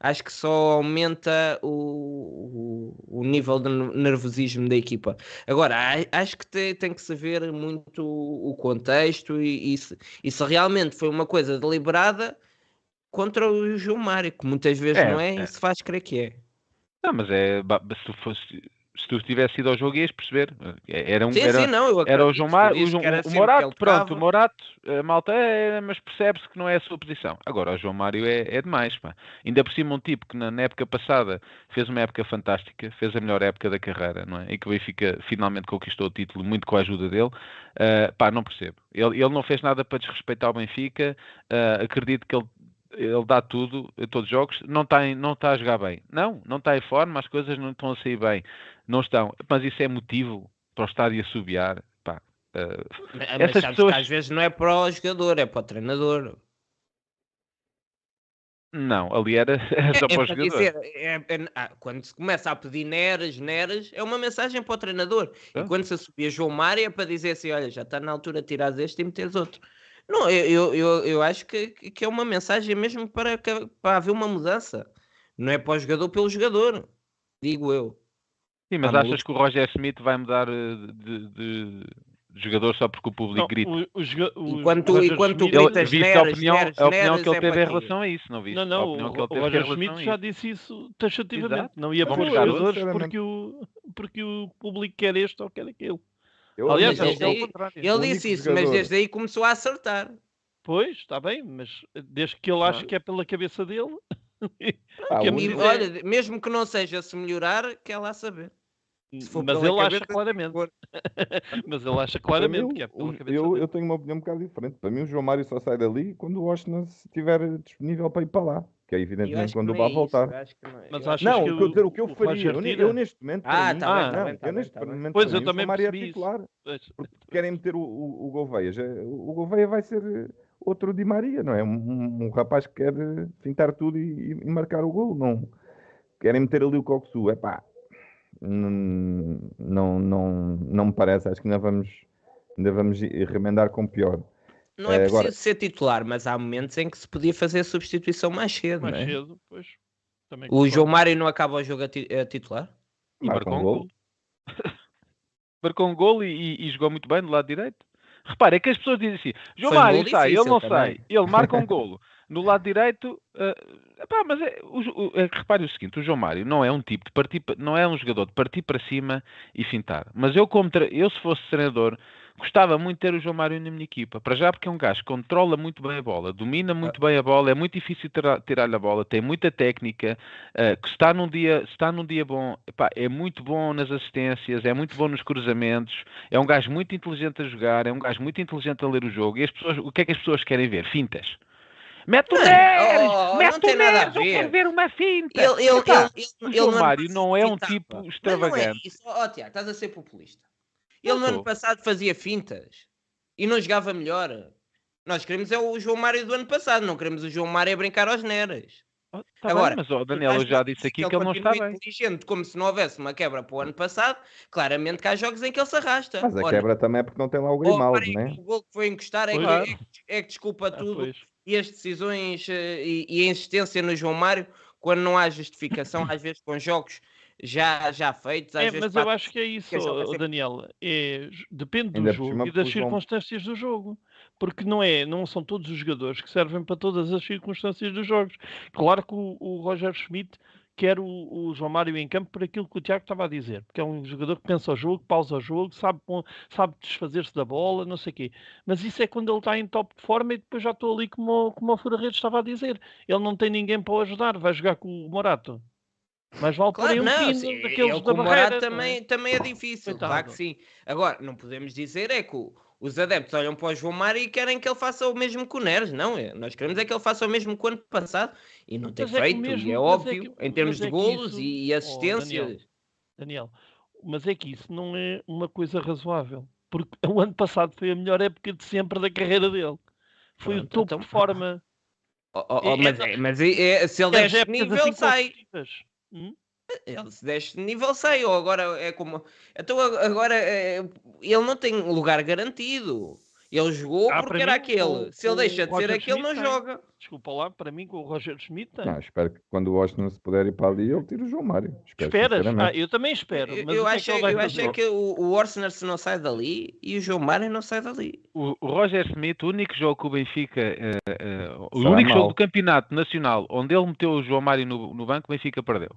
acho que só aumenta o, o, o nível de nervosismo da equipa. Agora, acho que tem, tem que saber muito o contexto e, e, se, e se realmente foi uma coisa deliberada contra o João Mário, que muitas vezes é, não é, é, e se faz crer que é. Não, mas é se fosse se tu tivesse ido ao jogo ias perceber. Era, um, sim, era, sim, não, era o João Mar, o, João, o Morato, pronto, o Morato, a malta é, mas percebe-se que não é a sua posição. Agora, o João Mário é, é demais, pá. Ainda por cima um tipo que na, na, época passada fez uma época fantástica, fez a melhor época da carreira, não é? E que o Benfica finalmente conquistou o título muito com a ajuda dele. Uh, pá, não percebo. Ele, ele não fez nada para desrespeitar o Benfica, uh, acredito que ele ele dá tudo todos os jogos, não está, não está a jogar bem. Não, não está em forma, as coisas não estão a sair bem. Não estão. Mas isso é motivo para o estádio assobiar. Pá, uh, mas essas pessoas... às vezes não é para o jogador, é para o treinador. Não, ali era, era só é, para o jogador. Dizer, é, é, ah, quando se começa a pedir neras, neras, é uma mensagem para o treinador. E quando se assobia João Mário é para dizer assim: olha, já está na altura de tirar este e meteres outro. Não, eu, eu, eu acho que, que é uma mensagem mesmo para, para haver uma mudança. Não é para o jogador pelo jogador, digo eu. Sim, mas achas que o Roger Smith vai mudar eh, de, de, de jogador só porque o público não, grita? O, o, enquanto o enquanto tu gritas neres, a opinião, neres, a opinião que ele é teve em relação a isso, não viste? Não, não, o, o Roger Smith já disse isso taxativamente. Exato. Não ia pôr jogadores porque o, porque o público quer este ou quer aquele. Eu, Aliás, desde aí, ele disse isso, jogador. mas desde aí começou a acertar. Pois, está bem, mas desde que ele acha que é pela cabeça dele. Ah, é e, olha, mesmo que não seja se melhorar, quer lá saber. Mas ele acha claramente. mas ele acha claramente mim, que é pela cabeça eu, eu tenho uma opinião um bocado diferente. Para mim, o João Mário só sai dali quando o Washington estiver disponível para ir para lá. Que é evidentemente quando o Bá é voltar. Não, mas achas não, que o, o que eu faria, eu, eu, neste momento. Ah, está bem, tá bem, tá eu neste tá momento. Pois eu também Mário é titular. Porque querem meter o, o, o Gouveia. O Gouveia vai ser outro Di Maria, não é? Um, um, um rapaz que quer fintar tudo e, e, marcar o gol. Não. Querem meter ali o Coxu. É pá. Não, não, não, me parece. Acho que ainda vamos, ainda vamos remendar com pior. Não é, é preciso agora... ser titular, mas há momentos em que se podia fazer a substituição mais cedo. Mais é? cedo, pois. Também o João Mário não acaba o jogo a, ti a titular? E marcou um gol. marcou um gol e, e, jogou muito bem do lado direito. Repare, é que as pessoas dizem assim: João Foi Mário sai, ele não também. sai, ele marca um golo. No lado direito, uh, mas é, o, o, é, repare o seguinte: o João Mário não é um tipo de partir, não é um jogador de partir para cima e fintar. Mas eu, como eu se fosse treinador, Gostava muito de ter o João Mário na minha equipa. Para já porque é um gajo que controla muito bem a bola, domina muito bem a bola, é muito difícil tirar-lhe a bola, tem muita técnica, uh, que está num dia, está num dia bom, epá, é muito bom nas assistências, é muito bom nos cruzamentos, é um gajo muito inteligente a jogar, é um gajo muito inteligente a ler o jogo. E as pessoas, o que é que as pessoas querem ver? Fintas. Mete o Neres! Oh, mete o Neres! Eu quero ver uma finta! Ele, ele, Epá, ele, ele, o João Mário não é um tipo extravagante. Não é isso. Oh, Tiago, estás a ser populista. Ele no ano passado fazia fintas e não jogava melhor. Nós queremos é o João Mário do ano passado, não queremos o João Mário a brincar aos neras. Oh, tá Agora, bem, mas oh, Daniel, eu já disse aqui que ele, ele não está bem. inteligente, como se não houvesse uma quebra para o ano passado, claramente que há jogos em que ele se arrasta. Mas a Ora, quebra também é porque não tem lá o Grimaldo, né? O gol que foi encostar é, claro. que, é, é, que desculpa ah, tudo. Pois. E as decisões eh, e, e, a insistência no João Mário, quando não há justificação, às vezes com jogos já, já feitos. É, mas eu acho que é isso, que Daniel. É, depende do jogo e das circunstâncias do jogo. Porque não, é, não são todos os jogadores que servem para todas as circunstâncias dos jogos. Claro que o, o Roger Schmidt quer o, o, João Mário em campo por aquilo que o Tiago estava a dizer, porque é um jogador que pensa o jogo, pausa o jogo, sabe, sabe desfazer-se da bola, não sei o quê. Mas isso é quando ele está em top de forma e depois já estou ali como, como o Fura-Redes estava a dizer. Ele não tem ninguém para o ajudar, vai jogar com o Morato. Mas vale claro, um não, sim, daqueles da barreira. É? também, também é difícil, claro que sim. Agora, não podemos dizer é que o, os adeptos olham para o João Mário e querem que ele faça o mesmo com o Neres. Não, é, nós queremos é que ele faça o mesmo que o ano passado e não tem é feito, mesmo, e é, é óbvio, é que, em termos de golos isso, e, assistências. Oh, Daniel, Daniel, mas é que isso não é uma coisa razoável, porque o ano passado foi a melhor época de sempre da carreira dele. Foi Pronto, o topo então... de forma. Oh, oh, oh mas, é, mas se ele desce nível, assim sai. Hum? Ele se deste nível 6, ou agora é como. Então agora é... ele não tem lugar garantido. Ele jogou Ah, porque era mim, aquele. o- Se ele deixa de ser aquele, não Schmidt tem. joga. Desculpa lá, para mim, com o Roger Schmidt tem. Não, espero que quando o Washington se puder ir para ali, ele tire o João Mário. Espero, Esperas? Ah, eu também espero. Eu, Mas eu o que é acho, que eu acho é que o, o Orsner se não sai dali e o João Mário não sai dali. O, o Roger Smith, o único jogo que o Benfica, eh, eh, o Será único jogo mau. do campeonato nacional onde ele meteu o João Mário no, no banco, o Benfica perdeu.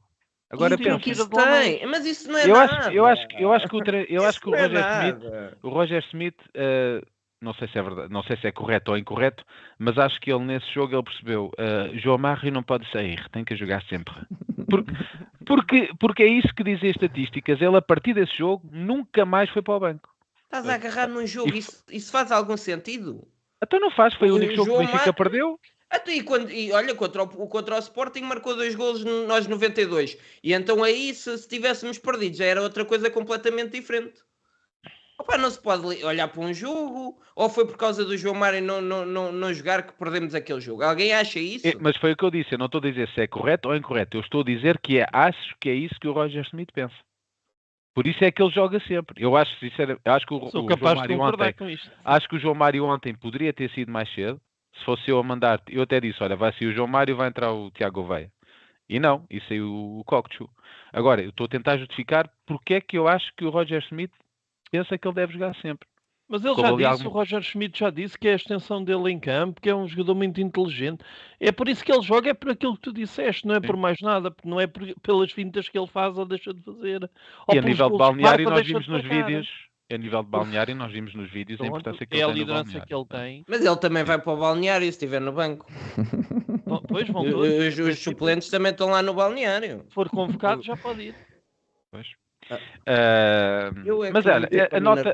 Agora o que é que pensa. isso tem? Mas isso não é Eu nada. acho, eu acho, que- eu acho que o, tre- eu acho que o é Roger Smith, nada. o Roger Smith, eh, não sei se é verdade, não sei se é correto ou incorreto, mas acho que ele nesse jogo ele percebeu, eh, João Mário não pode sair, tem que jogar sempre. Porque, porque, porque é isso que dizem as estatísticas. Ele a partir desse jogo nunca mais foi para o banco. Estás a agarrar num jogo, E- isso, isso faz algum sentido? Então não faz, foi o único jogo que o Benfica Mário- perdeu. Até e, quando, e olha, contra o, contra o Sporting marcou dois golos nós 92. E então aí, se, se tivéssemos perdido, já era outra coisa completamente diferente. Opa, não se pode olhar para um jogo, ou foi por causa do João Mário não, não, não, não jogar que perdemos aquele jogo. Alguém acha isso? É, mas foi o que eu disse. Eu não estou a dizer se é correto ou incorreto. Eu estou a dizer que é, acho que é isso que o Roger Smith pensa. Por isso é que ele joga sempre. Eu acho, sinceramente, eu acho que o, Sou o João capaz de Mário concordar ontem, com isto. acho que o João Mário ontem poderia ter sido mais cedo. Se fosse eu a mandar, eu até disse, olha, vai sair o João Mário, vai entrar o Tiago Gouveia. E não, e saiu o Cocchu. Agora, eu estou a tentar justificar porque é que eu acho que o Roger Smith pensa que ele deve jogar sempre. Mas ele Como já disse, algum- o Roger Schmidt já disse que é a extensão dele em campo, que é um jogador muito inteligente. É por isso que ele joga, é por aquilo que tu disseste, não é por mais nada, porque não é por- pelas fintas que ele faz ou deixa de fazer. e a nível de balneário, nós vimos nos vídeos, a nível de balneário, nós vimos nos vídeos a Pronto, importância que é a ele tem no liderança balneário. que ele tem. Mas ele também vai para o balneário se estiver no banco. Pois vão Os, todos. os- os suplentes também estão lá no balneário. Se for convocado, já pode ir. Pois. Ah. Eu é mas olha, a, a nota,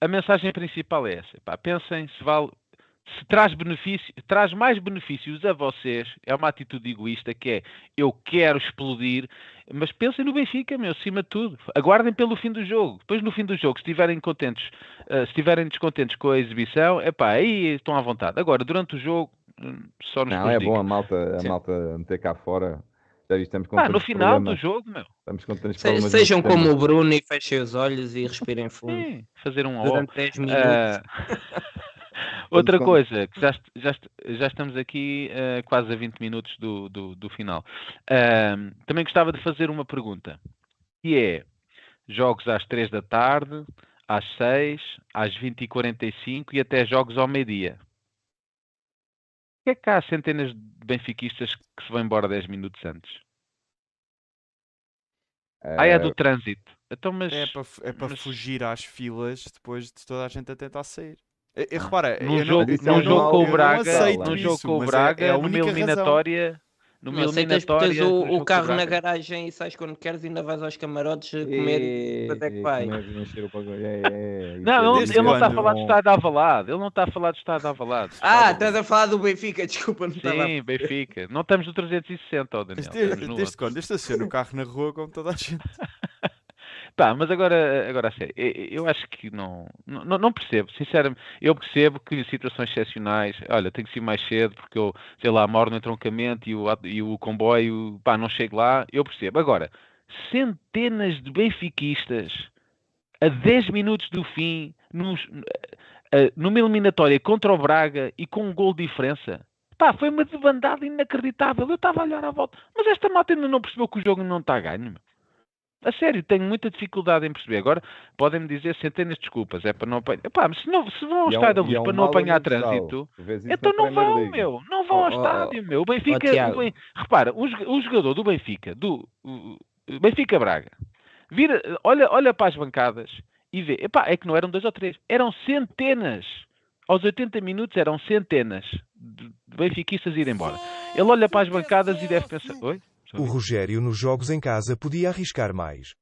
a mensagem principal é essa. Pá, pensem se vale, se traz benefício, traz mais benefícios a vocês. É uma atitude egoísta que é eu quero explodir, mas pensem no Benfica, meu, acima de tudo. Aguardem pelo fim do jogo. Depois no fim do jogo, se estiverem contentes, ah, se estiverem descontentes com a exibição, é pá, aí estão à vontade. Agora, durante o jogo, hum, só nos Não, é prejudica. bom a malta, a Sim. malta meter cá fora. Já estamos com Ah, no final do problemas. jogo, meu. Estamos com tantos Se- sejam sistema. como o Bruno e fechem os olhos e respirem fundo. Sim, fazer um. Durante 10 minutos. Ah, outra coisa, que já, já, já estamos aqui ah, quase a 20 minutos do, do, do final. Ahm, também gostava de fazer uma pergunta, que é jogos às 3 da tarde, às 6, às 20h45 e até jogos ao meio-dia. Por que é que há centenas de benfiquistas que se vão embora 10 minutos antes? Ah, é do trânsito. Então, mas É para, é para mas- fugir às filas depois de toda a gente a tentar sair. E, e repara, num eu jogo, não, é um jogo com o Braga, num jogo com o é- Braga, é a única razão. eliminatória, numa Não aceitas tens no o, o carro na garagem e sais quando queres e ainda vais aos camarotes comer e quando é que vai? Não, ele, não está a falar do estado avalado. Ele não está a falar do estado avalado. Ah, estás a falar do Benfica, desculpa, não estava a Sim, Benfica. Não estamos no 360, ó Daniel. Desde, no quando? Desde a ser no carro na rua como toda a gente. Pá, mas agora, agora a sério, eu- acho que não, não, não percebo, sinceramente, eu percebo que situações excepcionais, olha, tenho que ser mais cedo porque eu, sei lá, moro no entroncamento e o, e o comboio, pá, não chego lá, eu percebo. Agora, centenas de benfiquistas a 10 minutos do fim, nos, eh, numa eliminatória contra o Braga e com um gol de diferença, pá, foi uma debandada inacreditável. Eu estava a olhar à volta, mas esta malta ainda não percebeu que o jogo não está ganho. A sério, tenho muita dificuldade em perceber. Agora podem-me dizer centenas de desculpas. É para não apanhar. Epá, mas se, não, se vão ao é estádio da luz é um para não apanhar trânsito, então não vão, League. meu. Não vão ao Oh, oh, estádio, meu. O Benfica. Tiago. o Ben- Repara, o, o jogador do Benfica, do Benfica Braga, vira, olha, olha para as bancadas e vê. Epá, é que não eram dois ou três, eram centenas. Aos 80 minutos eram centenas de de benfiquistas ir embora. Ele olha para as bancadas e deve pensar. Oi? O Rogério nos jogos em casa podia arriscar mais.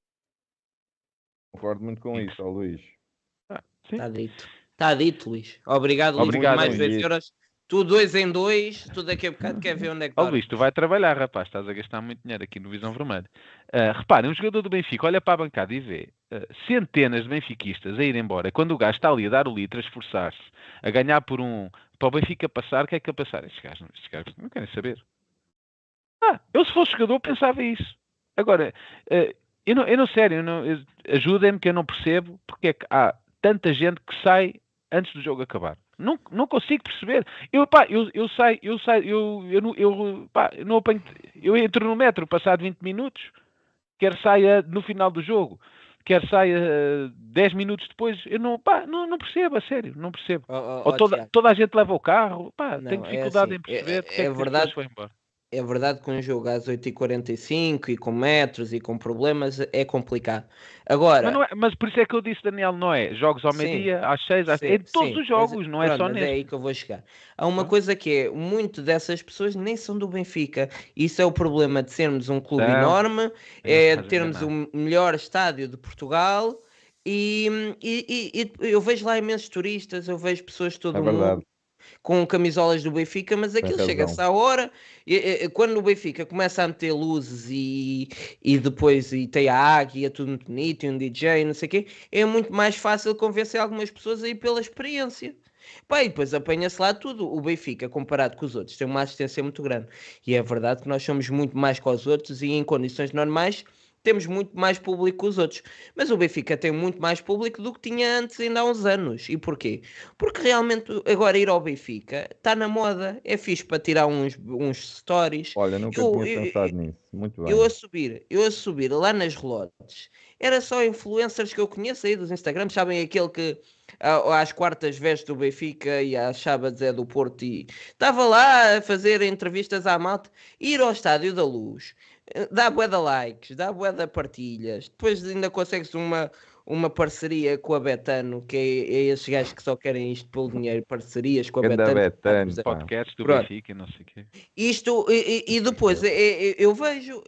Concordo muito com isso, ó Luís. Está dito. Está dito, Luís. Obrigado, Luís, Obrigado, por mais Luís. 2 euros. Tu dois em dois, tu daqui a bocado quer ver onde é que Ó dormes. Luís, tu vai trabalhar, rapaz, estás a gastar muito dinheiro aqui no Visão Vermelho. Ah, reparem, um jogador do Benfica olha para a bancada e vê ah, centenas de benfiquistas a ir embora. Quando o gajo está ali a dar o litro, a esforçar-se, a ganhar por um. Para o Benfica passar, o que é que ele passar? Estes gajos, estes gajos não querem saber. Ah, eu se fosse jogador pensava isso. Agora, ah, eu não, eu não sério, ajudem-me que eu não percebo porque é que há tanta gente que sai antes do jogo acabar. Não, não consigo perceber. Eu, pá, eu, eu saio, eu saio, eu, eu, eu, pá, eu não apanho, eu entro no metro passado 20 minutos, quer saia no final do jogo, quer saia 10 minutos depois, eu não, pá, não, não percebo, a sério, não percebo. Oh, oh, Ou toda, toda a gente leva o carro, pá, não, tenho é dificuldade é assim, em perceber. É, é, é verdade. É verdade que um jogo às 8h45 e com metros e com problemas é complicado. Agora. Mas, é, mas por isso é que eu disse, Daniel, não é? Jogos ao meio-dia, às 6, às... Em todos sim, os jogos, mas, não é pronto, só nesse. É aí que eu vou chegar. Há uma coisa que é: muito dessas pessoas nem são do Benfica. Isso é o problema de sermos um clube não, enorme, é termos o melhor estádio de Portugal. E, e, e, e, eu vejo lá imensos turistas, eu vejo pessoas de todo é o mundo com camisolas do Benfica, mas aquilo chega-se à hora. E, e, quando o Benfica começa a meter luzes e, e depois e tem a águia, tudo muito bonito, e um DJ, não sei o quê, é muito mais fácil convencer algumas pessoas a ir pela experiência. Pá, e depois apanha-se lá tudo. O Benfica, comparado com os outros, tem uma assistência muito grande. E é verdade que nós somos muito mais que os outros e em condições normais temos muito mais público que os outros. Mas o Benfica tem muito mais público do que tinha antes, ainda há uns anos. E porquê? Porque realmente agora ir ao Benfica está na moda. É fixe para tirar uns, uns stories. Olha, nunca eu, tinha eu, pensado eu, nisso. Muito bem. Eu a subir, eu a subir lá nas relotes, era só influencers que eu conheço aí dos Instagrams. Sabem aquele que às quartas veste do Benfica e às sábados é do Porto e estava lá a fazer entrevistas à malta. Ir ao Estádio da Luz dá bué de likes, dá bué de partilhas, depois ainda consegues uma, uma parceria com a Betano, que é, é esses gajos que só querem isto pelo dinheiro, parcerias com a Betano. Betano podcast do Pronto. Benfica, não sei o quê. Isto, e, e depois eu vejo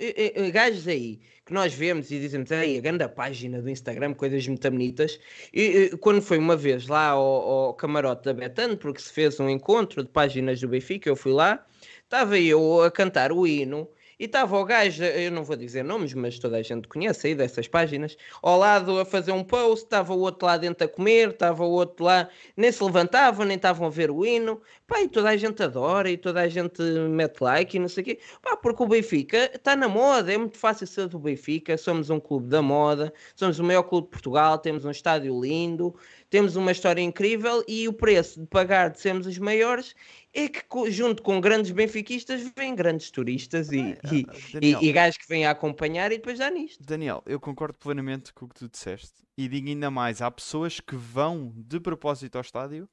gajos aí que nós vemos e dizemos, aí a grande página do Instagram, coisas muito bonitas, e, quando foi uma vez lá ao, ao camarote da Betano, porque se fez um encontro de páginas do Benfica, eu fui lá, estava eu a cantar o hino, e estava o gajo, eu não vou dizer nomes, mas toda a gente conhece aí dessas páginas, ao lado a fazer um post, estava o outro lá dentro a comer, estava o outro lá, nem se levantava, nem estavam a ver o hino. Pá, e toda a gente adora e toda a gente mete like e não sei o quê. Pá, porque o Benfica está na moda, é muito fácil ser do Benfica, somos um clube da moda, somos o maior clube de Portugal, temos um estádio lindo, temos uma história incrível e o preço de pagar de sermos os maiores é que junto com grandes benfiquistas vêm grandes turistas e, é, e, Daniel, e, e gajos que vêm a acompanhar e depois dá nisto. Daniel, eu concordo plenamente com o que tu disseste e digo ainda mais, há pessoas que vão de propósito ao estádio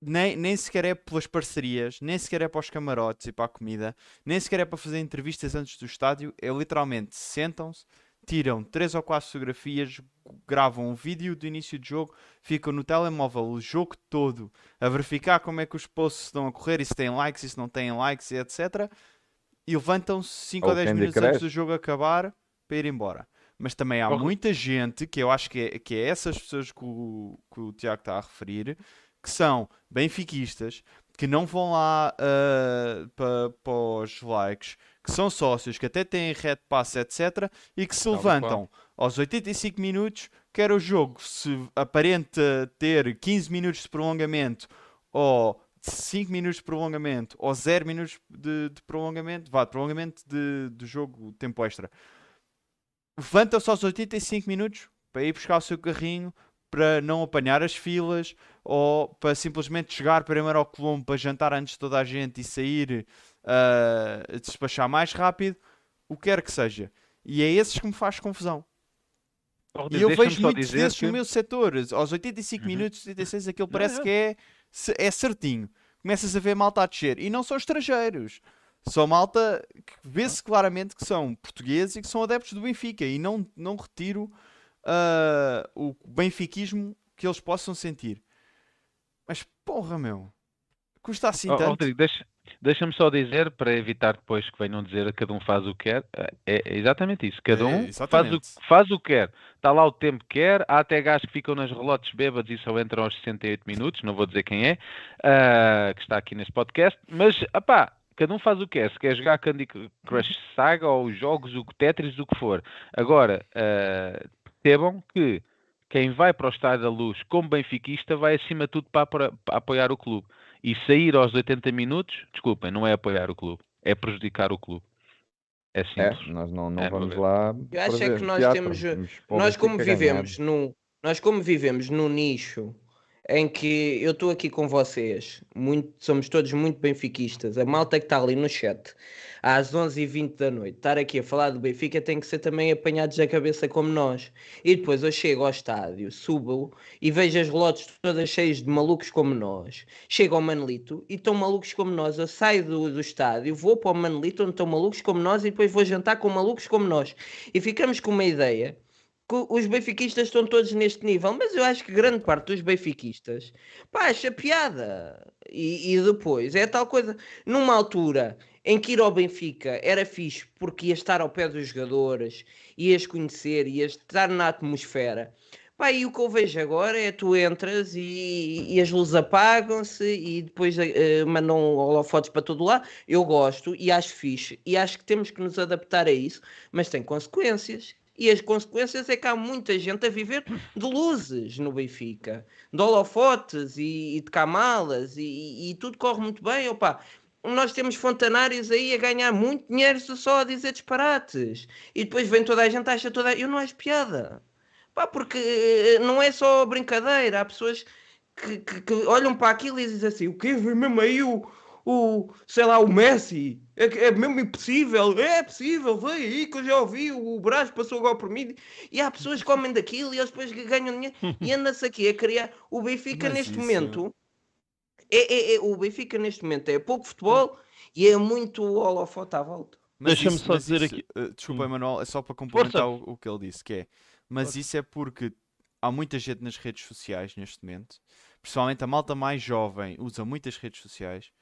nem, nem sequer é pelas parcerias, nem sequer é para os camarotes e para a comida, nem sequer é para fazer entrevistas antes do estádio, é literalmente sentam-se, tiram três ou quatro fotografias, gravam um vídeo do início do jogo, ficam no telemóvel o jogo todo a verificar como é que os posts estão a correr e se têm likes e se não têm likes e etc. E levantam-se 5 ou 10 minutos antes do jogo acabar para ir embora. Mas também há oh. muita gente, que eu acho que é, que é essas pessoas que o, que o Tiago está a referir, que são benfiquistas, que não vão lá uh, para, para os likes, que são sócios, que até têm red pass, etc., e que se levantam aos 85 minutos, quer o jogo se aparenta ter 15 minutos de prolongamento ou 5 minutos de prolongamento ou 0 minutos de, de, prolongamento, vá, de prolongamento de, de jogo tempo extra. Levantam-se aos 85 minutos para ir buscar o seu carrinho, para não apanhar as filas ou para simplesmente chegar primeiro ao Colombo para jantar antes de toda a gente e sair uh, despachar mais rápido, o que quer que seja. E é esses que me faz confusão. E eu vejo muitos desses que... no meu setor, aos 85 uhum. minutos, 86, aquilo parece não, que é, é certinho. Começas a ver malta a descer. E não são estrangeiros. São malta que vê-se claramente que são portugueses e que são adeptos do Benfica. E não, não retiro uh, o benfiquismo que eles possam sentir. Mas porra, meu. Custa assim oh, tanto. Rodrigo, deixa, Deixa-me só dizer, para evitar depois que venham dizer que cada um faz o que quer, é, é exatamente isso. Cada um é, faz, o, faz o que quer. Está lá o tempo que quer. Há até gajos que ficam nas relotes bêbados e só entram aos 68 minutos, não vou dizer quem é, uh, que está aqui neste podcast. Mas, apá, cada um faz o que quer. Se quer jogar Candy Crush Saga ou jogos, o Tetris, o que for. Agora, uh, percebam que quem vai para o Estádio da Luz como benfiquista vai acima de tudo para, para, para apoiar o clube. E sair aos 80 minutos, desculpem, não é apoiar o clube, é prejudicar o clube. É simples. É, nós não, não é, vamos lá. Eu acho é que nós teatro, temos. Nós como vivemos no, nós como vivemos no nicho em que eu estou aqui com vocês, muito, somos todos muito benfiquistas, a malta que está ali no chat, às 11h20 da noite, estar aqui a falar do Benfica tem que ser também apanhados da cabeça como nós. E depois eu chego ao estádio, subo e vejo as lotes todas cheias de malucos como nós. Chego ao Manelito e estão malucos como nós. Eu saio do, do estádio, vou para o Manelito onde estão malucos como nós e depois vou jantar com malucos como nós. E ficamos com uma ideia os benfiquistas estão todos neste nível, mas eu acho que grande parte dos benfiquistas pá, acha piada. E, e, depois é tal coisa, numa altura em que ir ao Benfica era fixe porque ia estar ao pé dos jogadores, ias conhecer, ias estar na atmosfera. Pá, e o que eu vejo agora é tu entras e, e as luzes apagam-se e depois uh, mandam holofotes para todo lado. Eu gosto e acho fixe e acho que temos que nos adaptar a isso, mas tem consequências e as consequências é que há muita gente a viver de luzes no Benfica, de holofotes e, e de camalas, e, e, tudo corre muito bem. Opa, nós temos fontanários aí a ganhar muito dinheiro só a dizer disparates. E depois vem toda a gente, acha toda. Eu não acho piada. Pá, porque eh, não é só brincadeira. Há pessoas que, que, que olham para aquilo e dizem assim: o quê? Vem mesmo aí o, o, sei lá, o Messi. É, é mesmo impossível. É possível, vem aí que eu já ouvi. O Brás passou agora por mim. E há pessoas que comem daquilo e eles depois ganham dinheiro. e anda-se aqui a criar. O Benfica Mas neste isso... momento. É, é, é, o Benfica neste momento é pouco futebol e é muito holofote à volta. Deixa-me só dizer isso, aqui. Uh, desculpa, Emanuel, é só para complementar o, o, que ele disse, que é. Mas Força. isso é porque há muita gente nas redes sociais neste momento, principalmente a malta mais jovem usa muitas redes sociais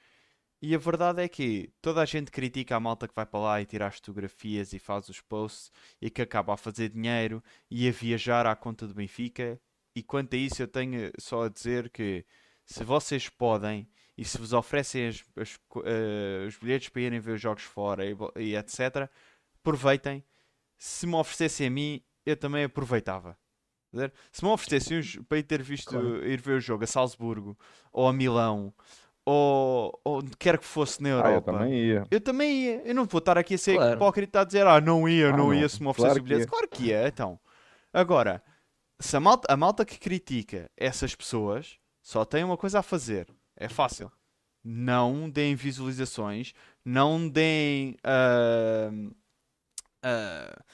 e a verdade é que toda a gente critica a malta que vai para lá e tira as fotografias e faz os posts e que acaba a fazer dinheiro e a viajar à conta do Benfica. E quanto a isso, eu tenho só a dizer que se vocês podem e se vos oferecem as, as, uh, os bilhetes para irem ver os jogos fora e, e, etc., aproveitem. Se me oferecessem a mim, eu também aproveitava. Se me oferecessem para ir ter visto claro. ir ver o jogo a Salzburgo ou a Milão ou, ou quer que fosse na Europa. Ah, eu também ia. Eu também ia. Eu não vou estar aqui a ser claro. hipócrita a dizer, ah, não ia, ah, não, não, ia se me oferecesse claro o bilhete. Claro que ia, então. Agora, se a malta, a malta que critica essas pessoas só tem uma coisa a fazer. É fácil. Não deem visualizações, não deem. Uh, uh,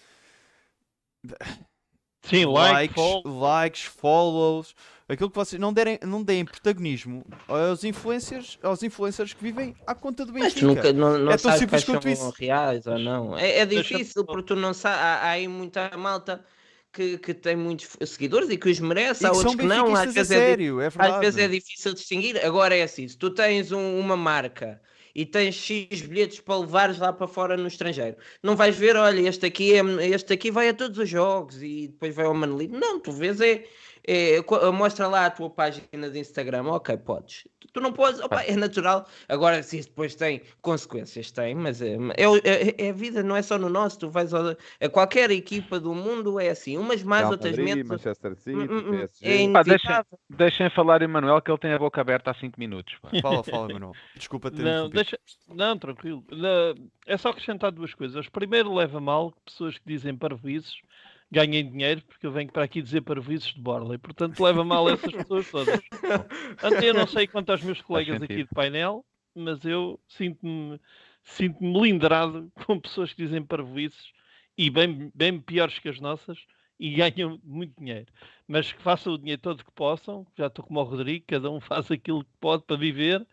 Sim, likes, like, likes, follows aquilo que vocês não, derem, não deem protagonismo aos influencers, aos influencers que vivem à conta do Benfica. Mas nunca, não, não é tão simples quanto isso. reais ou não. É, é difícil porque tu não sabes. Há, há aí muita malta que, que tem muitos seguidores e que os merece, há outros que não. Às vezes, é sério, é, às vezes é difícil distinguir. Agora é assim: se tu tens um, uma marca e tens X bilhetes para levares lá para fora no estrangeiro. Não vais ver, olha, este aqui, é, este aqui vai a todos os jogos e depois vai ao Manolito. Não, tu vês é é, mostra lá a tua página de Instagram, ok, podes. Tu, tu não podes, opa, é natural. Agora, se isso depois tem consequências, tem, mas é, é, é, é, a vida, não é só no nosso. Tu vais a, a qualquer equipa do mundo, é assim, umas mais, Real outras menos. Manchester City, hum, hum, hum é pá, deixem, deixem falar Emanuel que ele tem a boca aberta há 5 minutos. Pá. Fala, fala, Emanuel. Desculpa ter não, deixa, não, tranquilo. É só acrescentar duas coisas. Primeiro, leva mal pessoas que dizem parvoízes ganhem dinheiro, porque eu venho para aqui dizer para vices de Borla e portanto leva mal essas pessoas todas. Portanto, eu não sei quanto aos meus colegas aqui de painel, mas eu sinto-me sinto-me lindrado com pessoas que dizem parvoices e bem, bem piores que as nossas e ganham muito dinheiro. Mas que façam o dinheiro todo que possam, já estou como o Rodrigo, cada um faz aquilo que pode para viver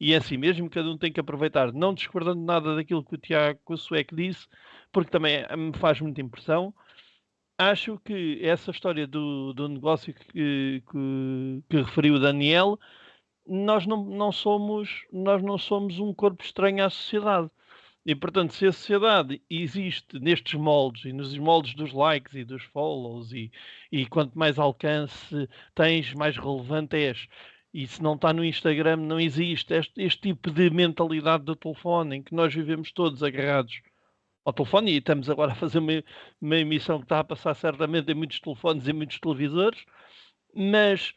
e é assim mesmo, cada um tem que aproveitar, não discordando nada daquilo que o Tiago Sueco disse, porque também me faz muita impressão acho que essa história do, do negócio que, que, que referiu o Daniel, nós não, não somos nós não somos um corpo estranho à sociedade. E portanto, se a sociedade existe nestes moldes e nos moldes dos likes e dos follows e, e quanto mais alcance tens, mais relevante és. E se não está no Instagram, não existe este, este tipo de mentalidade do telefone em que nós vivemos todos agarrados ao telefone, e estamos agora a fazer uma, uma emissão que está a passar certamente em muitos telefones e muitos televisores, mas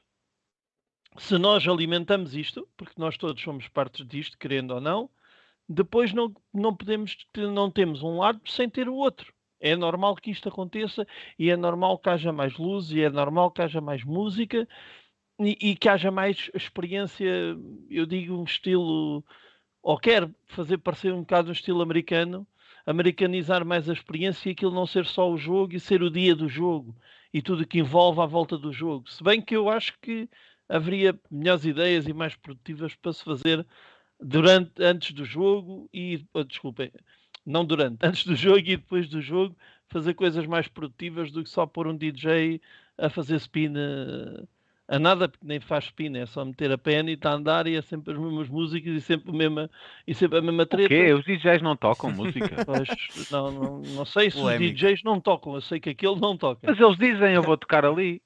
se nós alimentamos isto, porque nós todos somos partes disto, querendo ou não, depois não, não podemos, não temos um lado sem ter o outro. É normal que isto aconteça e é normal que haja mais luz e é normal que haja mais música, e, e, que haja mais experiência, eu digo um estilo, ou quer fazer parecer um bocado um estilo americano, americanizar mais a experiência e aquilo não ser só o jogo e ser o dia do jogo e tudo que envolve à volta do jogo. Se bem que eu acho que haveria melhores ideias e mais produtivas para se fazer durante, antes do jogo e, oh, desculpem, não durante, antes do jogo e depois do jogo, fazer coisas mais produtivas do que só pôr um DJ a fazer spin a, a nada, porque nem faz spin, é só meter a pen e está a andar e é sempre as mesmas músicas e sempre a mesma, e sempre a mesma treta. O quê? Os DJs não tocam música? Pois, não, não, não sei se os DJs não tocam, eu sei que aquele não toca. Mas eles dizem, eu vou tocar ali.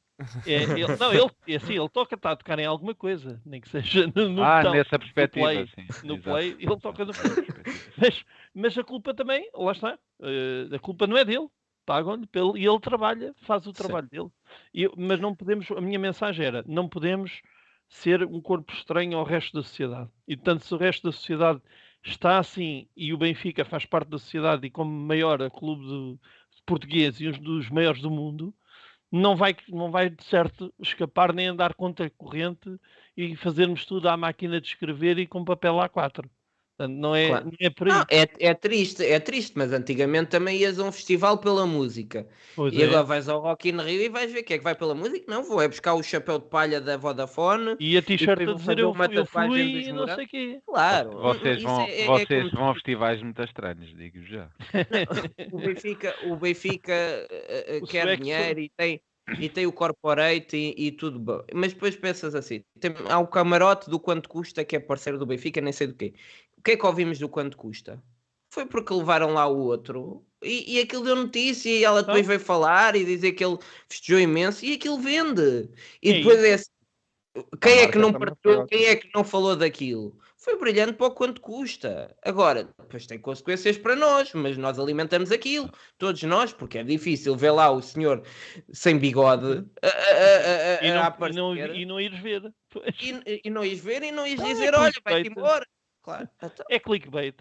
É, ele, não, ele, é assim, ele toca, está a tocar em alguma coisa, nem que seja no, no Ah, nessa perspectiva, no play, sim. No play ele toca no play. Mas, mas a culpa também, lá está, uh, a culpa não é dele, pagam-lhe e ele trabalha, faz o trabalho sim. dele. E, mas não podemos, a minha mensagem era, não podemos ser um corpo estranho ao resto da sociedade. E portanto, se o resto da sociedade está assim e o Benfica faz parte da sociedade e como maior a clube de, de português e um dos maiores do mundo, não vai, não vai de certo escapar nem andar contra a corrente e fazermos tudo à máquina de escrever e com papel A4. Portanto, não é, claro. não é por aí. Não, é, é triste, é triste, mas antigamente também ias a um festival pela música. Pois e é. agora vais ao Rock in Rio e vais ver que é que vai pela música. Não, vou é buscar o chapéu de palha da Vodafone. E a t-shirt a dizer eu, uma eu fui e não sei o quê. Claro. Vocês vão, é, é, vocês vão a festivais muito estranhos, digo já. Não, o Benfica, o Benfica uh, quer dinheiro e tem e tem o corporate e, e, tudo bom. Mas depois pensas assim: tem, há o camarote do quanto custa, que é parceiro do Benfica, nem sei do quê. O que é que ouvimos do quanto custa? Foi porque levaram lá o outro e, e aquilo deu notícia e ela depois ah. veio falar e dizer que ele festejou imenso e aquilo vende. E é depois é assim, quem é que não partiu, quem é que não falou daquilo? Foi brilhante para o quanto custa. Agora, depois tem consequências para nós, mas nós alimentamos aquilo, todos nós, porque é difícil ver lá o senhor sem bigode a, a, a, e, não, e, não, e não ires ver. E, e, não ires ver e não ires ah, dizer, é olha, vai-te embora. Claro. Então... É clickbait.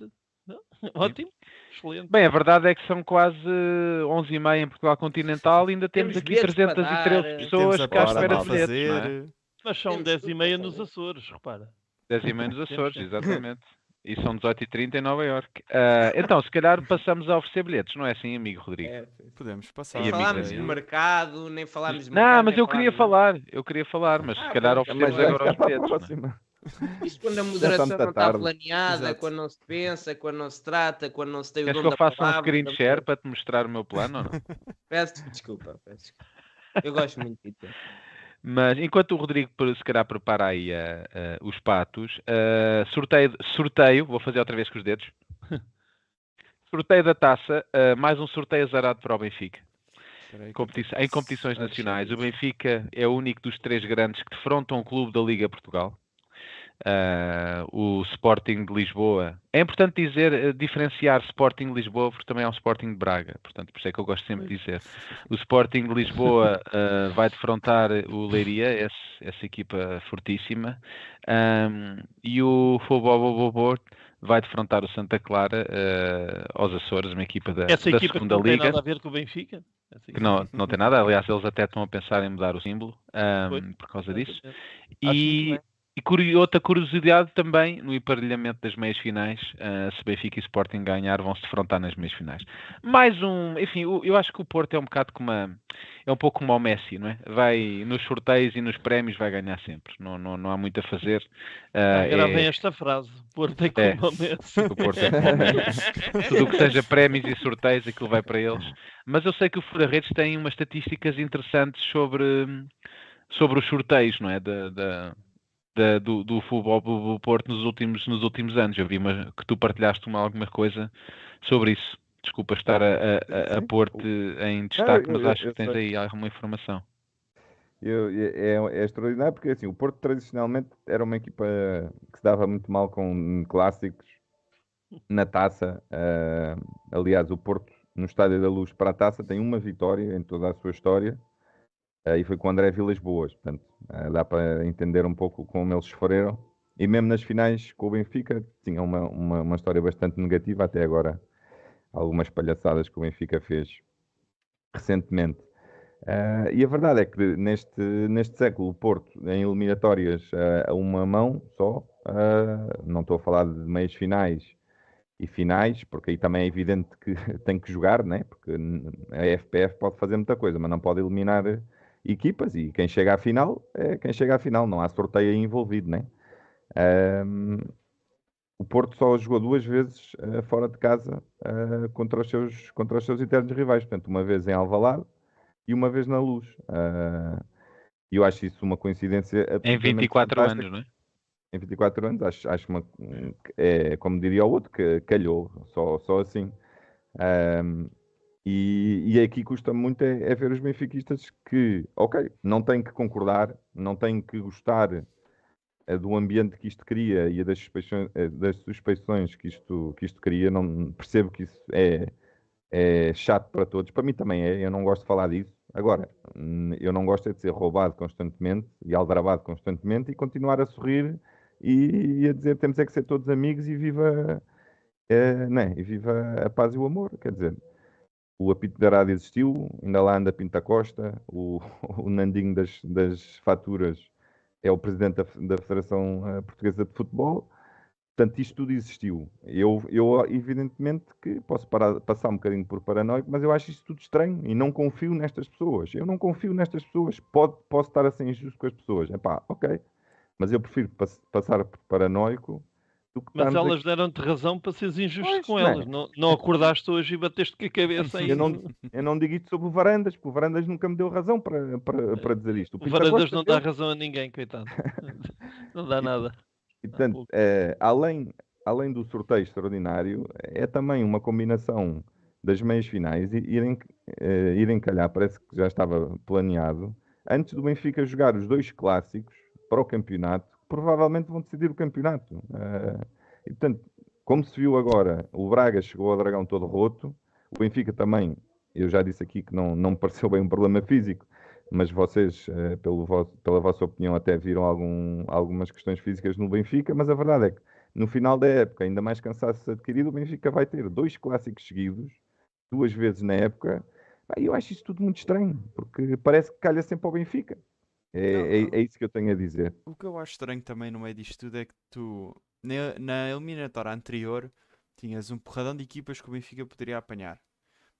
Ótimo. Excelente. Bem, a verdade é que são quase 11h30 em Portugal Continental e ainda temos, temos aqui 313 pessoas que à espera de bilhetes. É? Mas são 10h30 nos Açores, repara. 10 e meia nos Açores, exatamente. E são 18h30 em Nova York. Uh, então, se calhar passamos a oferecer bilhetes, não é assim, amigo Rodrigo? É, podemos passar. Nem falámos de mercado, nem falámos de mercado. Não, mas eu queria falar, eu queria falar, mas ah, se calhar oferecemos agora os bilhetes. É? Isto quando a moderação não está planeada, Exato. quando não se pensa, quando não se trata, quando não se tem o Queres que eu faça um screen share para te mostrar o meu plano ou não? Peço desculpa, peço desculpa. Eu gosto muito de ti. Mas enquanto o Rodrigo se calhar prepara aí uh, uh, os patos, uh, sorteio, sorteio, vou fazer outra vez com os dedos. sorteio da taça, mais um sorteio azarado para o Benfica. Competição, em competições nacionais, o Benfica é o único dos três grandes que defrontam o clube da Liga Portugal uh, o Sporting de Lisboa. É importante dizer, uh, diferenciar Sporting de Lisboa, porque também é um Sporting de Braga, portanto, por isso é que eu gosto sempre de dizer. O Sporting de Lisboa uh, vai defrontar o Leiria, esse, essa equipa fortíssima, um, e o Porto vai defrontar o Santa Clara aos Açores, uma equipa da, essa da equipa segunda não liga. Tem nada a ver com o Benfica? Que não, não tem nada, aliás, eles até estão a pensar em mudar o símbolo um, por causa disso. E, e outra curiosidade também, no emparelhamento das meias finais, uh, se Benfica e Sporting ganhar, vão se defrontar nas meias finais. Mais um, enfim, eu acho que o Porto é um bocado como uma, é um pouco como o Messi, não é? Vai nos sorteios e nos prémios vai ganhar sempre, não, não, não há muito a fazer. Uh, Gravem é... esta frase, Porto é como é, o Messi. O Porto é como o Messi. Tudo o que seja prémios e sorteios, aquilo vai para eles. Mas eu sei que o Fura Redes tem umas estatísticas interessantes sobre, sobre os sorteios, não é? Da, da da, do, do futebol do Porto nos últimos, nos últimos anos. Eu vi uma, que tu partilhaste uma, alguma coisa sobre isso. Desculpa estar a, a, a pôr-te em destaque, mas acho que tens aí alguma informação. Eu, é, é, extraordinário porque assim, o Porto tradicionalmente era uma equipa que se dava muito mal com clássicos na taça. Uh, aliás, o Porto no Estádio da Luz para a taça tem uma vitória em toda a sua história e foi com o André Vilas Boas, portanto, uh, dá para entender um pouco como eles sofreram. E mesmo nas finais com o Benfica, tinha uma, uma, uma, história bastante negativa, até agora, algumas palhaçadas que o Benfica fez recentemente. Uh, e a verdade é que neste, neste século o Porto, em eliminatórias uh, a uma mão só, uh, não estou a falar de meias finais e finais, porque aí também é evidente que tem que jogar, né? porque a FPF pode fazer muita coisa, mas não pode eliminar equipas e quem chega à final é quem chega à final, não há sorteio envolvido. Né? o Porto só jogou duas vezes fora de casa contra, os seus, contra os seus eternos rivais, portanto, uma vez em Alvalade e uma vez na luz. Uh, eu acho isso uma coincidência. Em 24 fantástica. anos, não é? Em 24 anos, acho, acho uma. É, como diria o outro, que calhou, só, só assim. Um, e, e aqui custa muito é, é, ver os benfiquistas que, ok, não têm que concordar, não têm que gostar é, do ambiente que isto cria e das suspeições, é, das suspeições que, isto, que isto cria. Não percebo que isso é, é chato para todos. Para mim também é, eu não gosto de falar disso. Agora, eu não gosto é de ser roubado constantemente e aldrabado constantemente e continuar a sorrir e, e a dizer temos é que ser todos amigos e viva, é, né? e viva a paz e o amor. Quer dizer, o apito da rádio existiu, ainda lá anda Pinta Costa, o, o Nandinho das, das faturas é o presidente da, da Federação eh, Portuguesa de Futebol Portanto, isto tudo existiu. Eu, eu evidentemente, que posso parar, passar um bocadinho por paranoico, mas eu acho isto tudo estranho e não confio nestas pessoas. Eu não confio nestas pessoas. Pode, posso estar a ser injusto com as pessoas. É pá, ok. Mas eu prefiro pass passar por paranoico Mas elas aqui... deram-te razão para seres injusto pois, com não é? elas. Não, não acordaste hoje e bateste com a cabeça ainda. Eu não, eu não digo isto sobre o Varandas, porque o Varandas nunca me deu razão para, para, para dizer isto. O, o Varandas não dá razão a ninguém, coitado. não dá nada. E, portanto, é, além, além do sorteio extraordinário, é também uma combinação das meias finais e irem, é, irem calhar, parece que já estava planeado, antes do Benfica jogar os dois clássicos para o campeonato, provavelmente vão decidir o campeonato. É, e, portanto, como se viu agora, o Braga chegou ao Dragão todo roto, o Benfica também, eu já disse aqui que não, não me pareceu bem um problema físico, mas vocês, eh, pelo pela vossa opinião, até viram algum, algumas questões físicas no Benfica, mas a verdade é que no final da época, ainda mais cansaço adquirido, o Benfica vai ter dois clássicos seguidos, duas vezes na época. Eu acho isso tudo muito estranho, porque parece que calha sempre ao Benfica. É, não, é, é, isso que eu tenho a dizer. O que eu acho estranho também no meio disto tudo é que tu, na, na eliminatória anterior, tinhas um porradão de equipas que o Benfica poderia apanhar.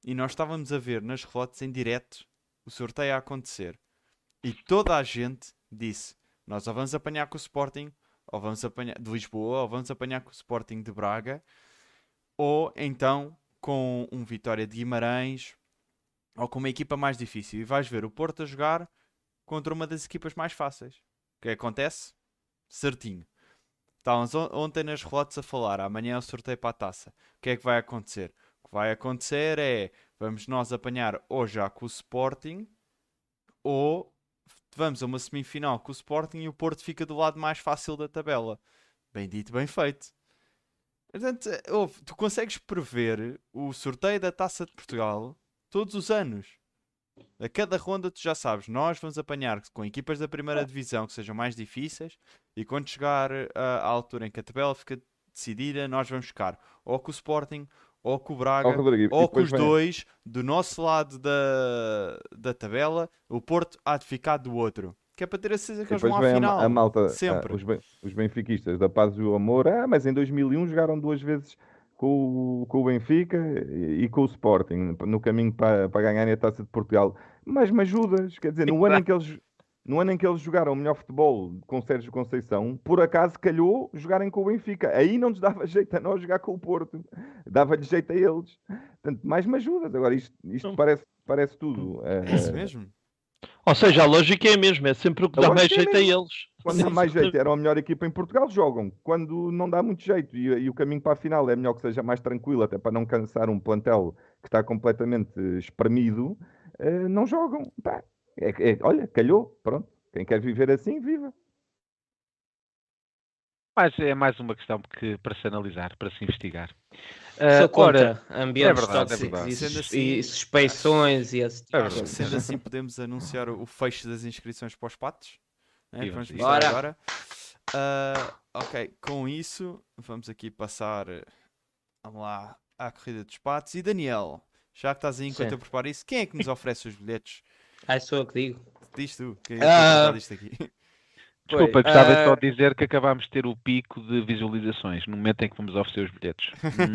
E nós estávamos a ver nas relotes em direto o sorteio a acontecer. E toda a gente disse: Nós ou vamos apanhar com o Sporting, ou vamos apanhar de Lisboa, ou vamos apanhar com o Sporting de Braga, ou então com um Vitória de Guimarães, ou com uma equipa mais difícil. E vais ver o Porto a jogar contra uma das equipas mais fáceis. O que acontece? Certinho. Estávamos ontem nas relotes a falar, amanhã é o sorteio para a taça. O que é que vai acontecer? O que vai acontecer é vamos nós apanhar ou já com o Sporting, ou vamos a uma semifinal com o Sporting e o Porto fica do lado mais fácil da tabela. Bem dito, bem feito. Portanto, ouve, tu consegues prever o sorteio da Taça de Portugal todos os anos. A cada ronda tu já sabes, nós vamos apanhar com equipas da primeira divisão que sejam mais difíceis e quando chegar uh, à altura em que a tabela fica decidida, nós vamos ficar ou com o Sporting ou com o Braga, ou com os vem... dois, do nosso lado da, da tabela, o Porto há de ficar do outro. Que é para ter a certeza que eles vão à final. A, a malta, sempre. Os, os benfiquistas da Paz e o Amor, ah, mas em 2001 jogaram duas vezes com o, com o Benfica e, com o Sporting, no caminho para, para ganhar a Taça de Portugal. Mas me ajudas, quer dizer, no ano em que eles no ano em que eles jogaram o melhor futebol com Sérgio Conceição, por acaso calhou jogarem com o Benfica. Aí não nos dava jeito a nós jogar com o Porto. Dava-lhe jeito a eles. Portanto, mais me ajudas. Agora, isto, isto parece, parece tudo. É isso mesmo. Ou seja, a lógica é a mesma, é sempre o que dá mais é jeito a eles. Quando dá mais jeito, era a melhor equipa em Portugal, jogam. Quando não dá muito jeito e, e, o caminho para a final é melhor que seja mais tranquilo, até para não cansar um plantel que está completamente espremido, uh, não jogam. Pá, é, é, olha, calhou, pronto. Quem quer viver assim, viva. Mas é mais uma questão que, para se analisar, para se investigar. Uh, ora, ambientes é verdade, é tóxicos é e, assim, e suspeições e esse tipo. É Sendo assim, podemos anunciar o fecho das inscrições para os patos. Né? Vamos Bora. agora. Uh, ok, com isso, vamos aqui passar vamos lá, à corrida dos patos. E Daniel, já que estás aí enquanto Sim. eu preparo isso, quem é que nos oferece os bilhetes Ah, sou eu que digo. Diz tu, que é Ah. ah, disto aqui. Desculpa, gostava ah, só de dizer que acabámos de ter o pico de visualizações no momento em que vamos oferecer os bilhetes.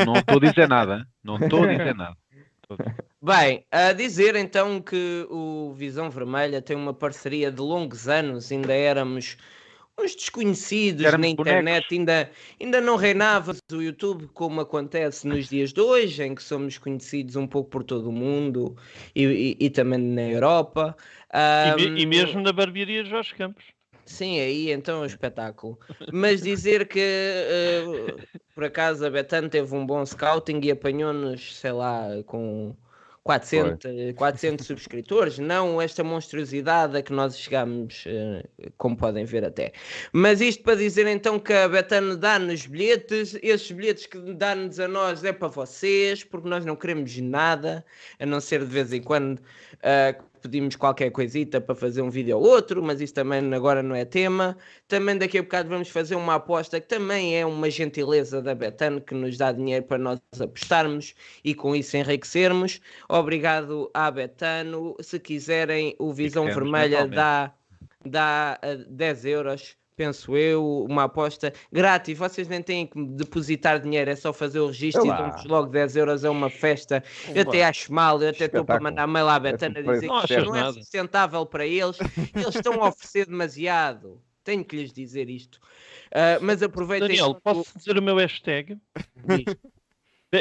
Não estou a dizer nada, não estou a dizer nada. Bem, a dizer então que o Visão Vermelha tem uma parceria de longos anos, ainda éramos uns desconhecidos Éramos na internet, ainda, ainda não reinava o YouTube como acontece nos dias de hoje, em que somos conhecidos um pouco por todo o mundo e, e- e também na Europa. E, me- e Ahm, mesmo na barbearia Jorge Campos. Sim, aí então é um espetáculo. Mas dizer que eh, por acaso a Betano teve um bom scouting e apanhou-nos, sei lá, com 400, 400 subscritores, não esta monstruosidade a que nós chegamos, eh, como podem ver até. Mas isto para dizer então que a Betano dá-nos bilhetes, esses bilhetes que dá-nos a nós é para vocês, porque nós não queremos nada, a não ser de vez em quando que pedimos qualquer coisita para fazer um vídeo ou outro, mas isso também agora não é tema. Também daqui a bocado vamos fazer uma aposta que também é uma gentileza da Betano que nos dá dinheiro para nós apostarmos e com isso enriquecermos. Obrigado à Betano. Se quiserem, o Visão Vermelha dá, dá ah, 10 euros. Penso eu, uma aposta grátis. Vocês nem têm que depositar dinheiro, é só fazer o registro e Olá. dão-vos logo 10 euros. É uma festa. Eu até acho mal, eu até estou para mandar mail à Betana a dizer Não que não é nada. sustentável para eles. Eles estão a oferecer demasiado. Tenho que lhes dizer isto. Ah, mas aproveitem. Daniel, enquanto- posso dizer o meu hashtag?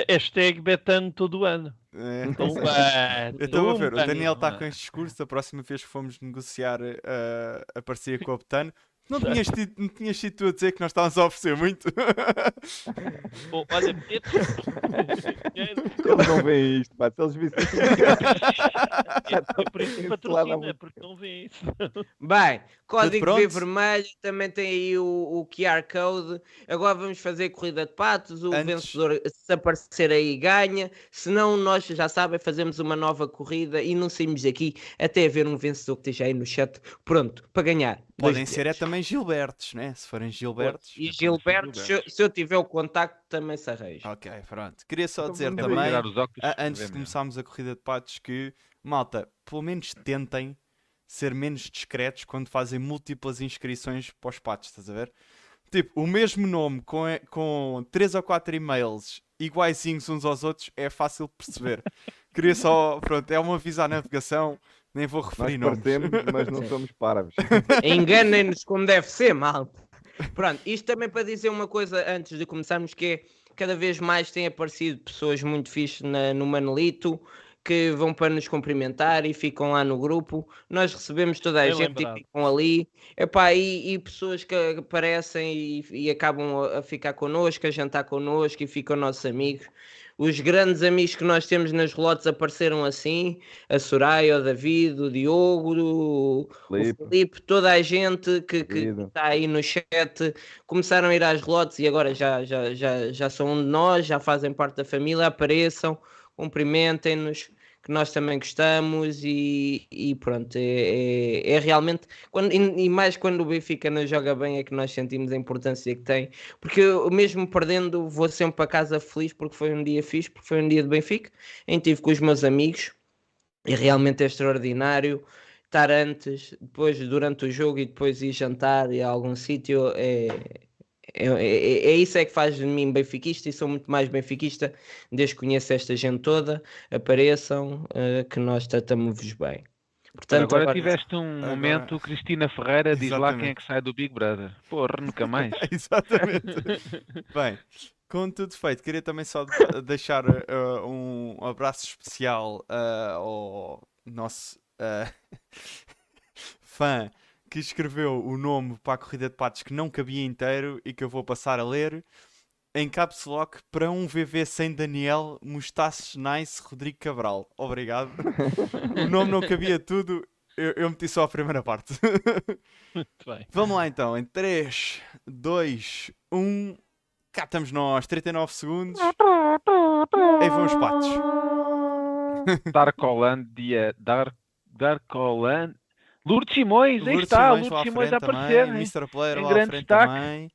Hashtag Betano todo ano. É. Tumba, Eu estou a ver, o Daniel está com este discurso. A próxima vez que fomos negociar eh, a parceria com a Betano, não tinhas, tido, não tinhas sido tu a dizer que nós estávamos a oferecer muito? Bom, olha. Eles não veem isto, pá. Se eles vissem. É por isso que patrocina, porque não vê isso. Bem, código pronto? V vermelho, também tem aí o, o QR Code. Agora vamos fazer corrida de patos. O Antes- vencedor, se aparecer aí, ganha. Se não, nós já sabem, fazemos uma nova corrida e não saímos daqui até haver um vencedor que esteja aí no chat pronto para ganhar. Podem ser é também Gilbertos, né? Se forem Gilbertos. E Então, Gilberto, se eu, tiver o contacto, também se arranja. Ok, pronto. Queria só Então dizer É também, a- antes de começarmos a corrida de patos, que, malta, pelo menos tentem ser menos discretos quando fazem múltiplas inscrições para os patos, estás a ver? Tipo, o mesmo nome com, com 3 ou 4 e-mails iguaizinhos uns aos outros é fácil de perceber. Queria só, pronto, é um aviso à navegação, nem vou Nós referir nomes. parecemos, mas não somos parvos. Enganem-nos como deve ser, malta. Pronto, isto também para dizer uma coisa antes de começarmos, que é cada vez mais têm aparecido pessoas muito fixes na- no Manelito que vão para nos cumprimentar e ficam lá no grupo. Nós recebemos toda a Bem gente lembrado. e ficam ali. Epá, e, e pessoas que aparecem e, e acabam a, a ficar connosco, a jantar connosco e ficam nossos amigos. Os grandes amigos que nós temos nas relotes apareceram assim: a Soraya, o David, o Diogo, o. Filipe, toda a gente que, que está aí no chat começaram a ir às relotes e agora já, já, já, já são um de nós, já fazem parte da família, apareçam, cumprimentem-nos, que nós também gostamos e, e pronto, é, é, é realmente, quando, e, e mais quando o Benfica não joga bem é que nós sentimos a importância que tem, porque eu mesmo perdendo vou sempre para casa feliz porque foi um dia fixe, porque foi um dia de Benfica, em estive com os meus amigos e realmente é extraordinário estar antes, depois durante o jogo e depois ir jantar e a algum sítio é, é, é, é isso é que faz de mim benfiquista e sou muito mais benfiquista desde que conheço esta gente toda, apareçam, eh, que nós tratamos-vos bem. Portanto, agora, agora- tiveste um agora- momento, Cristina Ferreira diz lá quem é Exatamente. que sai do Big Brother. Porra, nunca mais. Exatamente. Bem, com tudo feito, queria também só de- deixar uh, um abraço especial uh, ao nosso uh, fã que escreveu o nome para a corrida de patos que não cabia inteiro e que eu vou passar a ler. Em caps lock para um VV sem Daniel, Mustaches Nice Rodrigo Cabral. Obrigado. o nome não cabia tudo, eu, eu meti só a primeira parte. Muito bem. Vamos lá então, em 3, 2, 1. Cá estamos nós, 39 segundos. Aí vão os patos. Darkolandia. Dark, Darkoland. Lourdes Simões, aí está, Simões Lourdes à Simões a aparecer. também, hein? Mr. Player Em lá à grande frente destaque. também.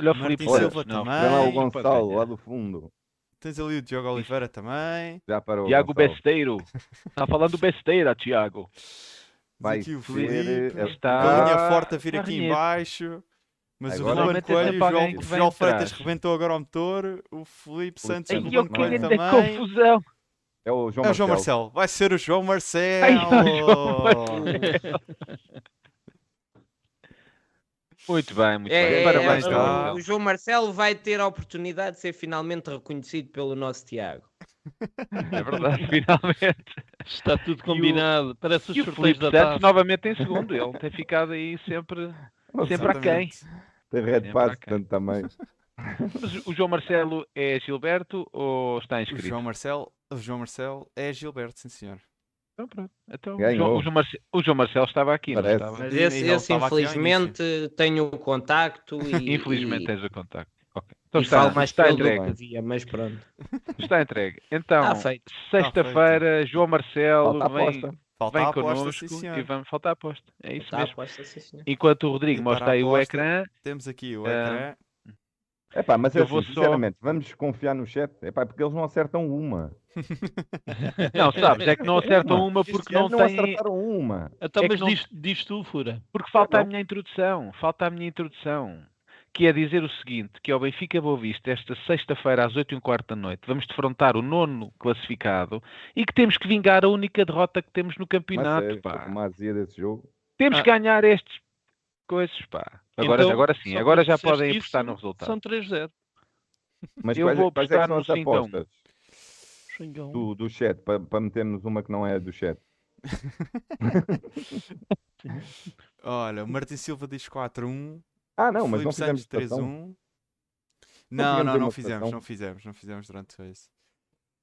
Olha o Filipe Silva Não, também. Lá o Ai, Gonçalo, lá do fundo. Tens ali o Diogo Oliveira também. Já parou. Tiago Gonçalo. Besteiro. Está falando besteira, Tiago. Vai aqui o Felipe. eh, Está- Galinha forte a vir aqui em renhido. baixo. Mas Agora- o Ruben é Coelho, o João, o João. Freitas rebentou agora o motor. O Felipe Santos e o Ruben Coelho também. confusão. É o João É o João Marcelo. Marcelo. Vai ser o João Marcelo. Ai, o João Marcelo. Muito bem, muito É, bem. é, Parabéns, é, o, o João Marcelo vai ter a oportunidade de ser finalmente reconhecido pelo nosso Tiago. É verdade, finalmente. Está tudo combinado. Parece os o sorteios Felipe da taça. novamente em segundo. Ele tem ficado aí sempre, sempre a quem. Exatamente. Tem red pass, portanto também. Mas o João Marcelo é Gilberto ou está O inscrito? João Marcelo, o João Marcelo é Gilberto, sim senhor. Então, pronto. Então, o, Ganhou. João, o João Marce- o João Marcelo estava aqui, Parece. não estava? Mas esse, esse, estava infelizmente, tenho o contacto e, Infelizmente e, tens o contacto. Ok. Então e está, mais está entregue. devia, mas pronto. Está entregue. Então, sexta-feira, João Marcelo Falta vem. Falta vem a aposta, connosco sim e vamos faltar a aposta. É isso Está mesmo. aposta, sim. Enquanto o Rodrigo mostra aí o ecrã, Temos aqui o Ah, ecrã. Epá, mas Eu assim, vou só- sinceramente, vamos confiar no chat. Epá, porque eles não acertam uma. não, sabes, é que não acertam uma porque não ano têm. acertaram uma. Então, É que mas não- diz, diz tu, Fura. Porque falta a Não. minha introdução, falta a minha introdução, que é dizer o seguinte, que é o Benfica Boa Vista, esta sexta-feira às 8 e um quarto da noite, vamos defrontar o nono classificado e que temos que vingar a única derrota que temos no Mas campeonato, sério, estou pá. uma azia desse jogo. Temos Ah. que ganhar estes coisas, pá. Agora, Então, agora sim, agora já podem isso, apostar no resultado. São 3-0. Mas Eu quais, vou quais é que são as 5 a 1. apostas Xingão. do, do chat? Para metermos uma que não é do chat. Olha, o Martin Silva diz 4-1. Ah, não, mas Filipe não fizemos Santos votação. 3-1. Não Não, não, não fizemos, não fizemos, não fizemos durante isso.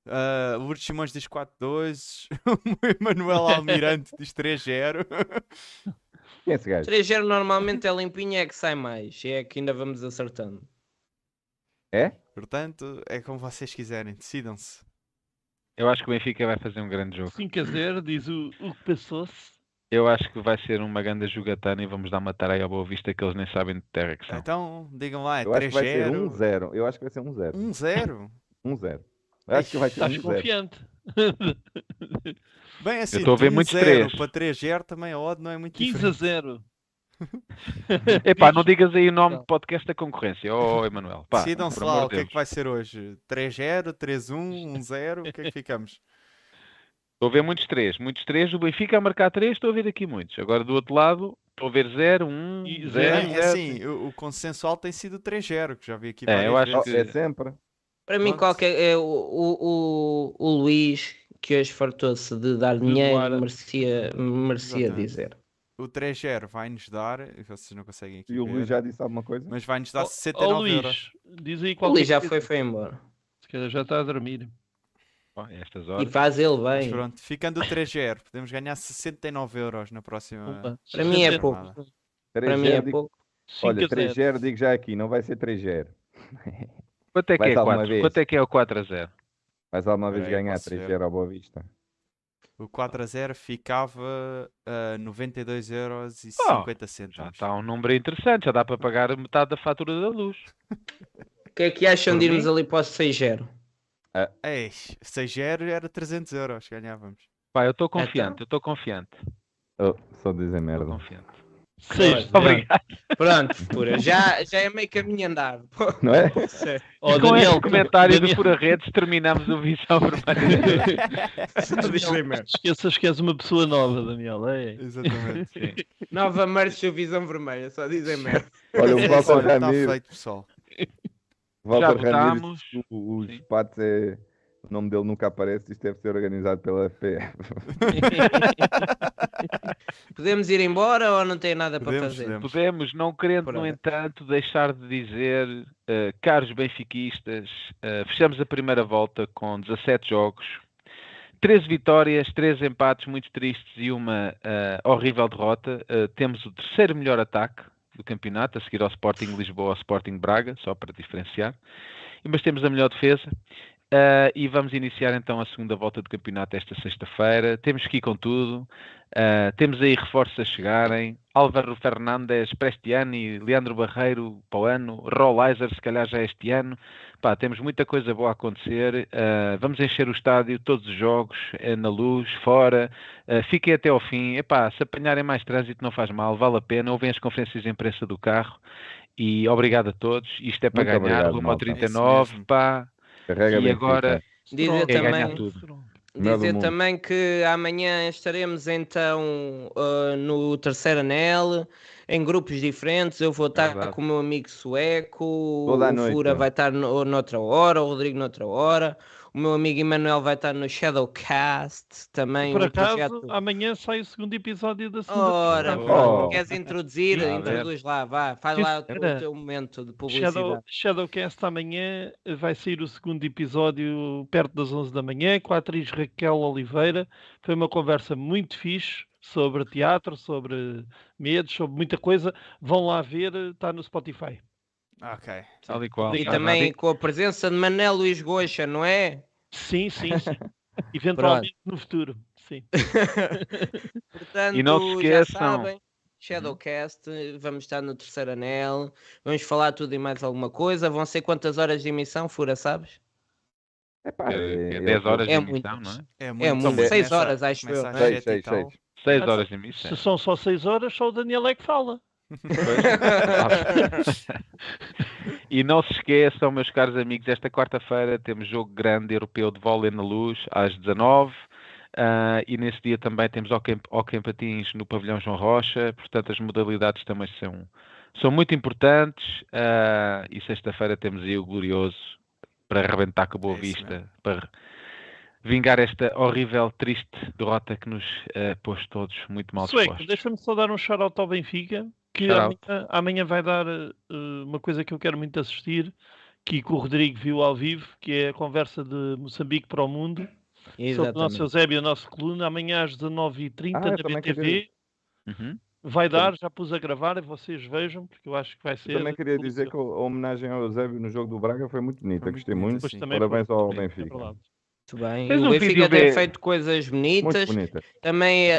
Uh, o Lourdes Simões diz 4-2. o Emanuel Almirante diz 3-0. Quem é esse gajo? 3-0 normalmente é limpinho é que sai mais. É que ainda vamos acertando. É? Portanto, é como vocês quiserem, decidam-se. Eu acho que o Benfica vai fazer um grande jogo. 5-0, diz o, o que passou-se. Eu acho que vai ser uma grande jogatana e vamos dar uma tareia à Boa Vista que eles nem sabem de terra que são. Então, digam lá, é Eu acho que vai ser 3-0. 1-0. Eu acho que vai ser 1-0. 1-0. 1-0. Eu acho que vai ser Estás 1-0. confiante. Bem, assim, estou a ver muitos 1-0 três. para 3-0 também a odd não é muito 15 a diferente. 0. Epá, não digas aí o nome Não. do podcast da concorrência, oh Emanuel. Pá, Decidam-se lá o que é que vai ser hoje. 3-0, 3-1, 1-0, o que é que ficamos? Estou a ver muitos três, muitos três, o Benfica a marcar três, estou a ver aqui muitos. Agora do outro lado, estou a ver 0, 1, E 0, zero, Bem, assim, o, o consensual tem sido 3-0, que já vi aqui É, eu acho vezes. que- é sempre. Para mim, Pronto. qualquer. É, o, o, o, o Luís, que hoje fartou-se de dar dinheiro, doar. merecia, merecia Exatamente. dizer. O 3-0 vai-nos dar, vocês não conseguem aqui E o ver, Luís já disse alguma coisa? mas vai-nos dar Ó 69 euros. Luís, diz aí O qual Luís já foi, foi embora. Se calhar já está a dormir. Oh, estas E horas. faz ele Mas bem. pronto, ficando o 3-0, podemos ganhar 69 euros na próxima. Opa, Para mim é 60, pouco. 3 Para mim é pouco. Olha, 5 a 0. 3-0, digo já aqui, não vai ser 3-0. Quanto é que é alguma 4? vez? Quanto é que é o 4 a 0? Vais alguma vez aí, ganhar posso ver. 3-0 ao Boa Vista? O 4-0 ficava a 92 euros e Oh, 50 Já está um número interessante, já dá para pagar metade da fatura da luz. O que é que acham Por de irmos mim? ali para o 6-0? Ei, 6-0 era 300 euros, ganhávamos. Pá, eu Então? estou confiante, eu estou confiante. Oh, só dizer Estou merda. confiante. 6 Obrigado. Pronto. Já, já é meio caminho andado. Não é? E com Daniel, este comentário Daniel, do Fura Redes terminamos o Visão Vermelha. Daniel, esqueças que és uma pessoa nova, Daniel. É. Exatamente. Sim. Nova marcha visão vermelha, só dizem merda. Olha, o Olha, está Ramiro, feito, pessoal. Walter Já Ramiro, os patos é. O nome dele nunca aparece, isto deve ser organizado pela FPF. Podemos ir embora ou não tem nada para Podemos, fazer? podemos. Podemos, não querendo, no entanto, deixar de dizer, eh, caros benfiquistas, eh, fechamos a primeira volta com 17 jogos, 13 vitórias, 3 empates muito tristes e uma eh, horrível derrota. Temos o terceiro melhor ataque do campeonato, a seguir ao Sporting Lisboa, ao Sporting Braga, só para diferenciar. E- Mas temos a melhor defesa. Uh, e vamos iniciar então a segunda volta do campeonato esta sexta-feira. Temos que ir com tudo. Uh, temos aí reforços a chegarem. Álvaro Fernandes para este ano e Leandro Barreiro para o ano. Rollizer se calhar já este ano. Pá, temos muita coisa boa a acontecer. Uh, vamos encher o estádio, todos os jogos, na luz, fora. fiquem até ao fim. Epá, se apanharem mais trânsito não faz mal, vale a pena. Ouvem as conferências de imprensa do carro. E obrigado a todos. Isto é para Muito ganhar. obrigado, Rumo ao malta. 39. Pá. Carrega E agora- Dizer É também, dizer mundo. também que amanhã estaremos então uh, no terceiro anel, em grupos diferentes. Eu vou estar Verdade. com o meu amigo sueco, Toda o noite. Fura vai estar no, noutra hora, o Rodrigo noutra hora, o meu amigo Emanuel vai estar no Shadowcast também. Por um acaso, projeto- amanhã sai o segundo episódio da segunda Ora, temporada. Oh. queres introduzir? Introduz lá, vá, faz lá o senhora. teu momento de publicidade. Shadow, Shadowcast amanhã vai sair o segundo episódio perto das 11 da manhã com a atriz Raquel Oliveira. Foi uma conversa muito fixe sobre teatro, sobre medos, sobre muita coisa. Vão lá ver, está no Spotify. Ok. Tal e qual. E também com a presença de Manel Luís Goxa, não é? Sim, sim, sim. Eventualmente no futuro. Sim. Portanto, E não se já esqueçam. sabem, Shadowcast, vamos estar no terceiro anel, vamos falar tudo e mais alguma coisa. Vão ser quantas horas de emissão, Fura, sabes? Epá, É, é é- 10 horas de É emissão, muito. não é? É muito. Começa- Seis horas, acho eu. às Seis, sete e seis, tal. seis. 6 Ah, horas de emissão. Se são só 6 horas, só o Daniel é que fala. E não se esqueçam, meus caros amigos, esta quarta-feira temos jogo grande europeu de vôlei na luz às 19 ah, e nesse dia também temos hockey patins no pavilhão João Rocha, portanto as modalidades também são, são muito importantes. Ah, e sexta-feira temos aí o glorioso para arrebentar com a Boa É Vista, para vingar esta horrível, triste derrota que nos ah, pôs todos muito mal Sueco, dispostos. deixa-me só dar um shout-out ao Benfica, que amanhã, amanhã vai dar eh, uma coisa que eu quero muito assistir, que o Rodrigo viu ao vivo, que é a conversa de Moçambique para o Mundo, sobre o nosso. Eusébio e a nossa coluna, amanhã às 19h30 Ah, na BTV. Uhum. Vai dar, já pus a gravar e vocês vejam, porque eu acho que vai ser. Eu também queria dizer que a homenagem ao Eusébio no jogo do Braga foi muito bonita, gostei muito. Parabéns ao é Benfica. Muito bem. Fez o um Benfica tem B- feito coisas bonitas. bonita. Também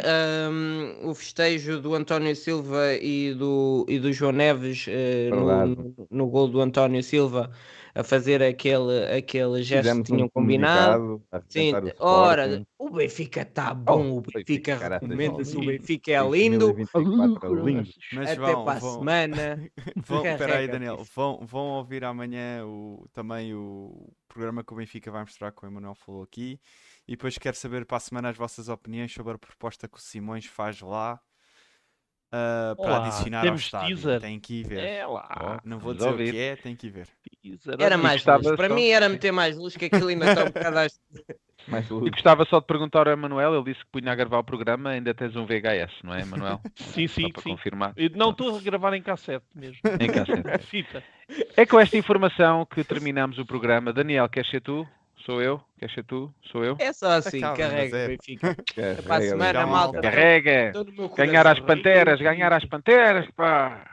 hum, o festejo do António Silva e do, e do João Neves Verdade. no, no gol do António Silva a fazer aquele, aquele gesto que Fizemos tinham um combinado. Sim, o ora, o Benfica está bom, o Benfica, recomenda-se, o. Benfica é lindo. 2024 é lindo. Mas Até vão, para a vão, semana. vão, peraí, Daniel, vão, vão ouvir amanhã o, também o programa que o Benfica vai mostrar, que o Emanuel falou aqui. E depois quero saber para a semana as vossas opiniões sobre a proposta que o Simões faz lá ah, para adicionar ao estádio. teaser. Tem que ir ver. É lá. Não vou dizer ouvir. o que é, tem que ir ver. teaser, Era mais luz. Para só- mim era meter mais luz, que aquilo ainda está um bocado às... Mais E luz. gostava só de perguntar ao Emanuel, ele disse que punha a gravar o programa, ainda tens um VHS, não é, Emanuel? Sim, Só sim, para sim. confirmar. Eu Não estou a gravar em cassete mesmo. Em cassete. Fita. É com esta informação que terminamos o programa. Daniel, queres ser tu? Sou eu? Queres ser tu? Sou eu? É só assim, Acaba, carrega é. Benfica. Carrega, para a semana, malta. Carrega! Ganhar às coração. panteras, ganhar às panteras, pá!